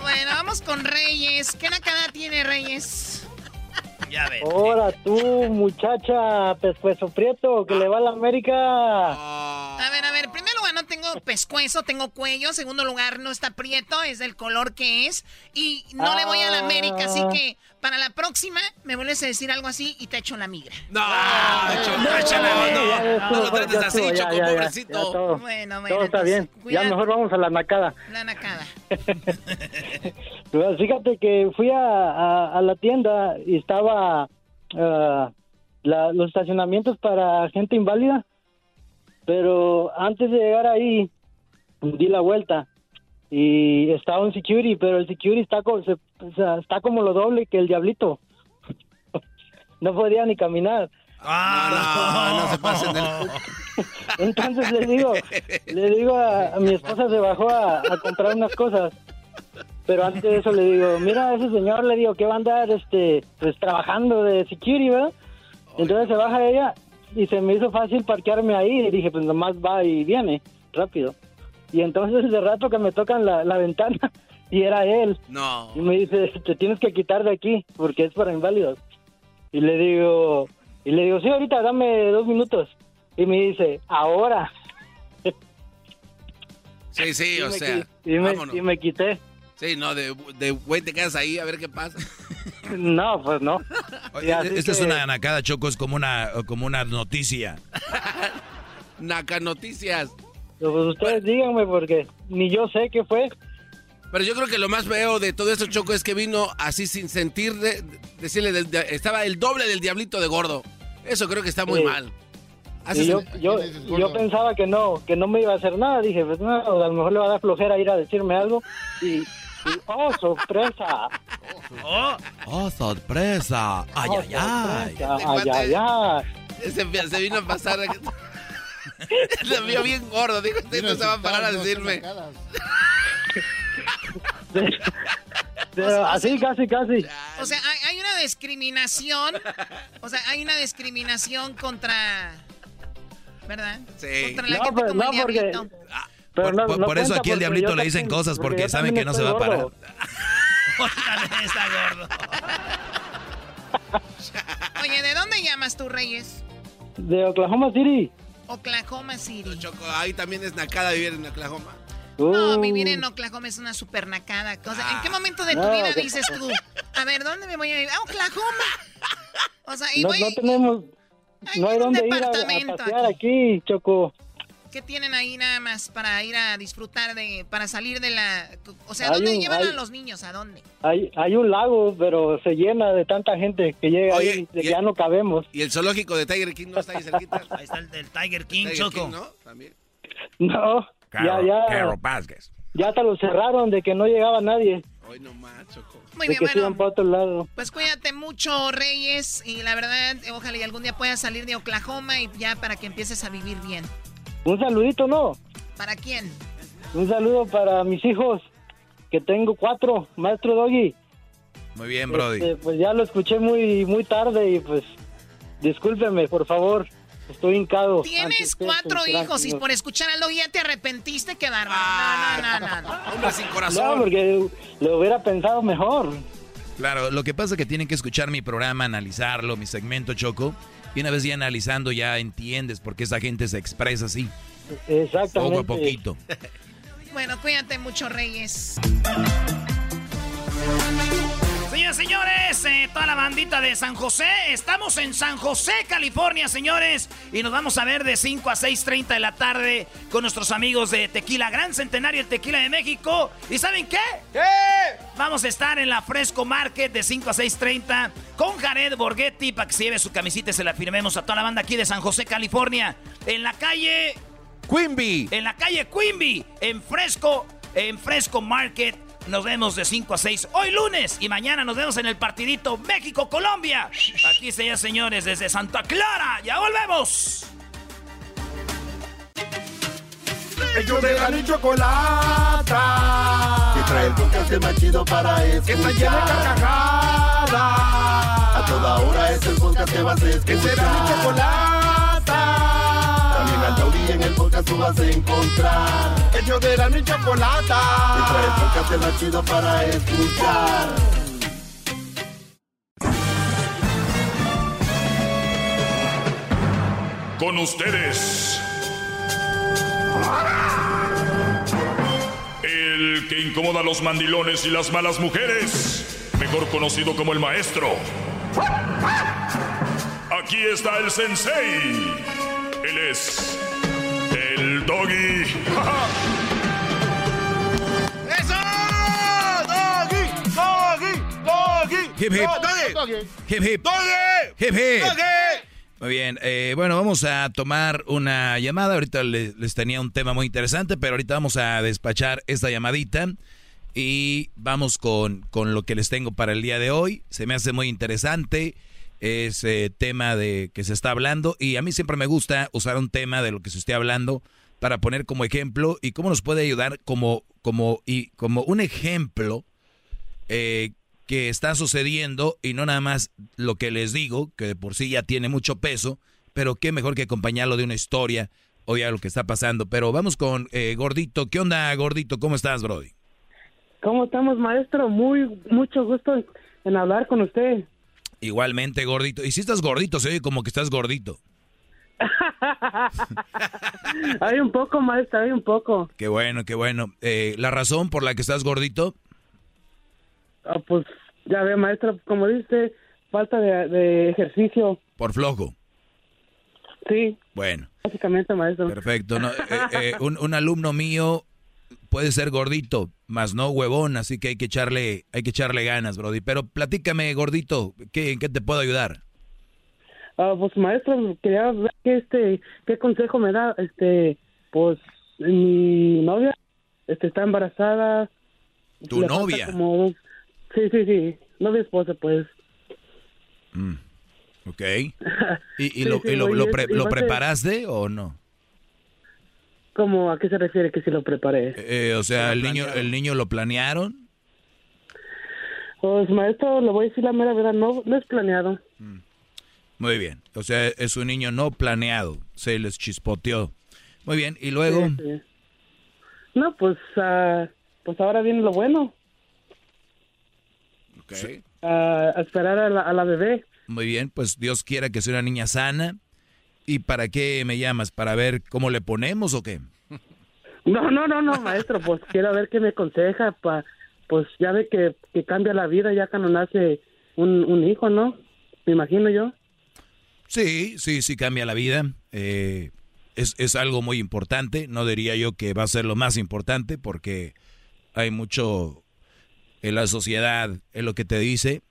Bueno, vamos con Reyes. ¿Qué nacada tiene Reyes? Ya ves. Ahora tú, muchacha, pescuezo prieto, que le va a la América. A ver, a ver, en primer lugar no tengo pescuezo, tengo cuello. En segundo lugar no está prieto, es del color que es. Y no le voy a la América, así que para la próxima me vuelves a decir algo así y te echo la migra. No, échale, no, ya no, estuvo, lo trates así, ya, Choco, ya, pobrecito. ya todo. Bueno, bueno, Todo está bien. cuidado. Ya mejor vamos a la nacada. La nacada. Pues fíjate que fui a, a- a la tienda y estaba ah, la- los estacionamientos para gente inválida, pero antes de llegar ahí di la vuelta y estaba un security, pero el security está, co- se- está como lo doble que el diablito. no podía ni caminar. No, no, no se pasen del... Entonces le digo, le digo a, a mi esposa se bajó a, a comprar unas cosas. Pero antes de eso le digo, mira ese señor, le digo que va a andar este pues trabajando de security, ¿verdad? Entonces se baja ella y se me hizo fácil parquearme ahí y dije, pues nomás va y viene rápido. Y entonces de rato que me tocan la, la ventana y era él. No. Y me dice, te tienes que quitar de aquí porque es para inválidos. Y le digo, y le digo, sí, ahorita dame dos minutos. Y me dice, ahora. Sí, sí, Y o sea, qui- y me, y me quité. Sí, no, de, de güey te quedas ahí a ver qué pasa. No, pues no. Oye, así esta es una nacada, Choco, es como una, como una noticia. Naca Noticias. Pues ustedes díganme porque ni yo sé qué fue. Pero yo creo que lo más feo de todo esto, Choco, es que vino así sin sentir, de, decirle, del- de- estaba el doble del diablito de gordo. Eso creo que está muy Sí. mal. Y Haces yo, el- yo, yo pensaba que no, que no me iba a hacer nada. Dije, pues no, a lo mejor le va a dar flojera ir a decirme algo. Y, y, oh, sorpresa. Oh, sorpresa. Ay, Oh, ay, ay. sorpresa. Ay, ay, ay. Se, se vino a pasar. Lo vio bien gordo. Dijo, este no se va a parar a decirme. Pero así, casi, casi. O sea, hay, hay una discriminación. O sea, hay una discriminación contra. ¿Verdad? Sí. Contra la No, gente pues, como no, el porque- diablito. Pero Por, no- por- no por eso aquí al porque diablito le dicen también- cosas porque saben que no se va a parar. está gordo. Oye, ¿de dónde llamas tú, Reyes? De Oklahoma City. Oklahoma City. Choco, ahí también es nacada vivir en Oklahoma. No, Uh, vivir en Oklahoma es una super nacada. O sea, ¿en qué momento de tu No, vida dices tú, a ver, ¿dónde me voy a ir? A Oklahoma. O sea, y no, voy, no tenemos, no hay un dónde ir a- a, pasear aquí, Choco. ¿Qué tienen ahí nada más para ir a disfrutar de, para salir de la... O sea, Hay ¿dónde un- llevan hay- a los niños? ¿A dónde? Hay, hay un lago, pero se llena de tanta gente que llega Oye, ahí, de y- ya no cabemos. Y el zoológico de Tiger King no está ahí cerquita. Ahí está el del Tiger King, Tiger Choco. King, ¿no? También. No, ya, ya, Carol Vázquez. ya hasta lo cerraron de que no llegaba nadie, Hoy no más, Choco. Muy de bien, bueno. para otro lado. Pues cuídate mucho, Reyes, y la verdad, ojalá y algún día puedas salir de Oklahoma y ya para que empieces a vivir bien. Un saludito, ¿no? ¿Para quién? Un saludo para mis hijos, que tengo cuatro, maestro Doggy. Muy bien, Brody. Este, pues ya lo escuché muy muy tarde y pues discúlpeme, por favor. Estoy hincado. Tienes cuatro hijos y por escuchar algo ya te arrepentiste, qué bárbaro. No, no, no, no. no. Hombre sin No, corazón. porque lo hubiera pensado mejor. Claro, lo que pasa es que tienen que escuchar mi programa, analizarlo, mi segmento Choco. Y una vez ya analizando ya entiendes por qué esa gente se expresa así, Exactamente. poco a poquito. Bueno, cuídate mucho, Reyes. Señores, eh, toda la bandita de San José, estamos en San José, California, señores, y nos vamos a ver de 5 a 6.30 de la tarde con nuestros amigos de Tequila Gran Centenario, el Tequila de México. ¿Y saben qué? ¿Qué? Vamos a estar en la Fresco Market de 5 a 6.30 con Jared Borghetti para que se lleve su camisita y se la firmemos a toda la banda aquí de San José, California, en la calle... Quimby. En la calle Quimby, en Fresco, en Fresco Market. Nos vemos de 5 a 6 hoy lunes y mañana nos vemos en el partidito México-Colombia. Aquí se señores desde Santa Clara. Ya volvemos. Ellos de la y chocolata. Que trae el podcast más chido para escuchar. Que está llena de carcajadas. A toda hora es el podcast que vas a escuchar. Que será mi chocolata. También al taurí en el podcast tú vas a encontrar. Ellos de la y chocolata. Que trae el podcast más chido para escuchar. Con ustedes. El que incomoda a los mandilones y las malas mujeres, mejor conocido como el maestro. Aquí está el sensei. Él es el doggy. ¡Eso! ¡Doggy! ¡Doggy! ¡Doggy! Hip, hip. ¡Doggy! Hip hip. ¡Doggy! Hip hip. ¡Doggy! Muy bien, eh, bueno, vamos a tomar una llamada. Ahorita les, les tenía un tema muy interesante, pero ahorita vamos a despachar esta llamadita y vamos con, con lo que les tengo para el día de hoy. Se me hace muy interesante ese tema de que se está hablando y a mí siempre me gusta usar un tema de lo que se esté hablando para poner como ejemplo y cómo nos puede ayudar como, como, y como un ejemplo eh, que está sucediendo y no nada más lo que les digo, que de por sí ya tiene mucho peso, pero qué mejor que acompañarlo de una historia o ya lo que está pasando. Pero vamos con eh, Gordito. ¿Qué onda, Gordito? ¿Cómo estás, Brody? ¿Cómo estamos, maestro? Muy, mucho gusto en hablar con usted. Igualmente, Gordito. Y si estás gordito, se oye como que estás gordito. hay un poco, maestro, hay un poco. Qué bueno, qué bueno. Eh, ¿La razón por la que estás gordito? Ah, pues ya ve, maestro, como dice, falta de, de ejercicio. Por flojo. Sí, Bueno, básicamente, maestro. perfecto. No, eh, eh, un, un alumno mío puede ser gordito, más no huevón, así que hay que echarle, hay que echarle ganas, Brody. Pero platícame, gordito, ¿qué, ¿en qué te puedo ayudar? Ah, pues maestro, quería ver qué, este, qué consejo me da, este, pues mi novia, este, está embarazada. ¿Tu novia? como- sí, sí, sí, novia esposa, pues. Mm, ok. ¿Y, y Sí, lo, sí, y lo- pre- y lo preparaste o no? ¿Cómo, a qué se refiere que si lo preparé? Eh, o sea, el niño, el niño lo planearon. Pues maestro, le voy a decir la mera verdad, no, no es planeado. Muy bien. O sea, es un niño no planeado. Se les chispoteó. Muy bien. Y luego, Sí, sí. No, pues, ah, pues ahora viene lo bueno. Ah, a esperar a la, a la bebé. muy bien, pues Dios quiera que sea una niña sana. ¿Y para qué me llamas? ¿Para ver cómo le ponemos o qué? No, no, no, no, maestro, pues quiero ver qué me aconseja, pa, pues ya ve que, que cambia la vida ya cuando nace un, un hijo, ¿no? Me imagino yo. Sí, sí, sí cambia la vida. Eh, es, es algo muy importante. No diría yo que va a ser lo más importante porque hay mucho en la sociedad, en lo que te dice.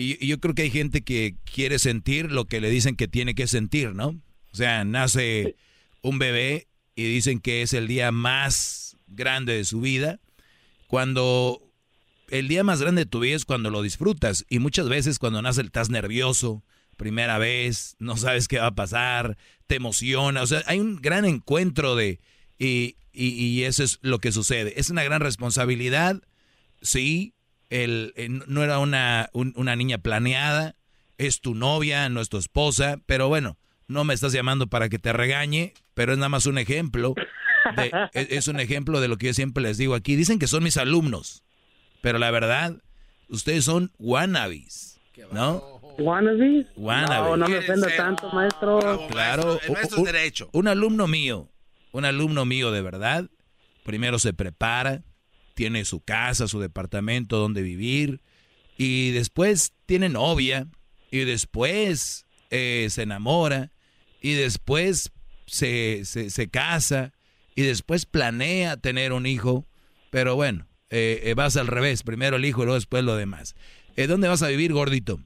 Y, yo creo que hay gente que quiere sentir lo que le dicen que tiene que sentir, ¿no? O sea, nace un bebé y dicen que es el día más grande de su vida. Cuando el día más grande de tu vida es cuando lo disfrutas. Y muchas veces cuando nace estás nervioso, primera vez, no sabes qué va a pasar, te emociona. O sea, hay un gran encuentro de... Y, y, y eso es lo que sucede. Es una gran responsabilidad, sí. El, eh, no era una, un- una niña planeada, es tu novia, no es tu esposa, pero bueno, no me estás llamando para que te regañe, pero es nada más un ejemplo. de- es, es un ejemplo de lo que yo siempre les digo aquí. Dicen que son mis alumnos, pero la verdad, ustedes son wannabes, ¿no? ¿Wannabe? Wannabe. No, no me ofenda tanto, maestro. Claro, el maestro un- es derecho. Un alumno mío, un alumno mío de verdad, primero se prepara, tiene su casa, su departamento donde vivir, y después tiene novia, y después eh, se enamora, y después se, se, se casa, y después planea tener un hijo, pero bueno, eh, eh, vas al revés, primero el hijo y luego después lo demás. Eh, ¿Dónde vas a vivir, gordito?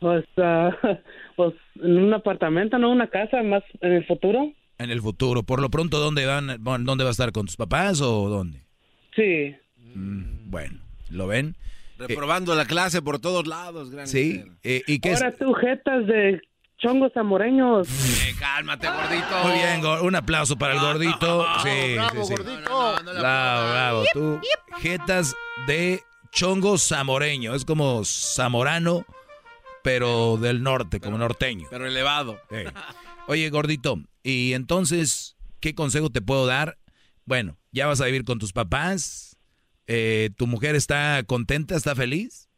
Pues, ah, pues en un apartamento, ¿no? Una casa más en el futuro. En el futuro. Por lo pronto, ¿dónde van? ¿Dónde va a estar? ¿Con tus papás o dónde? Sí. Mm, bueno, ¿lo ven? Reprobando la clase por todos lados, gran Sí, eh, ¿y qué es? Ahora tú, jetas de chongos zamoreños. Eh, cálmate, gordito. Muy bien, un aplauso para el gordito. Sí, bravo, sí, sí. gordito. Bravo, bravo. Tú, jetas de chongo zamoreño. Es como zamorano, pero del norte, como norteño. Pero elevado. Oye, gordito, y entonces, ¿qué consejo te puedo dar? Bueno, ya vas a vivir con tus papás. Eh, ¿Tu mujer está contenta, está feliz?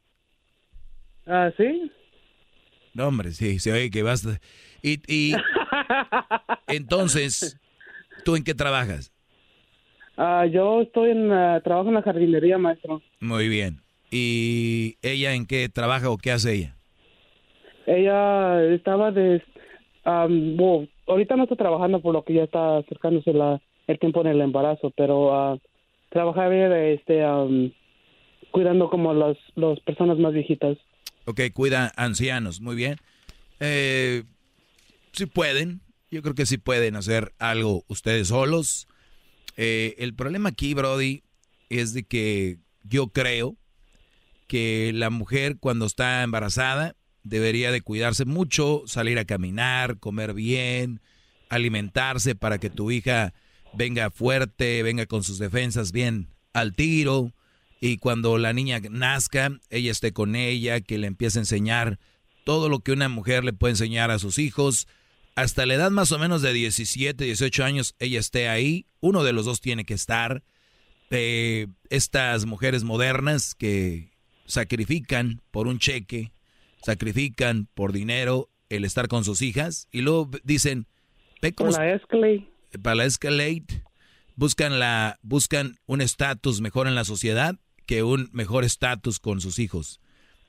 Ah, ¿sí? No, hombre, sí, se oye que vas. Y, y entonces, ¿tú en qué trabajas? Ah, yo estoy en ah, trabajo en la jardinería, maestro. Muy bien. ¿Y ella en qué trabaja o qué hace ella? Ella estaba de... bueno, ahorita no está trabajando por lo que ya está acercándose la, el tiempo en el embarazo, pero ah, trabajaba de, este, am, cuidando como las las personas más viejitas. Ok, cuida ancianos, muy bien. Eh, sí pueden, yo creo que sí pueden hacer algo ustedes solos. Eh, el problema aquí, Brody, es de que yo creo que la mujer cuando está embarazada debería de cuidarse mucho, salir a caminar, comer bien, alimentarse para que tu hija venga fuerte, venga con sus defensas bien al tiro y cuando la niña nazca, ella esté con ella, que le empiece a enseñar todo lo que una mujer le puede enseñar a sus hijos. Hasta la edad más o menos de 17, 18 años, ella esté ahí. Uno de los dos tiene que estar. Eh, estas mujeres modernas que sacrifican por un cheque, sacrifican por dinero el estar con sus hijas y luego dicen, ve cómo. Para la Escalade, buscan la buscan un estatus mejor en la sociedad que un mejor estatus con sus hijos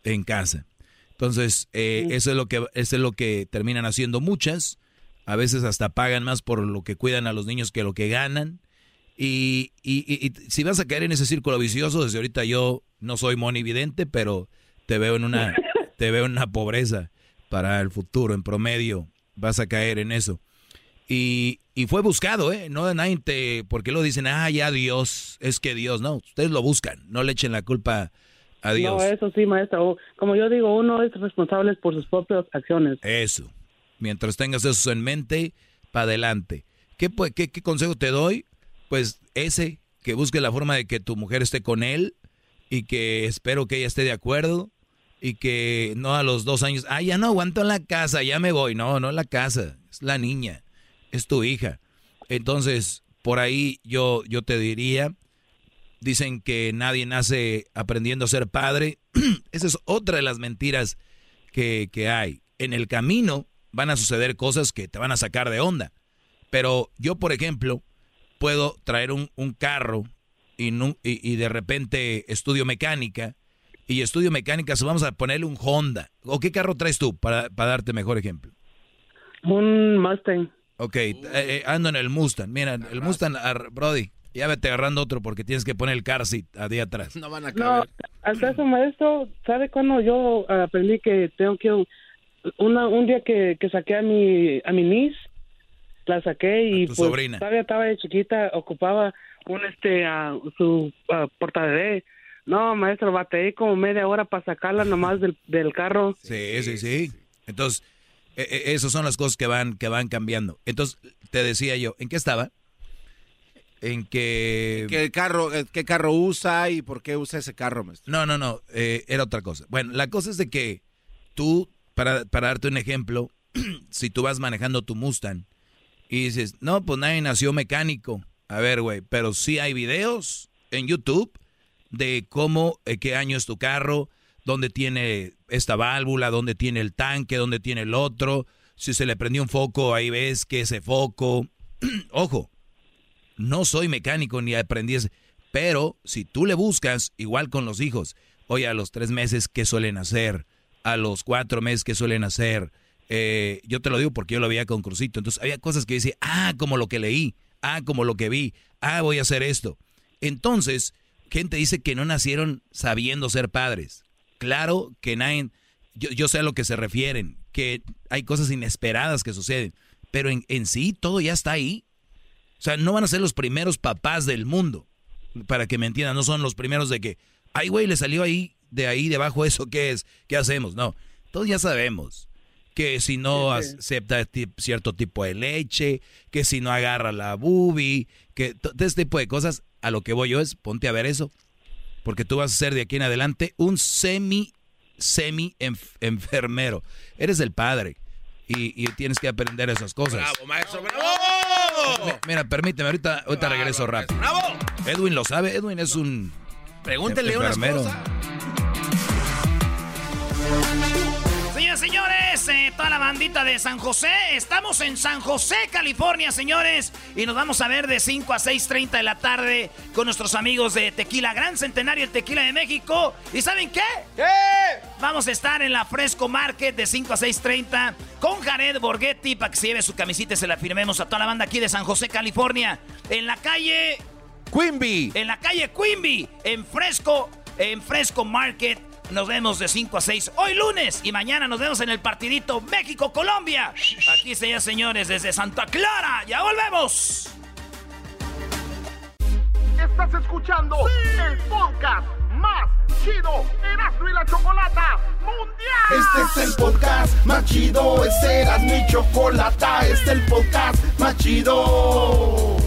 en casa. Entonces, eh, eso es lo que eso es lo que terminan haciendo muchas. A veces hasta pagan más por lo que cuidan a los niños que lo que ganan. Y, y- y- y si vas a caer en ese círculo vicioso, desde ahorita yo no soy monividente, pero te veo en una te veo en una pobreza para el futuro. En promedio vas a caer en eso. Y, y fue buscado, ¿eh? No de nadie te... Porque lo dicen, ah, ya Dios, es que Dios, no, ustedes lo buscan, no le echen la culpa a Dios. No, eso sí, maestro. Como yo digo, uno es responsable por sus propias acciones. Eso. Mientras tengas eso en mente, para adelante. ¿Qué, qué, qué consejo te doy? Pues ese, que busque la forma de que tu mujer esté con él y que espero que ella esté de acuerdo y que no a los dos años, ah, ya no aguanto en la casa, ya me voy. No, no en la casa, es la niña, es tu hija. Entonces, por ahí yo, yo te diría, dicen que nadie nace aprendiendo a ser padre. Esa es otra de las mentiras que, que hay. En el camino van a suceder cosas que te van a sacar de onda. Pero yo, por ejemplo, puedo traer un, un carro y, y, de repente estudio mecánica. Y estudio mecánica, vamos a ponerle un Honda. ¿O qué carro traes tú para, para darte mejor ejemplo? Un Mustang. Ok, eh, eh, ando en el Mustang. Mira, el Mustang, ar- Brody, ya vete agarrando otro porque tienes que poner el car seat a día atrás. No van a No, al caso maestro, ¿sabe cuándo yo aprendí que tengo que una, un día que, que saqué a mi a mi niece, la saqué y tu pues sobrina. todavía estaba de chiquita, ocupaba un este ah, su uh, portabebé. No, maestro, batallé como media hora para sacarla nomás del, del carro. Sí, sí, sí. Entonces, eh, esas son las cosas que van, que van cambiando. Entonces, te decía yo, ¿en qué estaba? En que... ¿Qué carro, eh, ¿Qué carro usa y por qué usa ese carro, maestro? No, no, no, eh, era otra cosa. Bueno, la cosa es de que tú, para, para darte un ejemplo, si tú vas manejando tu Mustang y dices, no, pues nadie nació mecánico. A ver, güey, pero sí hay videos en YouTube de cómo, eh, qué año es tu carro, dónde tiene esta válvula, dónde tiene el tanque, dónde tiene el otro. Si se le prendió un foco, ahí ves que ese foco. Ojo, no soy mecánico ni aprendí ese. Pero si tú le buscas, igual con los hijos, oye, a los tres meses, ¿qué suelen hacer? A los cuatro meses, ¿qué suelen hacer? Eh, yo te lo digo porque yo lo veía con Crucito. Entonces había cosas que decía, ah, como lo que leí, ah, como lo que vi, ah, voy a hacer esto. Entonces, gente dice que no nacieron sabiendo ser padres. Claro que nadie, yo, yo sé a lo que se refieren, que hay cosas inesperadas que suceden, pero en, en sí todo ya está ahí. O sea, no van a ser los primeros papás del mundo. Para que me entiendan, no son los primeros de que, ay, güey, le salió ahí, de ahí debajo eso, ¿qué es? ¿Qué hacemos? No, todos ya sabemos que si no acepta cierto tipo de leche, que si no agarra la bubi, que todo este tipo de cosas, a lo que voy yo es, ponte a ver eso, porque tú vas a ser de aquí en adelante un semi, semi enfermero. Eres el padre y, tienes que aprender esas cosas. ¡Bravo, maestro, bravo! Mira, permíteme, ahorita, ahorita regreso rápido. ¡Bravo! Edwin lo sabe, Edwin es un Pregúntele enfermero. unas cosas. Eh, toda la bandita de San José, estamos en San José, California, señores, y nos vamos a ver de 5 a 6.30 de la tarde con nuestros amigos de Tequila Gran Centenario, el Tequila de México. ¿Y saben qué? ¿Qué? Vamos a estar en la Fresco Market de 5 a 6.30 con Jared Borghetti para que se lleve su camisita y se la firmemos a toda la banda aquí de San José, California, en la calle... Quimby. En la calle Quimby, en Fresco, en Fresco Market. Nos vemos de 5 a 6 hoy lunes y mañana nos vemos en el partidito México-Colombia. Aquí se señores desde Santa Clara. Ya volvemos. Estás escuchando el podcast más chido Erasmo y la Chocolata Mundial. Este es el podcast más chido, este Erasmo y Chocolata, este es el podcast más chido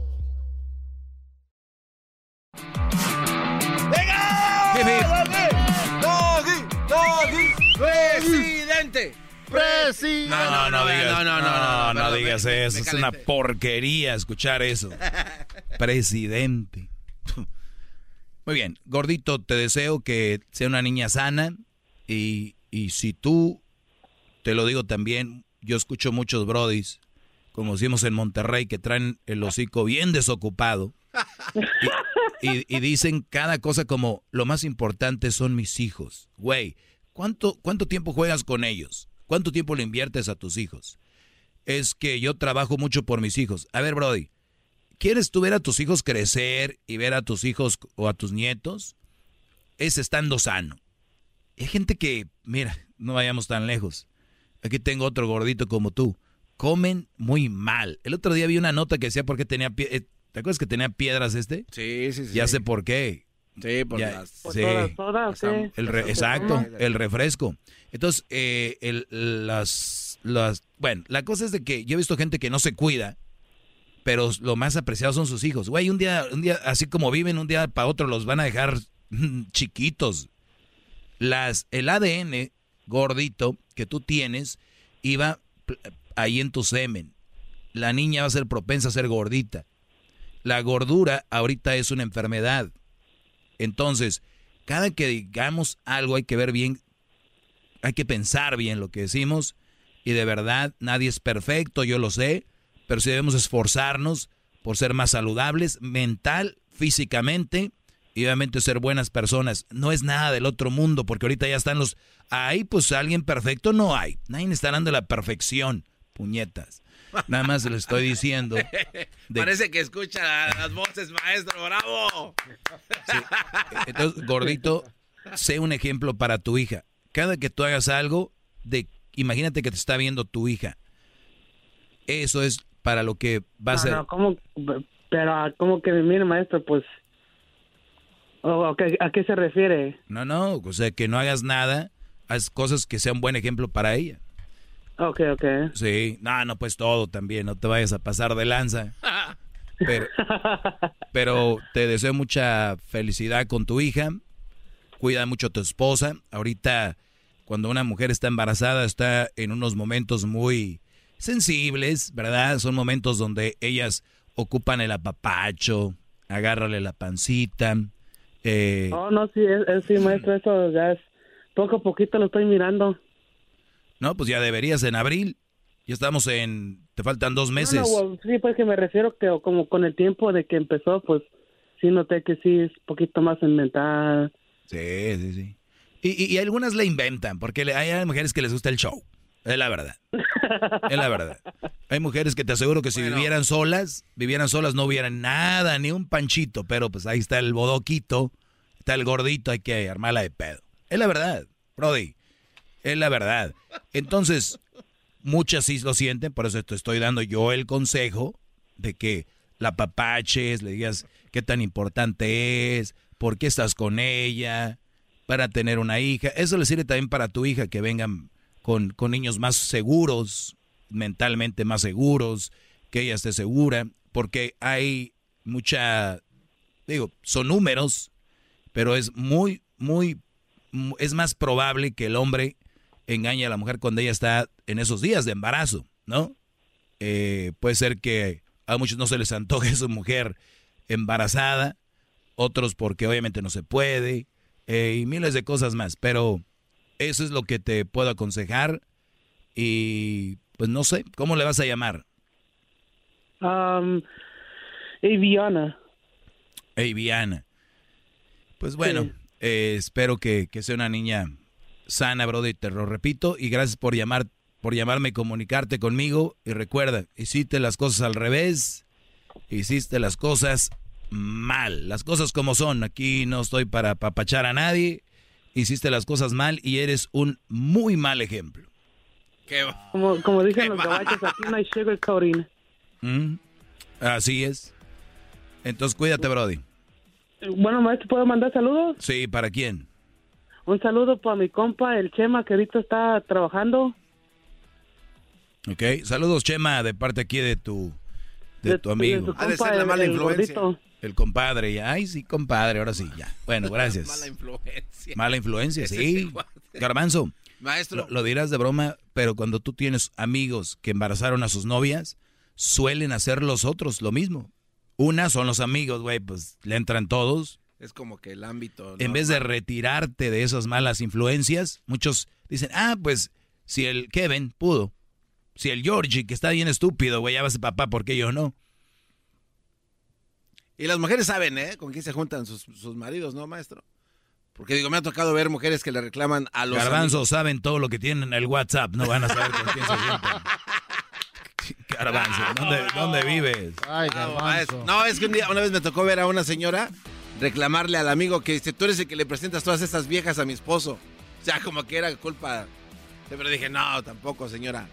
¡Doggy! ¡Doggy! ¡Presidente! ¡Presidente! No, no, no, digas, no, no, no, no, digas eso. Es una porquería escuchar eso. Presidente. Muy bien, gordito, te deseo que sea una niña sana y, y si tú, te lo digo también, yo escucho muchos brodis, como decimos en Monterrey, que traen el hocico bien desocupado y, dicen cada cosa como, lo más importante son mis hijos. Güey, ¿cuánto, ¿cuánto tiempo juegas con ellos? ¿Cuánto tiempo le inviertes a tus hijos? Es que yo trabajo mucho por mis hijos. A ver, Brody, ¿quieres tú ver a tus hijos crecer y ver a tus hijos o a tus nietos? Es estando sano. Hay gente que, mira, no vayamos tan lejos. Aquí tengo otro gordito como tú. Comen muy mal. El otro día vi una nota que decía por qué tenía eh, ¿Te acuerdas que tenía piedras este? Sí, sí, sí. Ya sé por qué. Sí, por las... sí. Todas, sí. El exacto, el refresco. Entonces, eh, el, las, las... Bueno, la cosa es de que yo he visto gente que no se cuida, pero lo más apreciado son sus hijos. Güey, un día, un día, así como viven, un día para otro los van a dejar chiquitos. Las, el ADN gordito que tú tienes iba ahí en tu semen. La niña va a ser propensa a ser gordita. La gordura ahorita es una enfermedad. Entonces, cada que digamos algo hay que ver bien, hay que pensar bien lo que decimos. Y de verdad, nadie es perfecto, yo lo sé, pero sí debemos esforzarnos por ser más saludables, mental, físicamente, y obviamente ser buenas personas. No es nada del otro mundo, porque ahorita ya están los... Ahí, pues alguien perfecto no hay. Nadie está dando la perfección, puñetas. Nada más le estoy diciendo. Parece que escucha las voces, maestro, bravo. Entonces, gordito, sé un ejemplo para tu hija. Cada que tú hagas algo, de, imagínate que te está viendo tu hija. Eso es para lo que va a ser. ¿cómo? Pero, ¿cómo que mire, maestro? Pues. ¿A qué se refiere? No, no, o sea, que no hagas nada, haz cosas que sean buen ejemplo para ella. Ok, ok. Sí, no, no, pues todo también, no te vayas a pasar de lanza. Pero, te deseo mucha felicidad con tu hija, cuida mucho a tu esposa. Ahorita, cuando una mujer está embarazada, está en unos momentos muy sensibles, ¿verdad? Son momentos donde ellas ocupan el apapacho, agárrale la pancita. Eh... Oh, no, sí, es, sí, maestro, eso ya es poco a poquito lo estoy mirando. No, pues ya deberías en abril. Ya estamos en... Te faltan dos meses. sí, pues que me refiero que como con el tiempo de que empezó, pues sí noté que sí es un poquito más inventada. Sí, sí, sí. Y, y, algunas le inventan, porque hay mujeres que les gusta el show. Es la verdad. Es la verdad. Hay mujeres que te aseguro que si vivieran solas, vivieran solas no hubieran nada, ni un panchito, pero pues ahí está el bodoquito, está el gordito, hay que armarla de pedo. Es la verdad, Brody. Es la verdad. Entonces, muchas sí lo sienten, por eso te estoy dando yo el consejo de que la papaches, le digas qué tan importante es, por qué estás con ella, para tener una hija. Eso le sirve también para tu hija, que vengan con, con niños más seguros, mentalmente más seguros, que ella esté segura, porque hay mucha, digo, son números, pero es muy, muy, es más probable que el hombre engañe a la mujer cuando ella está en esos días de embarazo, ¿no? Eh, puede ser que a muchos no se les antoje su mujer embarazada, otros porque obviamente no se puede, eh, y miles de cosas más, pero eso es lo que te puedo aconsejar y pues no sé, ¿cómo le vas a llamar? Um, Aviana. Aviana. Pues bueno, eh, espero que, que, sea una niña sana, brother, te lo repito, y gracias por llamar, por llamarme y comunicarte conmigo. Y recuerda, hiciste las cosas al revés, hiciste las cosas mal, las cosas como son. Aquí no estoy para papachar a nadie. Hiciste las cosas mal y eres un muy mal ejemplo. como, como dicen los caballos, aquí no hay sugar mm, Así es. Entonces cuídate, Brody. Bueno, maestro, ¿puedo mandar saludos? Sí, ¿para quién? Un saludo para mi compa, el Chema, que ahorita está trabajando. Ok, saludos Chema, de parte aquí de tu, de, tu amigo. ha de ser la mala influencia. El compadre, ya. Ay, sí, compadre, ahora sí, ya. Bueno, gracias. Mala influencia. Mala influencia, sí. Garbanzo. Maestro. Lo, dirás de broma, pero cuando tú tienes amigos que embarazaron a sus novias, suelen hacer los otros lo mismo. Una son los amigos, güey, pues le entran todos. Es como que el ámbito. En vez de retirarte de esas malas influencias, muchos dicen, ah, pues si el Kevin pudo, si el Georgie, que está bien estúpido, güey, ya va a ser papá, ¿por qué yo no? Y las mujeres saben, ¿eh? Con quién se juntan sus, maridos, ¿no, maestro? Porque digo, me ha tocado ver mujeres que le reclaman a los. Garbanzos saben todo lo que tienen en el WhatsApp, no van a saber con quién se juntan. Garbanzo, ¿dónde, vives? Ay, Garbanzo. No, es que un día, una vez me tocó ver a una señora reclamarle al amigo que dice, tú eres el que le presentas todas estas viejas a mi esposo. O sea, como que era culpa. Pero dije, no, tampoco, señora.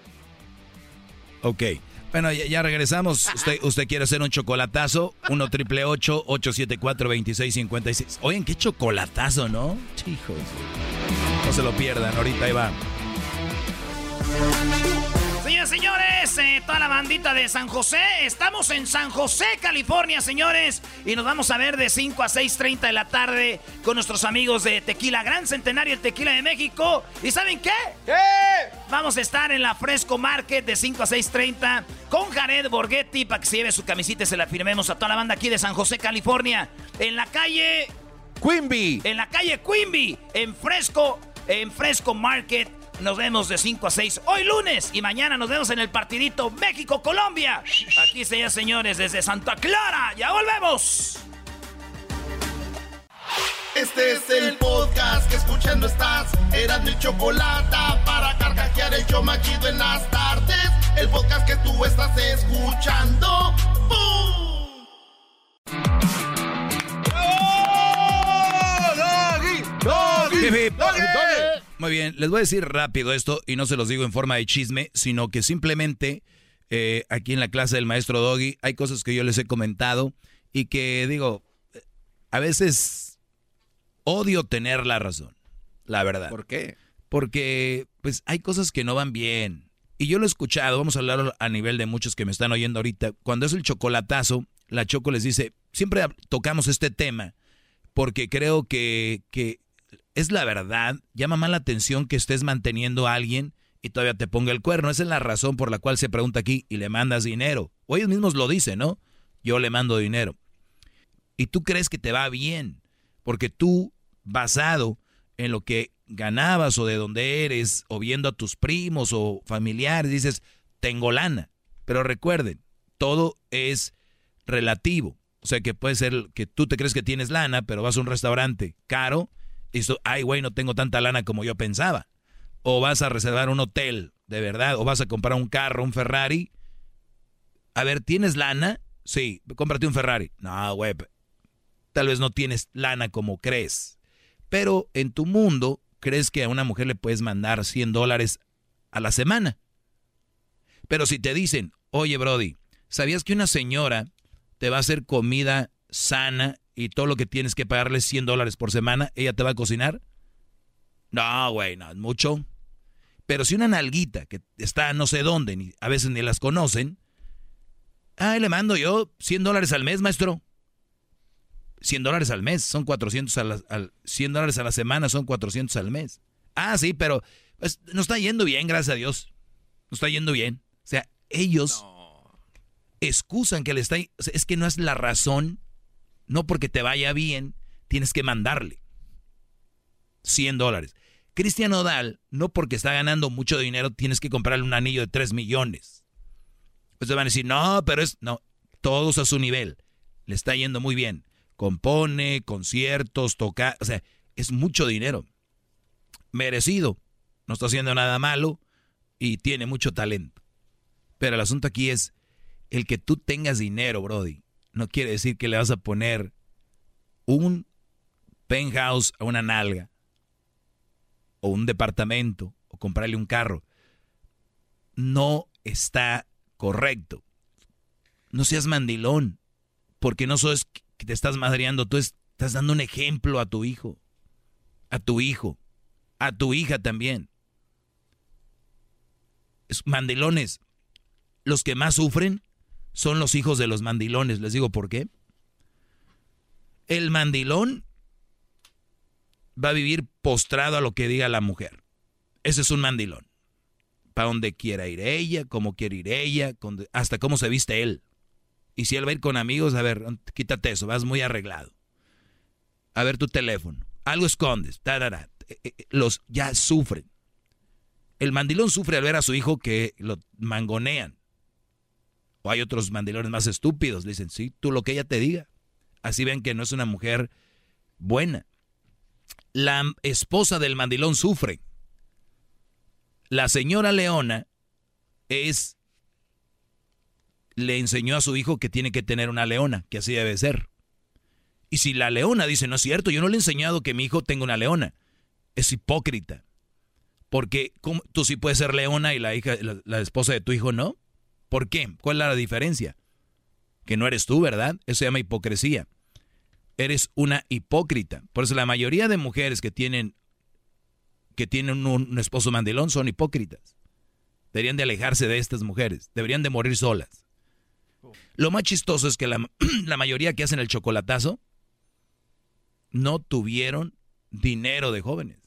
Ok. Bueno, ya, regresamos. Usted, usted quiere hacer un chocolatazo. 1 triple 874 2656. Oigan, qué chocolatazo, ¿no? Chicos. No se lo pierdan, ahorita ahí va. Señores, señores, eh, toda la bandita de San José. Estamos en San José, California, señores. Y nos vamos a ver de 5 a 6.30 de la tarde con nuestros amigos de Tequila Gran Centenario, el Tequila de México. ¿Y saben qué? ¿Qué? Vamos a estar en la Fresco Market de 5 a 6.30 con Jared Borghetti para que se lleve su camisita y se la firmemos a toda la banda aquí de San José, California. En la calle... Quimby. En la calle Quimby, en Fresco, en Fresco Market. Nos vemos de 5 a 6 hoy lunes y mañana nos vemos en el partidito México-Colombia. Aquí se señores desde Santa Clara. Ya volvemos. Este es el podcast que escuchando estás. Eran mi chocolate para carcajear el yo machido en las tardes. El podcast que tú estás escuchando. Muy bien, les voy a decir rápido esto y no se los digo en forma de chisme, sino que simplemente eh, aquí en la clase del maestro Doggy hay cosas que yo les he comentado y que digo, a veces odio tener la razón, la verdad. ¿Por qué? Porque pues hay cosas que no van bien. Y yo lo he escuchado, vamos a hablar a nivel de muchos que me están oyendo ahorita. Cuando es el chocolatazo, la Choco les dice, siempre tocamos este tema porque creo que, que es la verdad, llama más la atención que estés manteniendo a alguien y todavía te ponga el cuerno. Esa es la razón por la cual se pregunta aquí y le mandas dinero. O ellos mismos lo dicen, ¿no? Yo le mando dinero. Y tú crees que te va bien, porque tú, basado en lo que ganabas o de dónde eres, o viendo a tus primos o familiares, dices, tengo lana. Pero recuerden, todo es relativo. O sea que puede ser que tú te crees que tienes lana, pero vas a un restaurante caro y ay, güey, no tengo tanta lana como yo pensaba. O vas a reservar un hotel, de verdad, o vas a comprar un carro, un Ferrari. A ver, ¿tienes lana? Sí, cómprate un Ferrari. No, güey, tal vez no tienes lana como crees. Pero en tu mundo, crees que a una mujer le puedes mandar 100 dólares a la semana. Pero si te dicen, oye, Brody, ¿sabías que una señora te va a hacer comida sana y todo lo que tienes que pagarle 100 dólares por semana, ella te va a cocinar? No, güey, no, es mucho. Pero si una nalguita que está no sé dónde, ni, a veces ni las conocen, ay, le mando yo 100 dólares al mes, maestro. 100 dólares al mes, son 400 a la, al, 100 dólares a la semana, son 400 al mes. Ah, sí, pero pues, nos está yendo bien, gracias a Dios. Nos está yendo bien. O sea, ellos excusan que le está... es que no es la razón no porque te vaya bien, tienes que mandarle 100 dólares. Cristian Odal, no porque está ganando mucho dinero, tienes que comprarle un anillo de 3 millones. Te van a decir, no, pero es, no, todos a su nivel. Le está yendo muy bien. Compone, conciertos, toca, o sea, es mucho dinero. Merecido. No está haciendo nada malo y tiene mucho talento. Pero el asunto aquí es el que tú tengas dinero, Brody no quiere decir que le vas a poner un penthouse a una nalga, o un departamento, o comprarle un carro. No está correcto. No seas mandilón, porque no sos que te estás madreando, tú estás dando un ejemplo a tu hijo, a tu hijo, a tu hija también. mandilones, los que más sufren son los hijos de los mandilones. Les digo por qué. El mandilón va a vivir postrado a lo que diga la mujer. Ese es un mandilón. Para donde quiera ir ella, como quiere ir ella, hasta cómo se viste él. Y si él va a ir con amigos, a ver, quítate eso, vas muy arreglado. A ver tu teléfono. Algo escondes. Eh, eh, los ya sufren. El mandilón sufre al ver a su hijo que lo mangonean. Hay otros mandilones más estúpidos. Le dicen, sí, tú lo que ella te diga. Así ven que no es una mujer buena. La esposa del mandilón sufre. La señora Leona es le enseñó a su hijo que tiene que tener una leona, que así debe ser. Y si la leona dice, no es cierto, yo no le he enseñado que mi hijo tenga una leona, es hipócrita. Porque tú sí puedes ser leona y la hija, la esposa de tu hijo no. ¿Por qué? ¿Cuál es la diferencia? Que no eres tú, ¿verdad? Eso se llama hipocresía. Eres una hipócrita. Por eso la mayoría de mujeres que tienen que tienen un, esposo mandilón son hipócritas. Deberían de alejarse de estas mujeres. Deberían de morir solas. Lo más chistoso es que la, la mayoría que hacen el chocolatazo no tuvieron dinero de jóvenes.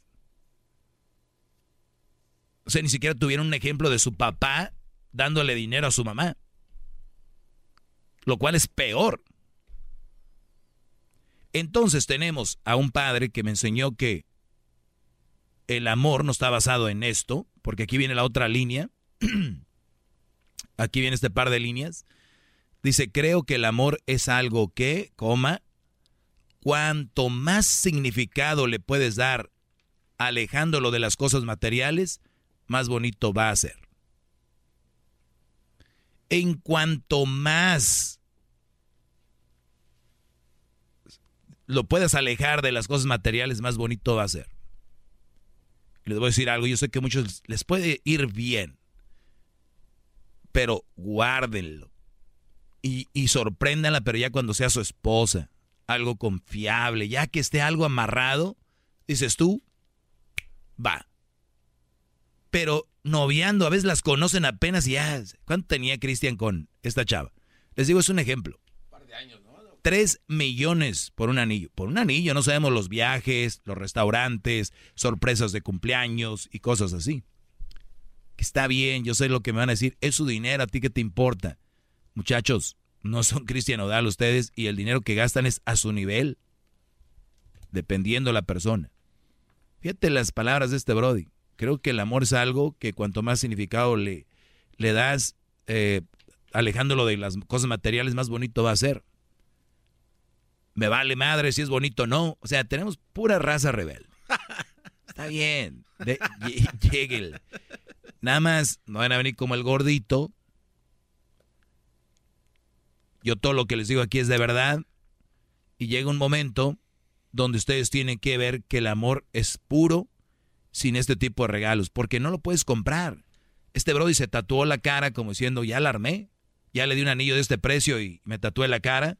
O sea, ni siquiera tuvieron un ejemplo de su papá dándole dinero a su mamá. Lo cual es peor. Entonces tenemos a un padre que me enseñó que el amor no está basado en esto, porque aquí viene la otra línea. aquí viene este par de líneas. Dice, creo que el amor es algo que, coma, cuanto más significado le puedes dar alejándolo de las cosas materiales, más bonito va a ser en cuanto más lo puedas alejar de las cosas materiales, más bonito va a ser. Les voy a decir algo, yo sé que a muchos les puede ir bien, pero guárdenlo. Y, y sorpréndanla, pero ya cuando sea su esposa, algo confiable, ya que esté algo amarrado, dices tú, va. Pero noviando, a veces las conocen apenas y ya. ¿Cuánto tenía Cristian con esta chava? Les digo, es un ejemplo. Un par de años, ¿no? Tres millones por un anillo. Por un anillo, no sabemos los viajes, los restaurantes, sorpresas de cumpleaños y cosas así. Está bien, yo sé lo que me van a decir. Es su dinero, ¿a ti qué te importa? Muchachos, no son Cristian Odal ustedes y el dinero que gastan es a su nivel, dependiendo la persona. Fíjate las palabras de este Brody. Creo que el amor es algo que cuanto más significado le, le das, eh, alejándolo de las cosas materiales, más bonito va a ser. Me vale madre si es bonito o no. O sea, tenemos pura raza rebelde. Está bien. Llegue. Nada más, no van a venir como el gordito. Yo todo lo que les digo aquí es de verdad. Y llega un momento donde ustedes tienen que ver que el amor es puro sin este tipo de regalos, porque no lo puedes comprar. Este Brody se tatuó la cara como diciendo, ya la armé, ya le di un anillo de este precio y me tatué la cara.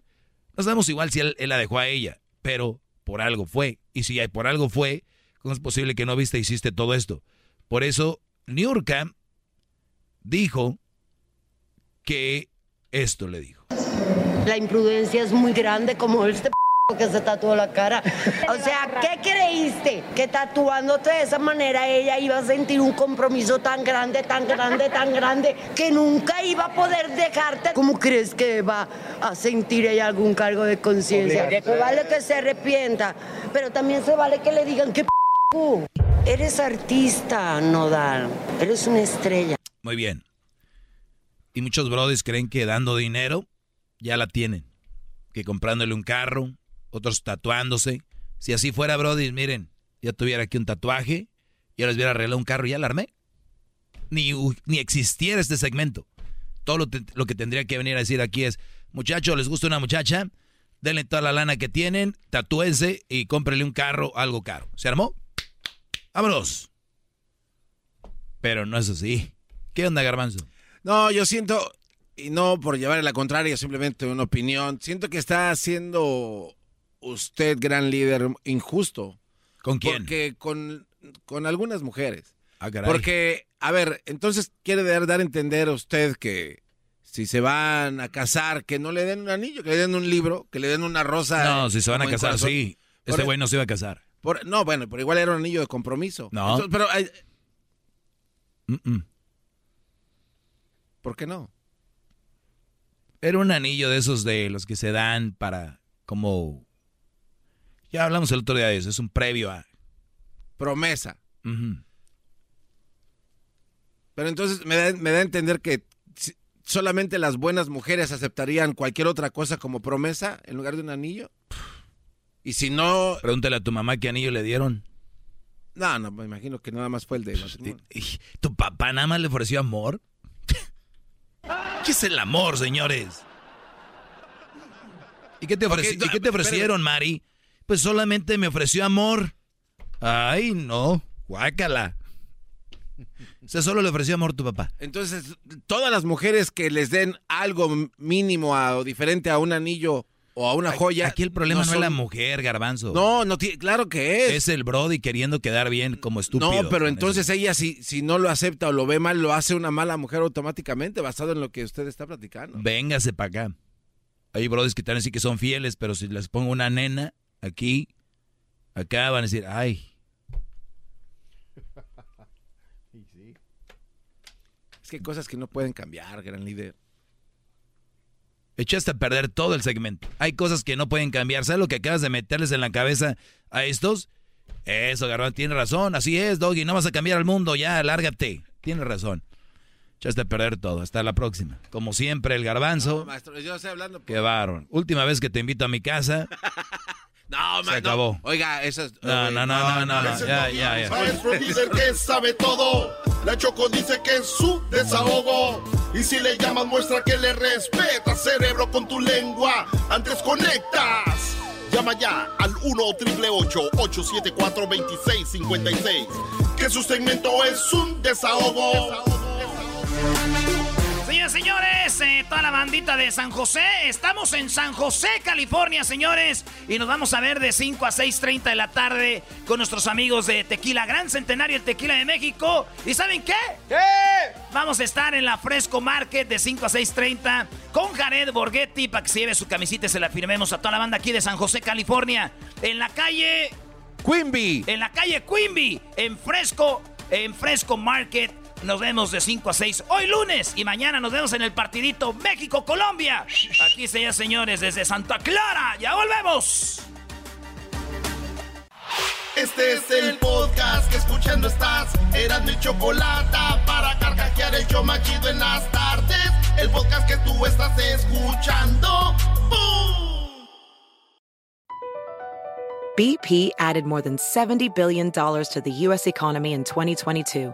No sabemos igual si él, la dejó a ella, pero por algo fue. Y si por algo fue, ¿cómo es posible que no viste e hiciste todo esto? Por eso, Niurka dijo que esto le dijo. La imprudencia es muy grande como este que se tatuó la cara. O sea, ¿qué creíste? Que tatuándote de esa manera ella iba a sentir un compromiso tan grande, tan grande, tan grande, que nunca iba a poder dejarte. ¿Cómo crees que va a sentir ella algún cargo de conciencia? Se vale que se arrepienta, pero también se vale que le digan que eres artista, Nodal. Eres una estrella. Muy bien. Y muchos brodis creen que dando dinero ya la tienen. Que comprándole un carro, otros tatuándose. Si así fuera, Brody, miren, ya tuviera aquí un tatuaje, ya les hubiera arreglado un carro y ya la armé. Ni, ni existiera este segmento. Todo lo, que tendría que venir a decir aquí es, muchachos, ¿les gusta una muchacha? Denle toda la lana que tienen, tatúense y cómprenle un carro, algo caro. ¿Se armó? ¡Vámonos! Pero no es así. ¿Qué onda, Garbanzo? No, yo siento, y no por llevar la contraria, simplemente una opinión, siento que está haciendo usted, gran líder, injusto. ¿Con quién? Porque con, con algunas mujeres. Ah, Porque, a ver, entonces quiere dar, dar a entender a usted que si se van a casar, que no le den un anillo, que le den un libro, que le den una rosa. No, si se van a casar, sí. Este güey no se iba a casar. no, bueno, pero igual era un anillo de compromiso. No. pero. ¿Por qué no? Era un anillo de esos de los que se dan para como ya hablamos el otro día de eso, es un previo a... Promesa. Pero entonces me da, me da a entender que solamente las buenas mujeres aceptarían cualquier otra cosa como promesa en lugar de un anillo. Y si no... Pregúntale a tu mamá qué anillo le dieron. No, no, me imagino que nada más fue el de... ¿Tu papá nada más le ofreció amor? ¿Qué es el amor, señores? ¿Y qué te, ¿y qué te ofrecieron, Mari? Pues solamente me ofreció amor. Ay, no, guácala. O sea, solo le ofreció amor a tu papá. Entonces, todas las mujeres que les den algo mínimo o diferente a un anillo o a una joya. Aquí el problema no, es la mujer, garbanzo. No, no claro que es. Es el Brody queriendo quedar bien como estúpido. No, pero entonces ella si, si no lo acepta o lo ve mal, lo hace una mala mujer automáticamente, basado en lo que usted está platicando. Véngase para acá. Hay brodis que tal sí que son fieles, pero si les pongo una nena, aquí, acá van a decir, ay. Es que hay cosas que no pueden cambiar, gran líder. Echaste a perder todo el segmento. Hay cosas que no pueden cambiar. ¿Sabes lo que acabas de meterles en la cabeza a estos? Eso, Garbanzo, tiene razón. Así es, Doggy. No vas a cambiar al mundo. Ya, lárgate. Tienes razón. Echaste a perder todo. Hasta la próxima. Como siempre, el Garbanzo. maestro, yo estoy hablando. Qué barro. Última vez que te invito a mi casa. No, se acabó. Oiga, eso es. No, no, no, no, no, Ya, ya, ya. Maestro dice que sabe todo. La Choco dice que es su desahogo. Y si le llamas, muestra que le respeta, cerebro, con tu lengua. Antes conectas. Llama ya al 1-888-874-2656. Que su segmento es un desahogo. desahogo. Señores, señores, eh, toda la bandita de San José, estamos en San José, California, señores, y nos vamos a ver de 5 a 6.30 de la tarde con nuestros amigos de Tequila Gran Centenario, el Tequila de México. ¿Y saben qué? ¿Qué? Vamos a estar en la Fresco Market de 5 a 6.30 con Jared Borghetti para que se lleve su camisita y se la firmemos a toda la banda aquí de San José, California, en la calle... Quimby. En la calle Quimby, en Fresco, en Fresco Market. Nos vemos de 5 a 6 hoy lunes y mañana nos vemos en el partidito México-Colombia. Aquí se señores desde Santa Clara. Ya volvemos. Este es el podcast que escuchando estás. Eran mi chocolate para carcajear el yo machido en las tardes. El podcast que tú estás escuchando. ¡Bum! BP added more than $70 billion to the U.S. economy in 2022